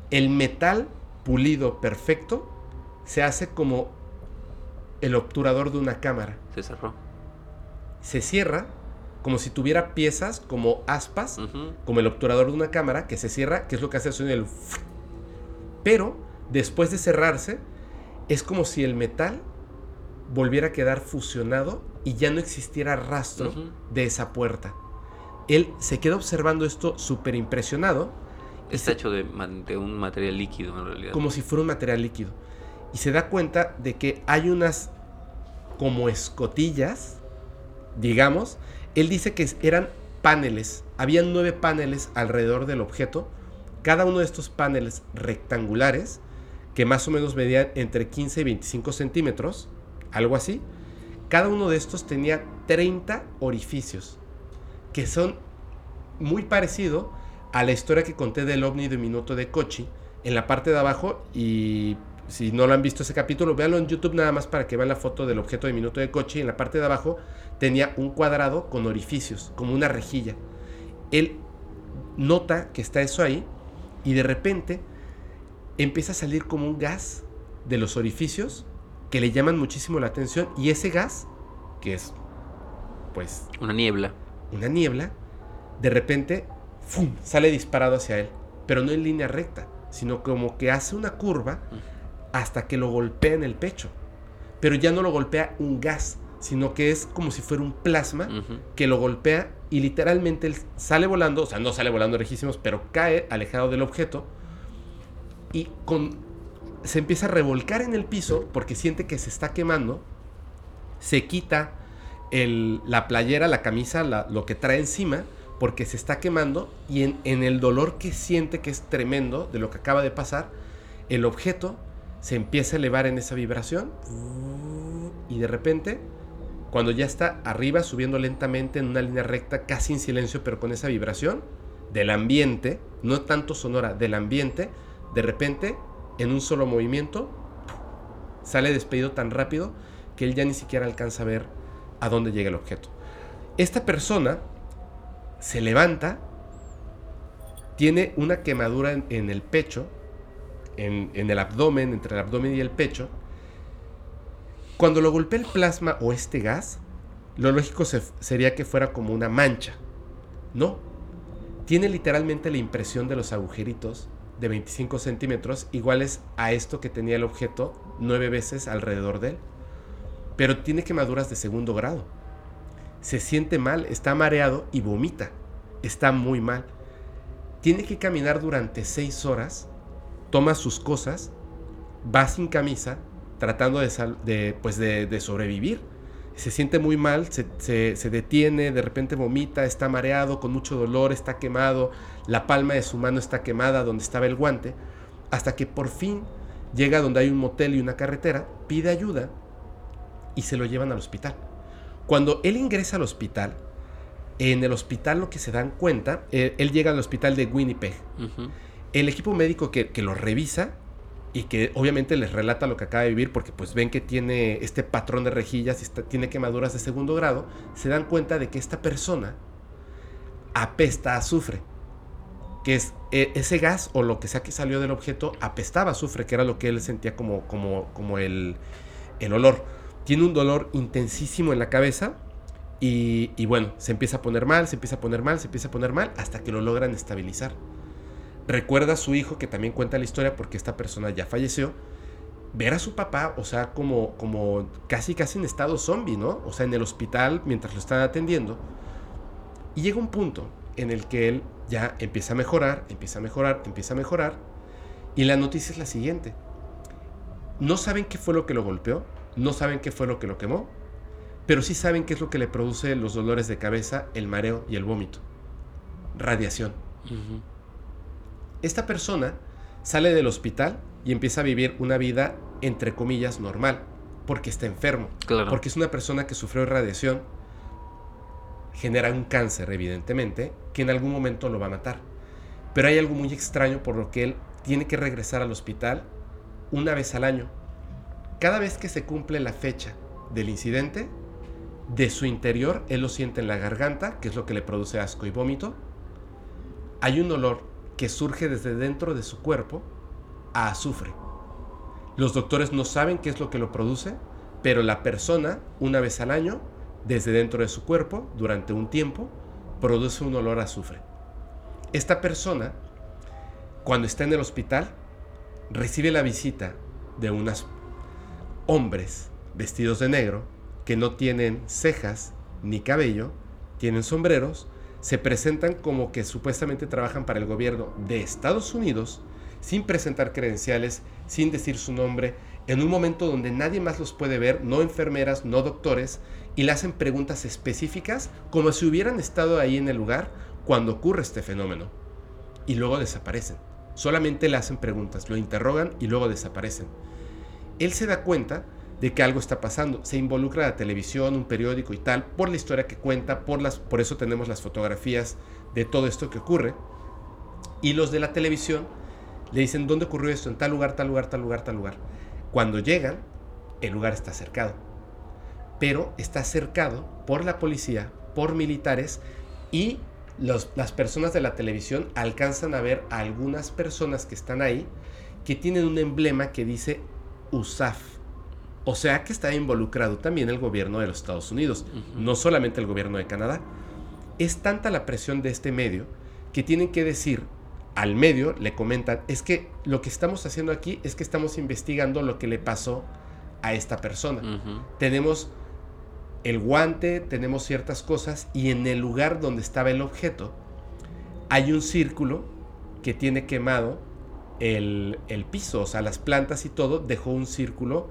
el metal pulido perfecto se hace como el obturador de una cámara. Se cerró. Se cierra como si tuviera piezas como aspas, como el obturador de una cámara, que se cierra, que es lo que hace el sonido del... Pero después de cerrarse, es como si el metal volviera a quedar fusionado y ya no existiera rastro Ujú. de esa puerta. Él se queda observando esto súper impresionado, Está hecho de, de un material líquido en realidad. como si fuera un material líquido. Y se da cuenta de que hay unas como escotillas, digamos. Él dice que eran paneles. Habían nueve paneles alrededor del objeto. Cada uno de estos paneles rectangulares, que más o menos medían entre 15 y 25 centímetros, algo así. Cada uno de estos tenía 30 orificios, que son muy parecido a la historia que conté del ovni de Minuto de Kochi en la parte de abajo y si no lo han visto ese capítulo, véanlo en YouTube nada más para que vean la foto del objeto de Minuto de Kochi. En la parte de abajo tenía un cuadrado con orificios, como una rejilla. Él nota que está eso ahí y de repente empieza a salir como un gas de los orificios que le llaman muchísimo la atención y ese gas, que es pues Una niebla. una niebla, de repente ¡fum! sale disparado hacia él, pero no en línea recta, sino como que hace una curva hasta que lo golpea en el pecho. Pero ya no lo golpea un gas, sino que es como si fuera un plasma que lo golpea y literalmente él sale volando, o sea, no sale volando lejísimos, pero cae alejado del objeto y con, se empieza a revolcar en el piso porque siente que se está quemando, se quita la playera, la camisa, lo que trae encima porque se está quemando y en el dolor que siente que es tremendo de lo que acaba de pasar, el objeto se empieza a elevar en esa vibración y de repente, cuando ya está arriba, subiendo lentamente en una línea recta, casi en silencio, pero con esa vibración del ambiente, no tanto sonora, del ambiente, de repente, en un solo movimiento, sale despedido tan rápido que él ya ni siquiera alcanza a ver a dónde llega el objeto. Esta persona se levanta, tiene una quemadura en, el pecho, en, el abdomen, entre el abdomen y el pecho. Cuando lo golpea el plasma o este gas, lo lógico se- sería que fuera como una mancha. No. Tiene literalmente la impresión de los agujeritos de 25 centímetros iguales a esto que tenía el objeto nueve veces alrededor de él. Pero tiene quemaduras de segundo grado. Se siente mal, está mareado y vomita. Está muy mal. Tiene que caminar durante seis horas, toma sus cosas, va sin camisa, tratando de, pues de sobrevivir. Se siente muy mal, se, se- se detiene, de repente vomita, está mareado, con mucho dolor, está quemado, la palma de su mano está quemada donde estaba el guante, hasta que por fin llega donde hay un motel y una carretera, pide ayuda y se lo llevan al hospital. Cuando él ingresa al hospital, en el hospital lo que se dan cuenta, eh, él llega al hospital de Winnipeg, el equipo médico que, que lo revisa y que obviamente les relata lo que acaba de vivir porque pues ven que tiene este patrón de rejillas y tiene quemaduras de segundo grado, se dan cuenta de que esta persona apesta a azufre, que es e- ese gas o lo que sea que salió del objeto apestaba a azufre, que era lo que él sentía como, como, como el, el olor. Tiene un dolor intensísimo en la cabeza y bueno, se empieza a poner mal, se empieza a poner mal, se empieza a poner mal hasta que lo logran estabilizar recuerda a su hijo, que también cuenta la historia porque esta persona ya falleció, ver a su papá, o sea, como, como casi casi en estado zombie, ¿no? O sea, en el hospital mientras lo están atendiendo. Y llega un punto en el que él ya empieza a mejorar, empieza a mejorar, empieza a mejorar. Y la noticia es la siguiente. No saben qué fue lo que lo golpeó, no saben qué fue lo que lo quemó, pero sí saben qué es lo que le produce los dolores de cabeza, el mareo y el vómito. Radiación Ujú. Esta persona sale del hospital y empieza a vivir una vida, entre comillas, normal, porque está enfermo, Claro. porque es una persona que sufrió radiación, genera un cáncer, evidentemente, que en algún momento lo va a matar. Pero hay algo muy extraño por lo que él tiene que regresar al hospital una vez al año. Cada vez que se cumple la fecha del incidente, de su interior, él lo siente en la garganta, que es lo que le produce asco y vómito. Hay un olor que surge desde dentro de su cuerpo a azufre. Los doctores no saben qué es lo que lo produce, pero la persona, una vez al año, desde dentro de su cuerpo, durante un tiempo, produce un olor a azufre. Esta persona, cuando está en el hospital, recibe la visita de unos hombres vestidos de negro que no tienen cejas ni cabello, tienen sombreros, se presentan como que supuestamente trabajan para el gobierno de Estados Unidos sin presentar credenciales, sin decir su nombre, en un momento donde nadie más los puede ver, no enfermeras, no doctores, y le hacen preguntas específicas como si hubieran estado ahí en el lugar cuando ocurre este fenómeno. Y luego desaparecen. Solamente le hacen preguntas, lo interrogan y luego desaparecen. Él se da cuenta de que algo está pasando. Se involucra la televisión, un periódico y tal, por la historia que cuenta, por, las, por eso tenemos las fotografías de todo esto que ocurre. Y los de la televisión le dicen, ¿dónde ocurrió esto? En tal lugar, tal lugar, tal lugar, tal lugar. Cuando llegan, el lugar está cercado. Pero está cercado por la policía, por militares y los- las personas de la televisión alcanzan a ver a algunas personas que están ahí que tienen un emblema que dice USAF. O sea que está involucrado también el gobierno de los Estados Unidos, no solamente el gobierno de Canadá. Es tanta la presión de este medio que tienen que decir al medio, le comentan, es que lo que estamos haciendo aquí es que estamos investigando lo que le pasó a esta persona. Tenemos el guante, tenemos ciertas cosas y en el lugar donde estaba el objeto hay un círculo que tiene quemado el, el piso, o sea, las plantas y todo dejó un círculo,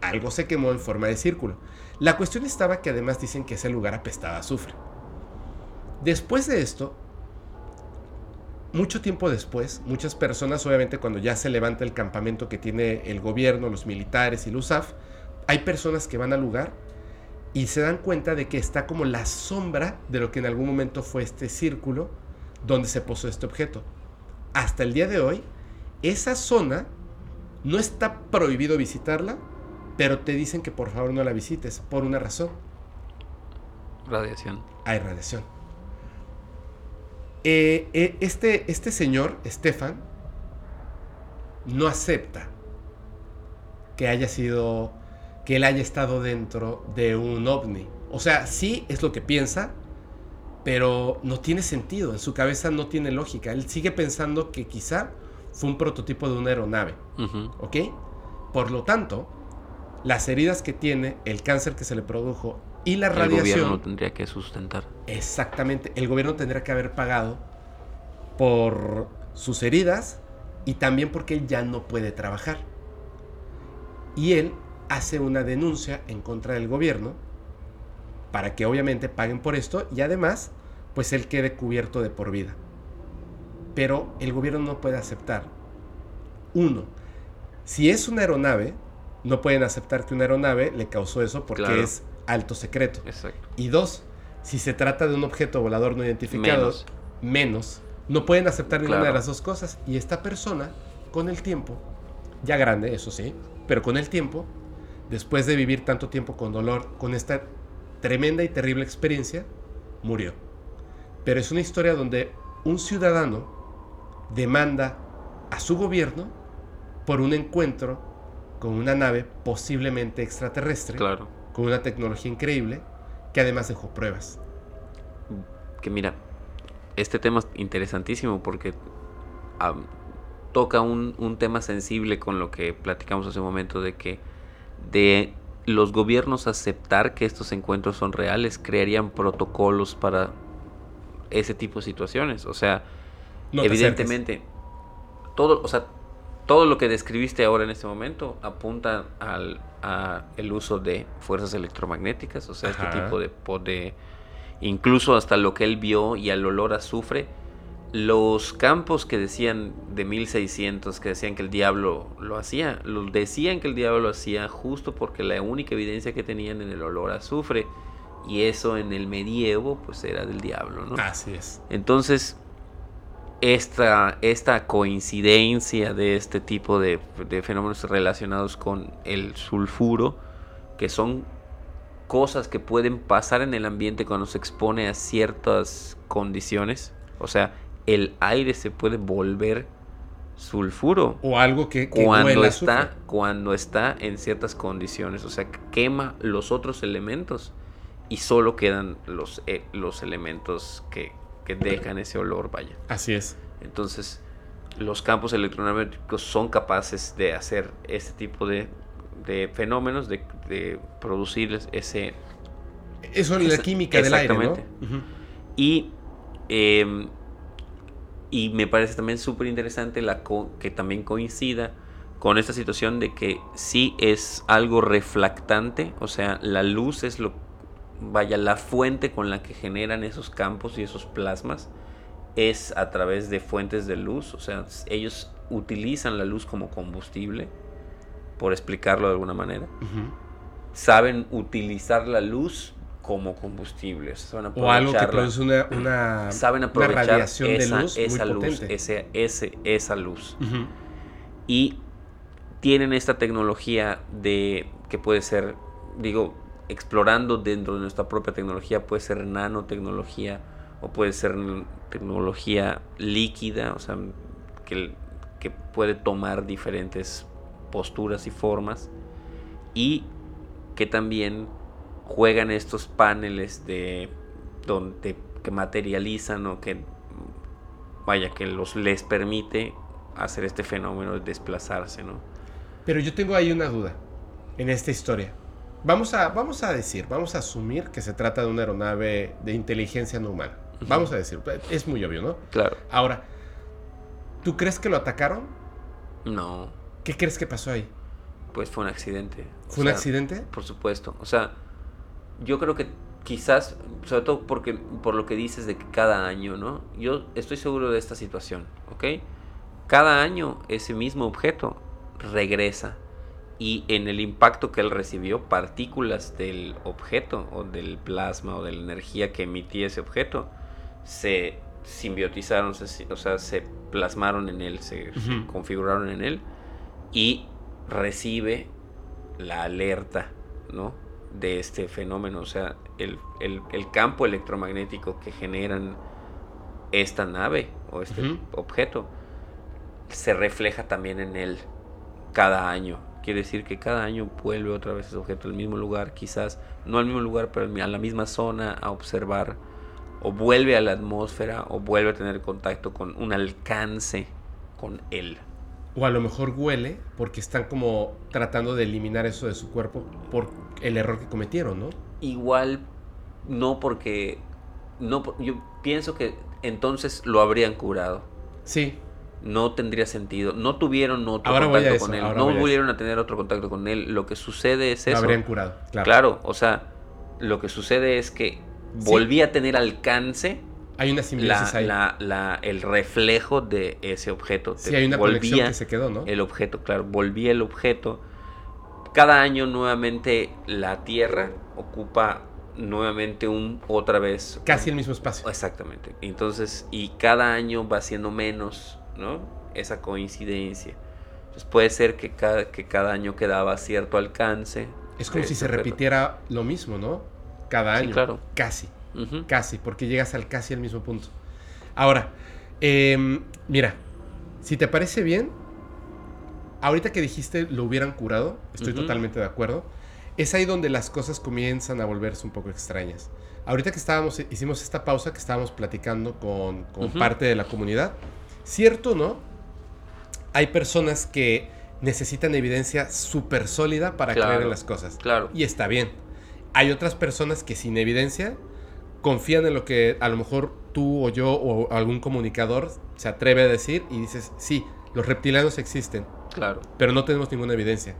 algo se quemó en forma de círculo. La cuestión estaba que además dicen que ese lugar apestaba a azufre. Después de esto, mucho tiempo después, muchas personas, obviamente cuando ya se levanta el campamento que tiene el gobierno, los militares y el USAF, hay personas que van al lugar y se dan cuenta de que está como la sombra de lo que en algún momento fue este círculo donde se posó este objeto. Hasta el día de hoy, esa zona no está prohibido visitarla, pero te dicen que por favor no la visites por una razón. Radiación. Hay radiación. Eh, eh, este, este señor, Stefan, no acepta que haya sido, que él haya estado dentro de un ovni. O sea, sí es lo que piensa, pero no tiene sentido, en su cabeza no tiene lógica. Él sigue pensando que quizá fue un prototipo de una aeronave, ¿ok? Por lo tanto, las heridas que tiene, el cáncer que se le produjo y la radiación... El gobierno tendría que sustentar. Exactamente, el gobierno tendría que haber pagado por sus heridas y también porque él ya no puede trabajar. Y él hace una denuncia en contra del gobierno para que obviamente paguen por esto y además pues él quede cubierto de por vida. Pero el gobierno no puede aceptar. Uno, si es una aeronave, no pueden aceptar que una aeronave le causó eso porque es alto secreto. Exacto. Y dos, si se trata de un objeto volador no identificado, menos, no pueden aceptar ninguna de las dos cosas. Y esta persona, con el tiempo, ya grande, eso sí, pero con el tiempo, después de vivir tanto tiempo con dolor, con esta tremenda y terrible experiencia, murió. Pero es una historia donde un ciudadano demanda a su gobierno por un encuentro con una nave posiblemente extraterrestre, claro. con una tecnología increíble, que además dejó pruebas. Que mira, este tema es interesantísimo porque toca un, un, tema sensible con lo que platicamos hace un momento de que de los gobiernos aceptar que estos encuentros son reales, crearían protocolos para ese tipo de situaciones. O sea, evidentemente, todo, o sea, todo lo que describiste ahora en este momento apunta al a el uso de fuerzas electromagnéticas, o sea, este tipo de, de, incluso hasta lo que él vio y al olor a azufre los campos que decían de 1600, que decían que el diablo lo hacía, los decían que el diablo lo hacía justo porque la única evidencia que tenían en el olor a azufre, y eso en el medievo, pues era del diablo, ¿no? Así es. Entonces, esta, esta coincidencia de este tipo de, de fenómenos relacionados con el sulfuro, que son cosas que pueden pasar en el ambiente cuando se expone a ciertas condiciones, o sea, el aire se puede volver sulfuro. O algo que, cuando está cuando está en ciertas condiciones, o sea, quema los otros elementos y solo quedan los, eh, los elementos que, que, dejan ese olor, vaya. Así es. Entonces, los campos electromagnéticos son capaces de hacer este tipo de, de fenómenos, de, de producirles ese... Eso es la química del aire, ¿no? Y eh, y me parece también súper interesante la que también coincida con esta situación de que sí es algo reflectante, o sea, la luz es lo, vaya, la fuente con la que generan esos campos y esos plasmas es a través de fuentes de luz, o sea, ellos utilizan la luz como combustible, por explicarlo de alguna manera. Saben utilizar la luz como combustible. o algo que produce una, <clears throat> saben aprovechar radiación esa, de luz, esa luz, ese, ese, esa luz. Y tienen esta tecnología de que puede ser, digo, explorando dentro de nuestra propia tecnología, puede ser nanotecnología o puede ser tecnología líquida, o sea, que, que puede tomar diferentes posturas y formas y que también juegan estos paneles de donde que materializan o que vaya que los les permite hacer este fenómeno de desplazarse, ¿no? Pero yo tengo ahí una duda en esta historia. Vamos a, vamos a decir, vamos a asumir que se trata de una aeronave de inteligencia no humana. Vamos a decir, es muy obvio, ¿no? Claro. Ahora, ¿tú crees que lo atacaron? No, ¿Qué crees que pasó ahí? pues fue un accidente. O ¿Fue un sea, accidente? Por supuesto. O sea, yo creo que quizás, sobre todo porque por lo que dices de que cada año, ¿no? Yo estoy seguro de esta situación, ¿ok? Cada año ese mismo objeto regresa y en el impacto que él recibió, partículas del objeto o del plasma o de la energía que emitía ese objeto se simbiotizaron, se- o sea, se plasmaron en él, se, configuraron en él y recibe la alerta, ¿no? De este fenómeno, o sea, el, el- el campo electromagnético que generan esta nave o este objeto se refleja también en él cada año. Quiere decir que cada año vuelve otra vez ese objeto al mismo lugar, quizás no al mismo lugar, pero a la misma zona a observar, o vuelve a la atmósfera, o vuelve a tener contacto con un alcance con él. O a lo mejor huele porque están como tratando de eliminar eso de su cuerpo por el error que cometieron, ¿no? Igual, no porque. No, yo pienso que entonces lo habrían curado. Sí, No tendría sentido. No tuvieron otro Ahora contacto eso, con él. No a volvieron a tener otro contacto con él. Lo que sucede es lo eso. habrían curado. Claro. Claro, o sea, lo que sucede es que volvía a tener alcance Hay una la, simbiosis ahí. la- la- el reflejo de ese objeto. sí, Te hay una conexión volvía que se quedó, ¿no? el objeto, claro, volvía el objeto. Cada año nuevamente la Tierra ocupa nuevamente un otra vez Casi el mismo espacio. exactamente. Entonces, y cada año va siendo menos, ¿no? Esa coincidencia. Entonces puede ser que cada, que cada año quedaba cierto alcance. Es como si este se repitiera lo mismo, ¿no? Cada Sí, año. claro. Casi, casi, porque llegas al casi al mismo punto. Ahora, em, mira, si te parece bien, ahorita que dijiste lo hubieran curado, estoy totalmente de acuerdo. Es ahí donde las cosas comienzan a volverse un poco extrañas. Ahorita que estábamos, hicimos esta pausa, que estábamos platicando con, con parte de la comunidad, ¿cierto no? Hay personas que necesitan evidencia súper sólida para creer en las cosas. Claro. Y está bien. Hay otras personas que sin evidencia confían en lo que a lo mejor tú o yo o algún comunicador se atreve a decir y dices, sí, los reptilianos existen, Claro. pero no tenemos ninguna evidencia.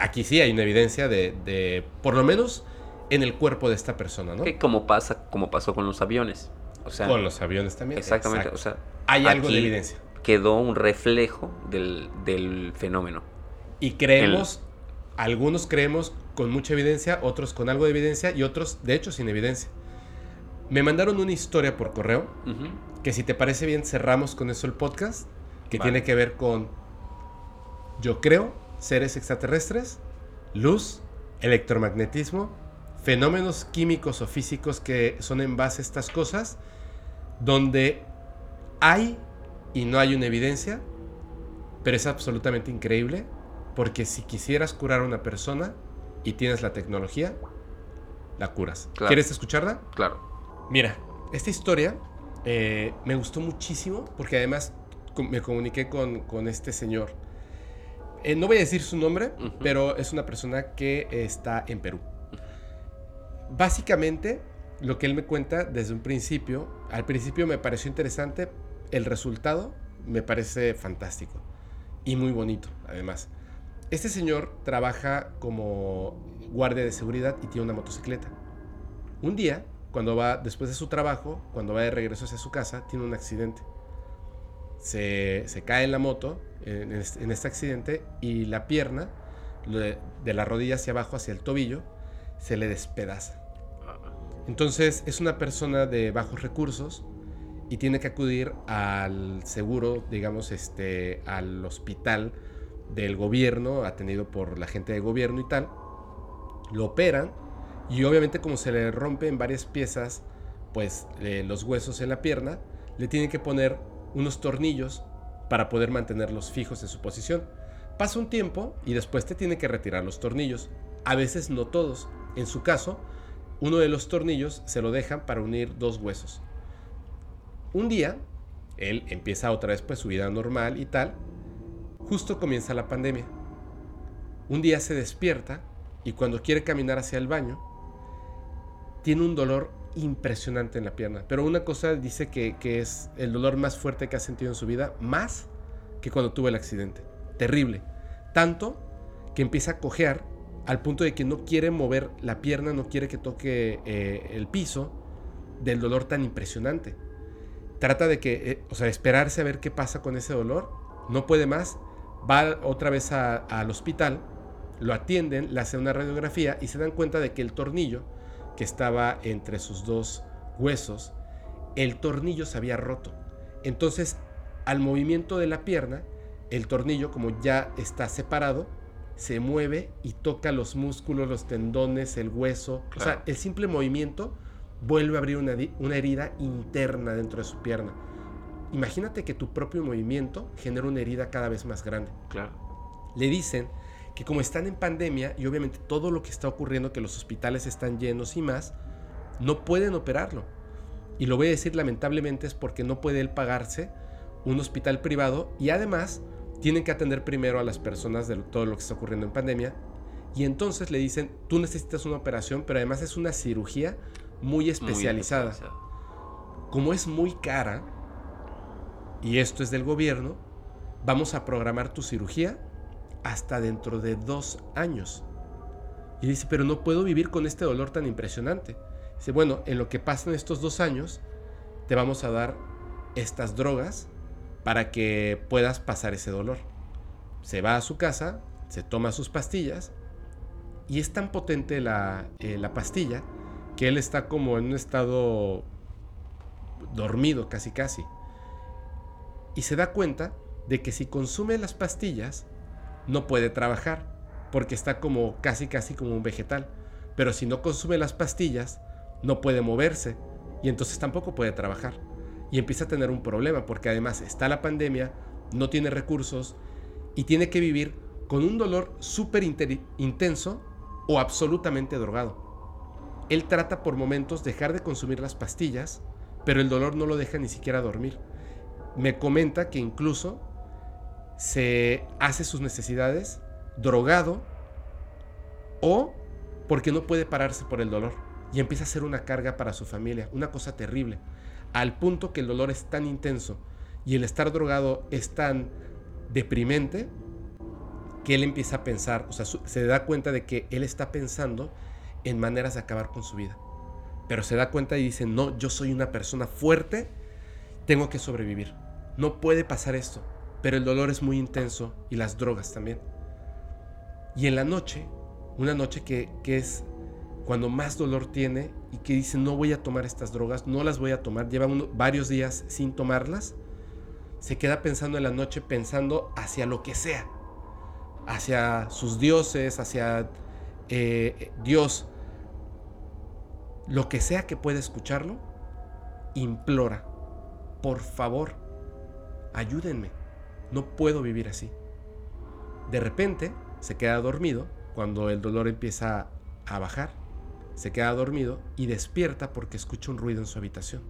Aquí sí hay una evidencia de, de por lo menos en el cuerpo de esta persona, ¿no? Que como pasa, como pasó con los aviones. O sea, Con los aviones también. exactamente. Exacto. O sea, hay algo de evidencia. quedó un reflejo del, del fenómeno. Y creemos, algunos creemos con mucha evidencia, otros con algo de evidencia y otros, de hecho, sin evidencia. Me mandaron una historia por correo que si te parece bien cerramos con eso el podcast, que Vale. tiene que ver con, yo creo, seres extraterrestres, luz, electromagnetismo, fenómenos químicos o físicos que son en base a estas cosas, donde hay y no hay una evidencia, pero es absolutamente increíble, porque si quisieras curar a una persona y tienes la tecnología, la curas. Claro. ¿Quieres escucharla? Claro. Mira, esta historia eh, me gustó muchísimo porque además me comuniqué con, con este señor. Eh, no voy a decir su nombre, pero es una persona que está en Perú. Básicamente, lo que él me cuenta desde un principio, al principio me pareció interesante, el resultado me parece fantástico y muy bonito, además. Este señor trabaja como guardia de seguridad y tiene una motocicleta. Un día, cuando va después de su trabajo, cuando va de regreso hacia su casa, tiene un accidente. Se, cae en la moto en este, en accidente y la pierna, de la rodilla hacia abajo, hacia el tobillo, se le despedaza. Entonces es una persona de bajos recursos y tiene que acudir al seguro, digamos, este, al hospital del gobierno, atendido por la gente de gobierno y tal. Lo operan y obviamente como se le rompen varias piezas, pues eh, los huesos en la pierna, le tienen que poner unos tornillos para poder mantenerlos fijos en su posición. Pasa un tiempo y después te tiene que retirar los tornillos. A veces no todos. En su caso, uno de los tornillos se lo dejan para unir dos huesos. Un día, él empieza otra vez pues su vida normal y tal. Justo comienza la pandemia. Un día se despierta y cuando quiere caminar hacia el baño, tiene un dolor impresionante en la pierna. Pero una cosa dice que, que es el dolor más fuerte que ha sentido en su vida, más que cuando tuvo el accidente. Terrible. Tanto que empieza a cojear al punto de que no quiere mover la pierna, no quiere que toque eh, el piso del dolor tan impresionante. Trata de que, eh, o sea, esperarse a ver qué pasa con ese dolor. No puede más. Va otra vez al hospital, lo atienden, le hacen una radiografía y se dan cuenta de que el tornillo que estaba entre sus dos huesos, el tornillo se había roto. Entonces, al movimiento de la pierna, el tornillo, como ya está separado, se mueve y toca los músculos, los tendones, el hueso. O sea, el simple movimiento vuelve a abrir una, una, herida interna dentro de su pierna. Imagínate que tu propio movimiento genera una herida cada vez más grande. Claro. Le dicen que como están en pandemia y obviamente todo lo que está ocurriendo, que los hospitales están llenos y más, no pueden operarlo. Y lo voy a decir lamentablemente es porque no puede él pagarse un hospital privado y además tienen que atender primero a las personas de todo lo que está ocurriendo en pandemia. Y entonces le dicen, tú necesitas una operación, pero además es una cirugía muy especializada. Como es muy cara, y esto es del gobierno, vamos a programar tu cirugía hasta dentro de dos años. Y dice, pero no puedo vivir con este dolor tan impresionante. Dice, bueno, en lo que pasan estos dos años, te vamos a dar estas drogas para que puedas pasar ese dolor. Se va a su casa, se toma sus pastillas y es tan potente la, eh, la pastilla que él está como en un estado dormido casi casi. Y se da cuenta de que si consume las pastillas no puede trabajar porque está como casi casi como un vegetal. Pero si no consume las pastillas no puede moverse y entonces tampoco puede trabajar y empieza a tener un problema porque además está la pandemia, no tiene recursos y tiene que vivir con un dolor súper intenso o absolutamente drogado. Él trata por momentos dejar de consumir las pastillas, pero el dolor no lo deja ni siquiera dormir. Me comenta que incluso se hace sus necesidades drogado o porque no puede pararse por el dolor y empieza a ser una carga para su familia, una cosa terrible al punto que el dolor es tan intenso y el estar drogado es tan deprimente que él empieza a pensar, o sea, se da cuenta de que él está pensando en maneras de acabar con su vida. Pero se da cuenta y dice, no, yo soy una persona fuerte, tengo que sobrevivir. No puede pasar esto, pero el dolor es muy intenso y las drogas también. Y en la noche, una noche que, que es cuando más dolor tiene y que dice no voy a tomar estas drogas, no las voy a tomar, lleva varios días sin tomarlas, se queda pensando en la noche, pensando hacia lo que sea, hacia sus dioses, hacia eh, Dios, lo que sea que pueda escucharlo, implora, por favor, ayúdenme, no puedo vivir así. De repente se queda dormido cuando el dolor empieza a bajar se queda dormido y despierta porque escucha un ruido en su habitación.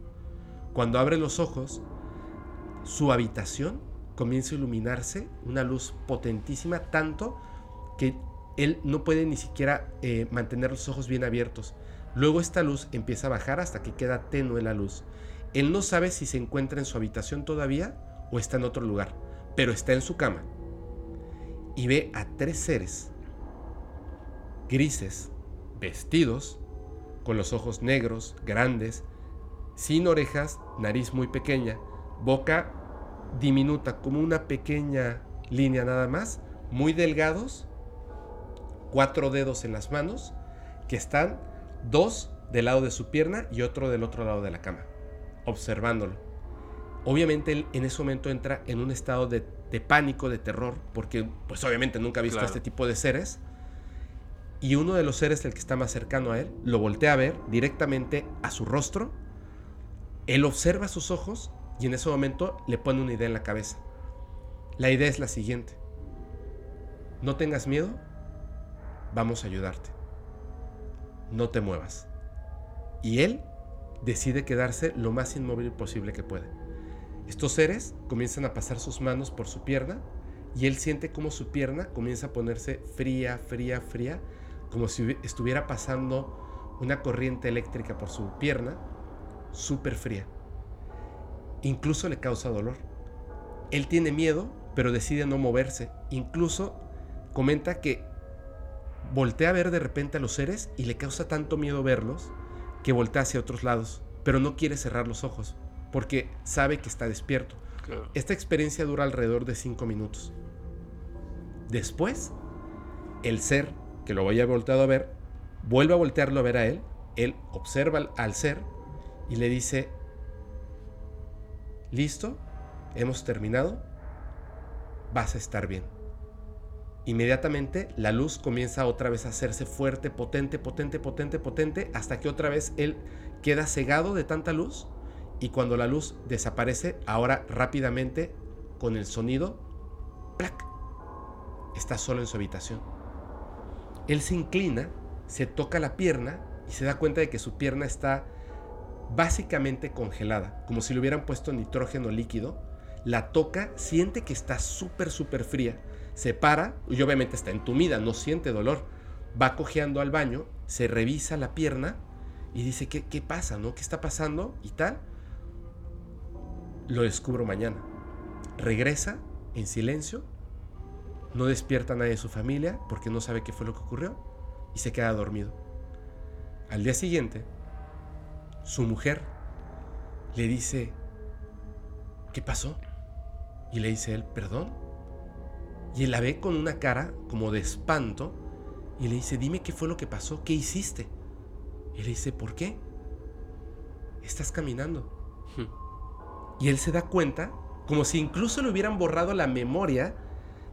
Cuando abre los ojos, su habitación comienza a iluminarse, una luz potentísima, tanto que él no puede ni siquiera eh, mantener los ojos bien abiertos. Luego esta luz empieza a bajar hasta que queda tenue la luz. Él no sabe si se encuentra en su habitación todavía o está en otro lugar, pero está en su cama. Y ve a tres seres grises, vestidos, con los ojos negros, grandes, sin orejas, nariz muy pequeña, boca diminuta, como una pequeña línea nada más, muy delgados, cuatro dedos en las manos, que están dos del lado de su pierna y otro del otro lado de la cama, observándolo. Obviamente él en ese momento entra en un estado de, pánico, de terror, porque pues obviamente nunca ha visto este tipo de seres y uno de los seres, el que está más cercano a él, lo voltea a ver directamente a su rostro. Él observa sus ojos y en ese momento le pone una idea en la cabeza. La idea es la siguiente. No tengas miedo, vamos a ayudarte. No te muevas. Y él decide quedarse lo más inmóvil posible que puede. Estos seres comienzan a pasar sus manos por su pierna y él siente como su pierna comienza a ponerse fría, fría, fría como si estuviera pasando una corriente eléctrica por su pierna, súper fría. Incluso le causa dolor. Él tiene miedo, pero decide no moverse. Incluso comenta que voltea a ver de repente a los seres y le causa tanto miedo verlos que voltea hacia otros lados, pero no quiere cerrar los ojos porque sabe que está despierto. Esta experiencia dura alrededor de 5 minutos. Después, el ser, que lo había volteado a ver, vuelve a voltearlo a ver a él, él observa al ser y le dice, listo, hemos terminado, vas a estar bien. Inmediatamente la luz comienza otra vez a hacerse fuerte, potente, potente, potente, potente, hasta que otra vez él queda cegado de tanta luz y cuando la luz desaparece, ahora rápidamente, con el sonido, ¡plac! está solo en su habitación. Él se inclina se toca la pierna y se da cuenta de que su pierna está básicamente congelada, como si le hubieran puesto nitrógeno líquido. La toca, siente que está súper, súper fría. Se para y obviamente está entumida, no siente dolor. Va cojeando al baño, se revisa la pierna y dice, ¿qué, qué pasa? ¿no? ¿Qué está pasando? Y tal. Lo descubro mañana. Regresa en silencio. No despierta a nadie de su familia porque no sabe qué fue lo que ocurrió y se queda dormido. Al día siguiente, su mujer le dice, ¿qué pasó? Y le dice él, perdón. Y él la ve con una cara como de espanto y le dice, dime qué fue lo que pasó, qué hiciste. Y le dice, ¿por qué? Estás caminando. Hmm. Y él se da cuenta, como si incluso le hubieran borrado la memoria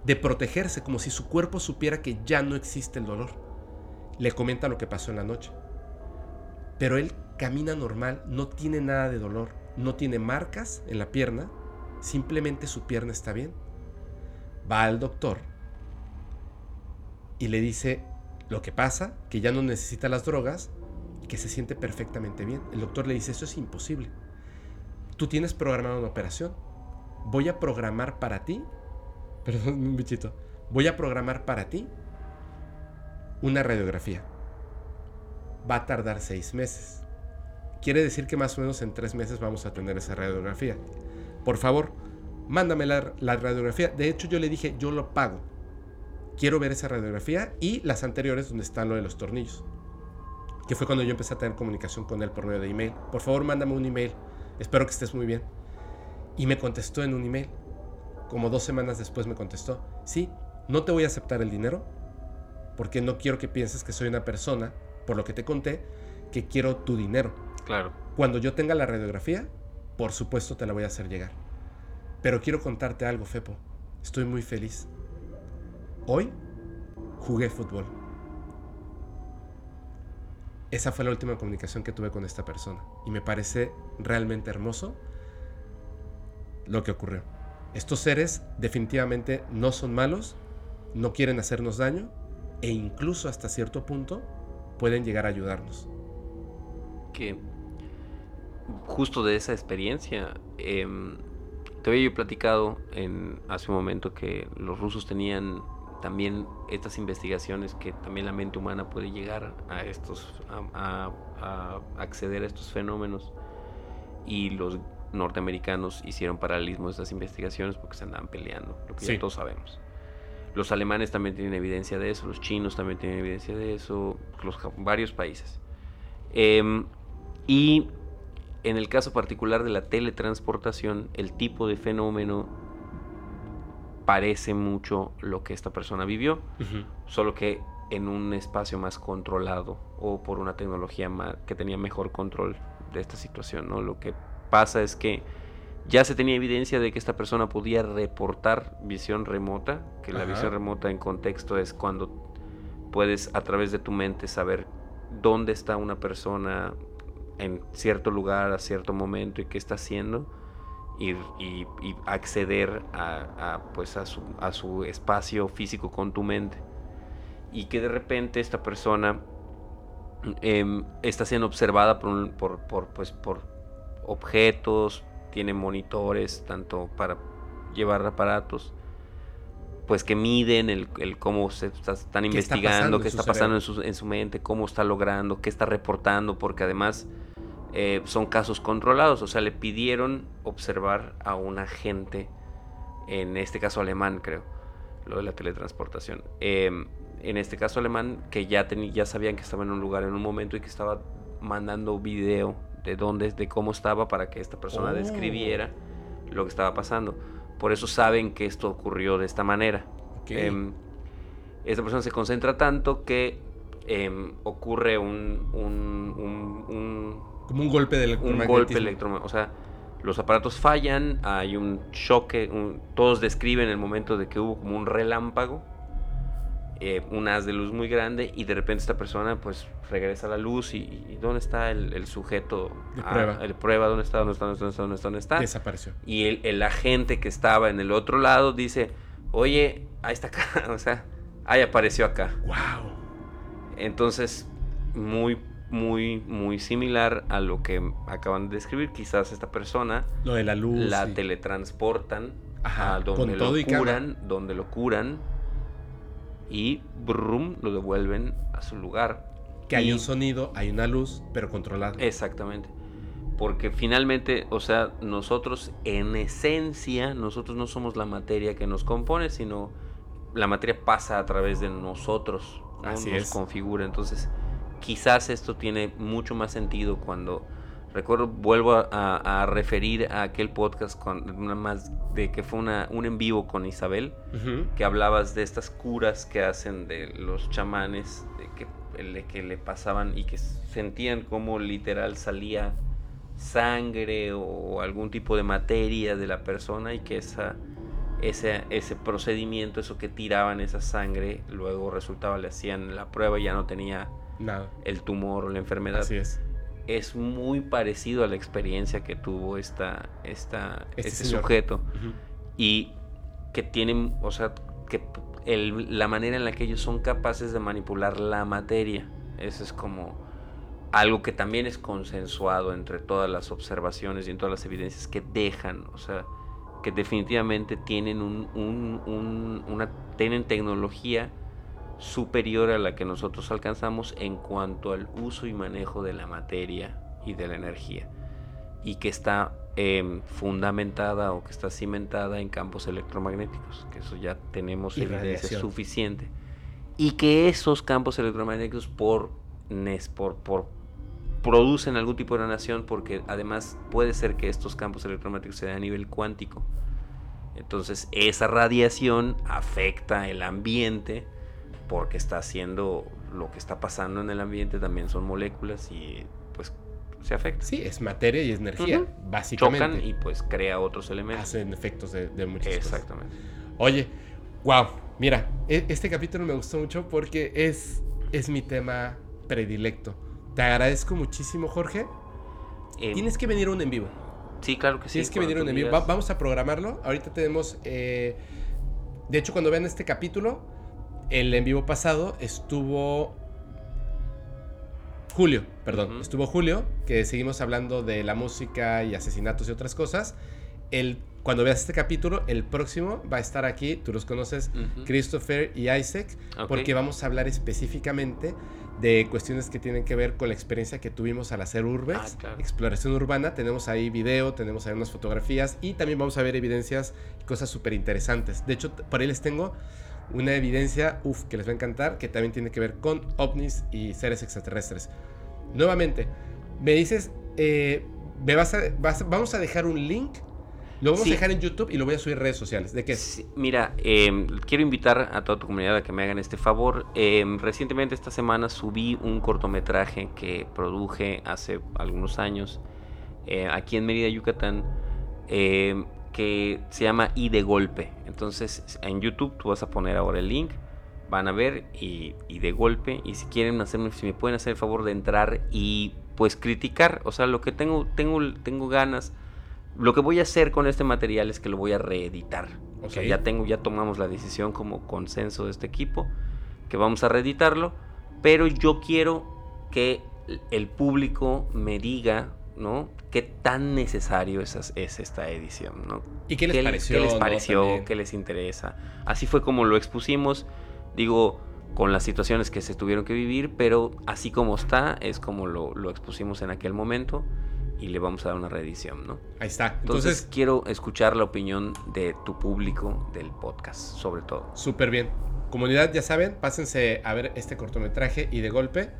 de protegerse, como si su cuerpo supiera que ya no existe el dolor le comenta lo que pasó en la noche. Pero él camina normal, no tiene nada de dolor, no tiene marcas en la pierna, simplemente su pierna está bien. Va al doctor y le dice lo que pasa, que ya no necesita las drogas y que se siente perfectamente bien. El doctor le dice, eso es imposible. Tú tienes programada una operación. Voy a programar para ti, perdón, <laughs> un bichito, voy a programar para ti una radiografía. Va a tardar seis meses. Quiere decir que más o menos en tres meses vamos a tener esa radiografía. Por favor, mándame la, radiografía. De hecho, yo le dije, yo lo pago. Quiero ver esa radiografía y las anteriores donde están lo de los tornillos. Que fue cuando yo empecé a tener comunicación con él por medio de email. Por favor, mándame un email. Espero que estés muy bien. Y me contestó en un email. Como dos semanas después me contestó, sí, no te voy a aceptar el dinero, porque no quiero que pienses que soy una persona, por lo que te conté, que quiero tu dinero. Claro. Cuando yo tenga la radiografía, por supuesto te la voy a hacer llegar. Pero quiero contarte algo, Fepo. Estoy muy feliz. Hoy jugué fútbol. Esa fue la última comunicación que tuve con esta persona. Y me parece realmente hermoso lo que ocurrió. Estos seres definitivamente no son malos, no quieren hacernos daño e incluso hasta cierto punto pueden llegar a ayudarnos. Que justo de esa experiencia, em, te había yo platicado en, hace un momento que los rusos tenían también estas investigaciones que también la mente humana puede llegar a estos, a, acceder a estos fenómenos y los norteamericanos hicieron paralelismo de estas investigaciones porque se andaban peleando, lo que ya todos sabemos. Los alemanes también tienen evidencia de eso, los chinos también tienen evidencia de eso, los, varios países. Em, y en el caso particular de la teletransportación, el tipo de fenómeno parece mucho lo que esta persona vivió, solo que en un espacio más controlado o por una tecnología que tenía mejor control de esta situación. ¿no? Lo que pasa es que ya se tenía evidencia de que esta persona podía reportar visión remota, que la visión remota en contexto es cuando puedes a través de tu mente saber dónde está una persona en cierto lugar a cierto momento y qué está haciendo y, acceder a, pues a, su, a su espacio físico con tu mente. Y que de repente esta persona em, está siendo observada por, por, por, pues, por objetos, tiene monitores tanto para llevar aparatos, pues que miden el, el cómo se está- están ¿Qué está investigando, pasando qué en su está pasando en su, en su mente, cómo está logrando, qué está reportando, porque además eh, son casos controlados, o sea, le pidieron observar a un agente, en este caso alemán creo, lo de la teletransportación, eh, en este caso alemán que ya, ya sabían que estaba en un lugar en un momento y que estaba mandando video de dónde, de cómo estaba para que esta persona Oh. describiera lo que estaba pasando. Por eso saben que esto ocurrió de esta manera. Ok. Em, esta persona se concentra tanto que em, ocurre un, un, un- un- Como un golpe de un golpe electromagnético. O sea, los aparatos fallan, hay un choque, todos describen el momento de que hubo como un relámpago, eh, un haz de luz muy grande y de repente esta persona pues regresa a la luz y, y ¿dónde está el, el sujeto? De Ah, prueba. el prueba, ¿dónde está? ¿Dónde está? ¿Dónde está? ¿Dónde está? ¿Dónde está? Desapareció. Y el, el agente que estaba en el otro lado dice, oye, ahí está acá, <laughs> o sea, ahí apareció acá. ¡Wow! Entonces, muy, muy, muy similar a lo que acaban de describir. Quizás esta persona Lo de la luz. la teletransportan Ajá, a donde lo curan, donde lo curan y brum, lo devuelven a su lugar. Que hay un sonido, hay una luz, pero controlada. Exactamente. Porque finalmente, o sea, nosotros en esencia, nosotros no somos la materia que nos compone, sino la materia pasa a través de nosotros, ¿no? Así nos es. configura. Entonces, quizás esto tiene mucho más sentido cuando recuerdo, vuelvo a, a- a referir a aquel podcast con una más de que fue una, un en vivo con Isabel que hablabas de estas curas que hacen de los chamanes, de que, le- que le pasaban y que sentían como literal salía sangre o algún tipo de materia de la persona y que esa, ese, ese procedimiento, eso que tiraban esa sangre, luego resultaba, le hacían la prueba y ya no tenía Nada. el tumor o la enfermedad. Así es. Es muy parecido a la experiencia que tuvo esta, esta, Este este sujeto. Y que tienen, o sea, que el- la manera en la que ellos son capaces de manipular la materia. Eso es como algo que también es consensuado entre todas las observaciones y en todas las evidencias que dejan, o sea, que definitivamente tienen un, un- un- una tienen tecnología superior a la que nosotros alcanzamos en cuanto al uso y manejo de la materia y de la energía y que está em, fundamentada o que está cimentada en campos electromagnéticos, que eso ya tenemos Y evidencia radiación. suficiente. Y que esos campos electromagnéticos por, por, por producen algún tipo de radiación porque además puede ser que estos campos electromagnéticos se den a nivel cuántico. Entonces esa radiación afecta el ambiente porque está haciendo lo que está pasando en el ambiente también son moléculas y pues se afecta. Sí, es materia y es energía, básicamente. Chocan y pues crea otros elementos. hacen efectos de, de muchas cosas. Exactamente. Oye, wow, mira, e- este capítulo me gustó mucho porque es, es mi tema predilecto. Te agradezco muchísimo, Jorge. Eh, Tienes que venir a un en vivo. sí, claro que sí. Tienes que venir a un en vivo. Va- vamos a programarlo. Ahorita tenemos. eh, de hecho, cuando vean este capítulo, el en vivo pasado estuvo. Julio, perdón. Estuvo Julio, que seguimos hablando de la música y asesinatos y otras cosas. El, cuando veas este capítulo, el próximo va a estar aquí, tú los conoces. Christopher y Isaac, porque vamos a hablar específicamente de cuestiones que tienen que ver con la experiencia que tuvimos al hacer Urbex, Ah, claro. exploración urbana. Tenemos ahí video, tenemos ahí unas fotografías y también vamos a ver evidencias y cosas súper interesantes. De hecho, por ahí les tengo una evidencia, uff, que les va a encantar, que también tiene que ver con ovnis y seres extraterrestres. Nuevamente, me dices, eh, me vas a, vas- vamos a dejar un link, lo vamos Sí. a dejar en YouTube y lo voy a subir a redes sociales. ¿De qué? Sí, Mira, eh, quiero invitar a toda tu comunidad a que me hagan este favor. Eh, recientemente esta semana subí un cortometraje que produje hace algunos años eh, aquí en Mérida, Yucatán, eh, que se llama Y de Golpe. Entonces en YouTube tú vas a poner ahora el link, van a ver y, y de golpe. Y si quieren hacerme, si me pueden hacer el favor de entrar y pues criticar, o sea, lo que tengo, tengo, tengo ganas. Lo que voy a hacer con este material es que lo voy a reeditar. O sea, ya tengo, ya tomamos la decisión como consenso de este equipo que vamos a reeditarlo, pero yo quiero que el público me diga ¿no? ¿Qué tan necesario es, es esta edición, ¿no? ¿Y qué les pareció? ¿Qué les pareció? ¿Qué les interesa? Así fue como lo expusimos, digo, con las situaciones que se tuvieron que vivir, pero así como está, es como lo, lo expusimos en aquel momento y le vamos a dar una reedición, ¿no? Ahí está. Entonces, Entonces, quiero escuchar la opinión de tu público del podcast, sobre todo. súper bien. Comunidad, ya saben, pásense a ver este cortometraje y de golpe.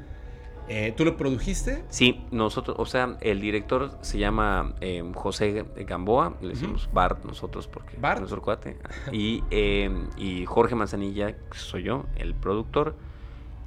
Eh, ¿Tú lo produjiste? Sí, nosotros, o sea, el director se llama eh, José Gamboa, le decimos Bart nosotros porque Bart. es nuestro cuate, y, eh, y Jorge Manzanilla, que soy yo, el productor,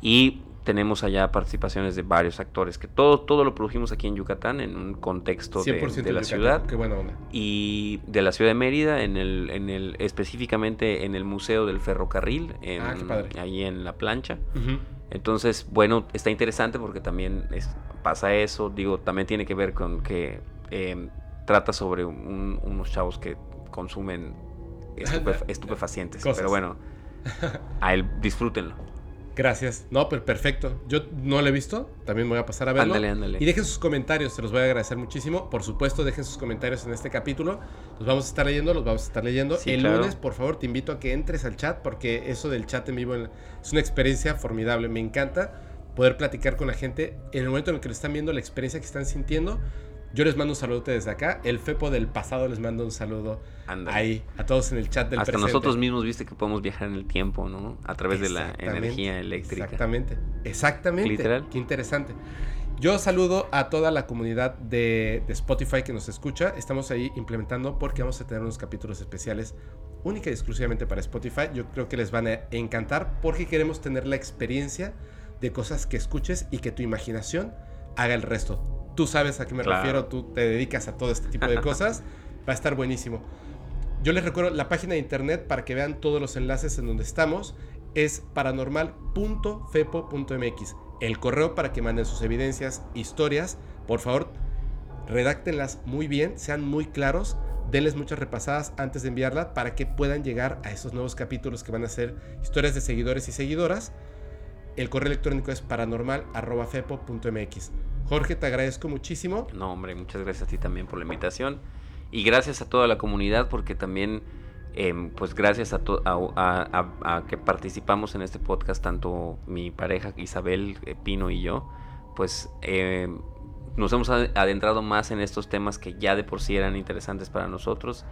y tenemos allá participaciones de varios actores, que todo, todo lo produjimos aquí en Yucatán, en un contexto de, 100% de la Yucatán. ciudad, Qué buena onda. y de la ciudad de Mérida, en el, en el, específicamente en el Museo del Ferrocarril, en, Ah, qué padre. ahí en La Plancha. Ujú. Entonces, bueno, está interesante porque también es- pasa eso. Digo, también tiene que ver con que eh, trata sobre un- unos chavos que consumen <laughs> estupef- estupefacientes. Cosas. Pero bueno, a él disfrútenlo. Gracias. No, pero perfecto. Yo no lo he visto. También me voy a pasar a verlo. Ándale, ándale. Y dejen sus comentarios. Se los voy a agradecer muchísimo. Por supuesto, dejen sus comentarios en este capítulo. Los vamos a estar leyendo. Los vamos a estar leyendo. Sí, el claro. lunes, por favor, te invito a que entres al chat. Porque eso del chat en vivo es una experiencia formidable. Me encanta poder platicar con la gente. En el momento en el que lo están viendo, la experiencia que están sintiendo. Yo les mando un saludo desde acá. El Fepo del pasado les mando un saludo ahí a todos en el chat del Hasta presente. nosotros mismos viste que podemos viajar en el tiempo, ¿no? A través de la energía eléctrica. Exactamente, exactamente. Literal. Qué interesante. Yo saludo a toda la comunidad de, de Spotify que nos escucha. Estamos ahí implementando porque vamos a tener unos capítulos especiales única y exclusivamente para Spotify. Yo creo que les van a encantar porque queremos tener la experiencia de cosas que escuches y que tu imaginación haga el resto. Tú sabes a qué me Claro. refiero, tú te dedicas a todo este tipo de cosas. <laughs> Va a estar buenísimo. Yo les recuerdo la página de internet para que vean todos los enlaces en donde estamos. Es paranormal.fepo.mx. El correo para que manden sus evidencias, historias. Por favor, redáctenlas muy bien, sean muy claros. Denles muchas repasadas antes de enviarla para que puedan llegar a esos nuevos capítulos que van a ser historias de seguidores y seguidoras. El correo electrónico es paranormal.fepo.mx. Jorge, te agradezco muchísimo. No, hombre, muchas gracias a ti también por la invitación. Y gracias a toda la comunidad porque también, em, pues gracias a, a, a- que participamos en este podcast, tanto mi pareja Isabel eh, Pino y yo, pues em, nos hemos ad- adentrado más en estos temas que ya de por sí eran interesantes para nosotros.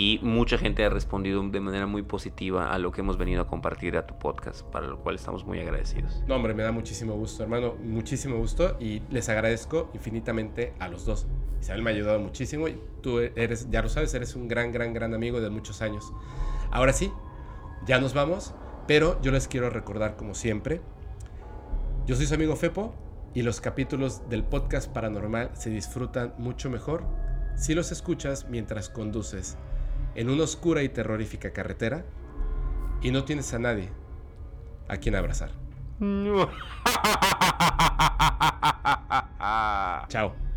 Y mucha gente ha respondido de manera muy positiva a lo que hemos venido a compartir a tu podcast, para lo cual estamos muy agradecidos. No, hombre, me da muchísimo gusto, hermano. Muchísimo gusto. Y les agradezco infinitamente a los dos. Isabel me ha ayudado muchísimo. Y tú eres, ya lo sabes, eres un gran, gran, gran amigo de muchos años. Ahora sí, ya nos vamos. Pero yo les quiero recordar, como siempre, yo soy su amigo Fepo. Y los capítulos del podcast paranormal se disfrutan mucho mejor si los escuchas mientras conduces en una oscura y terrorífica carretera y no tienes a nadie a quien abrazar. <laughs> Chao.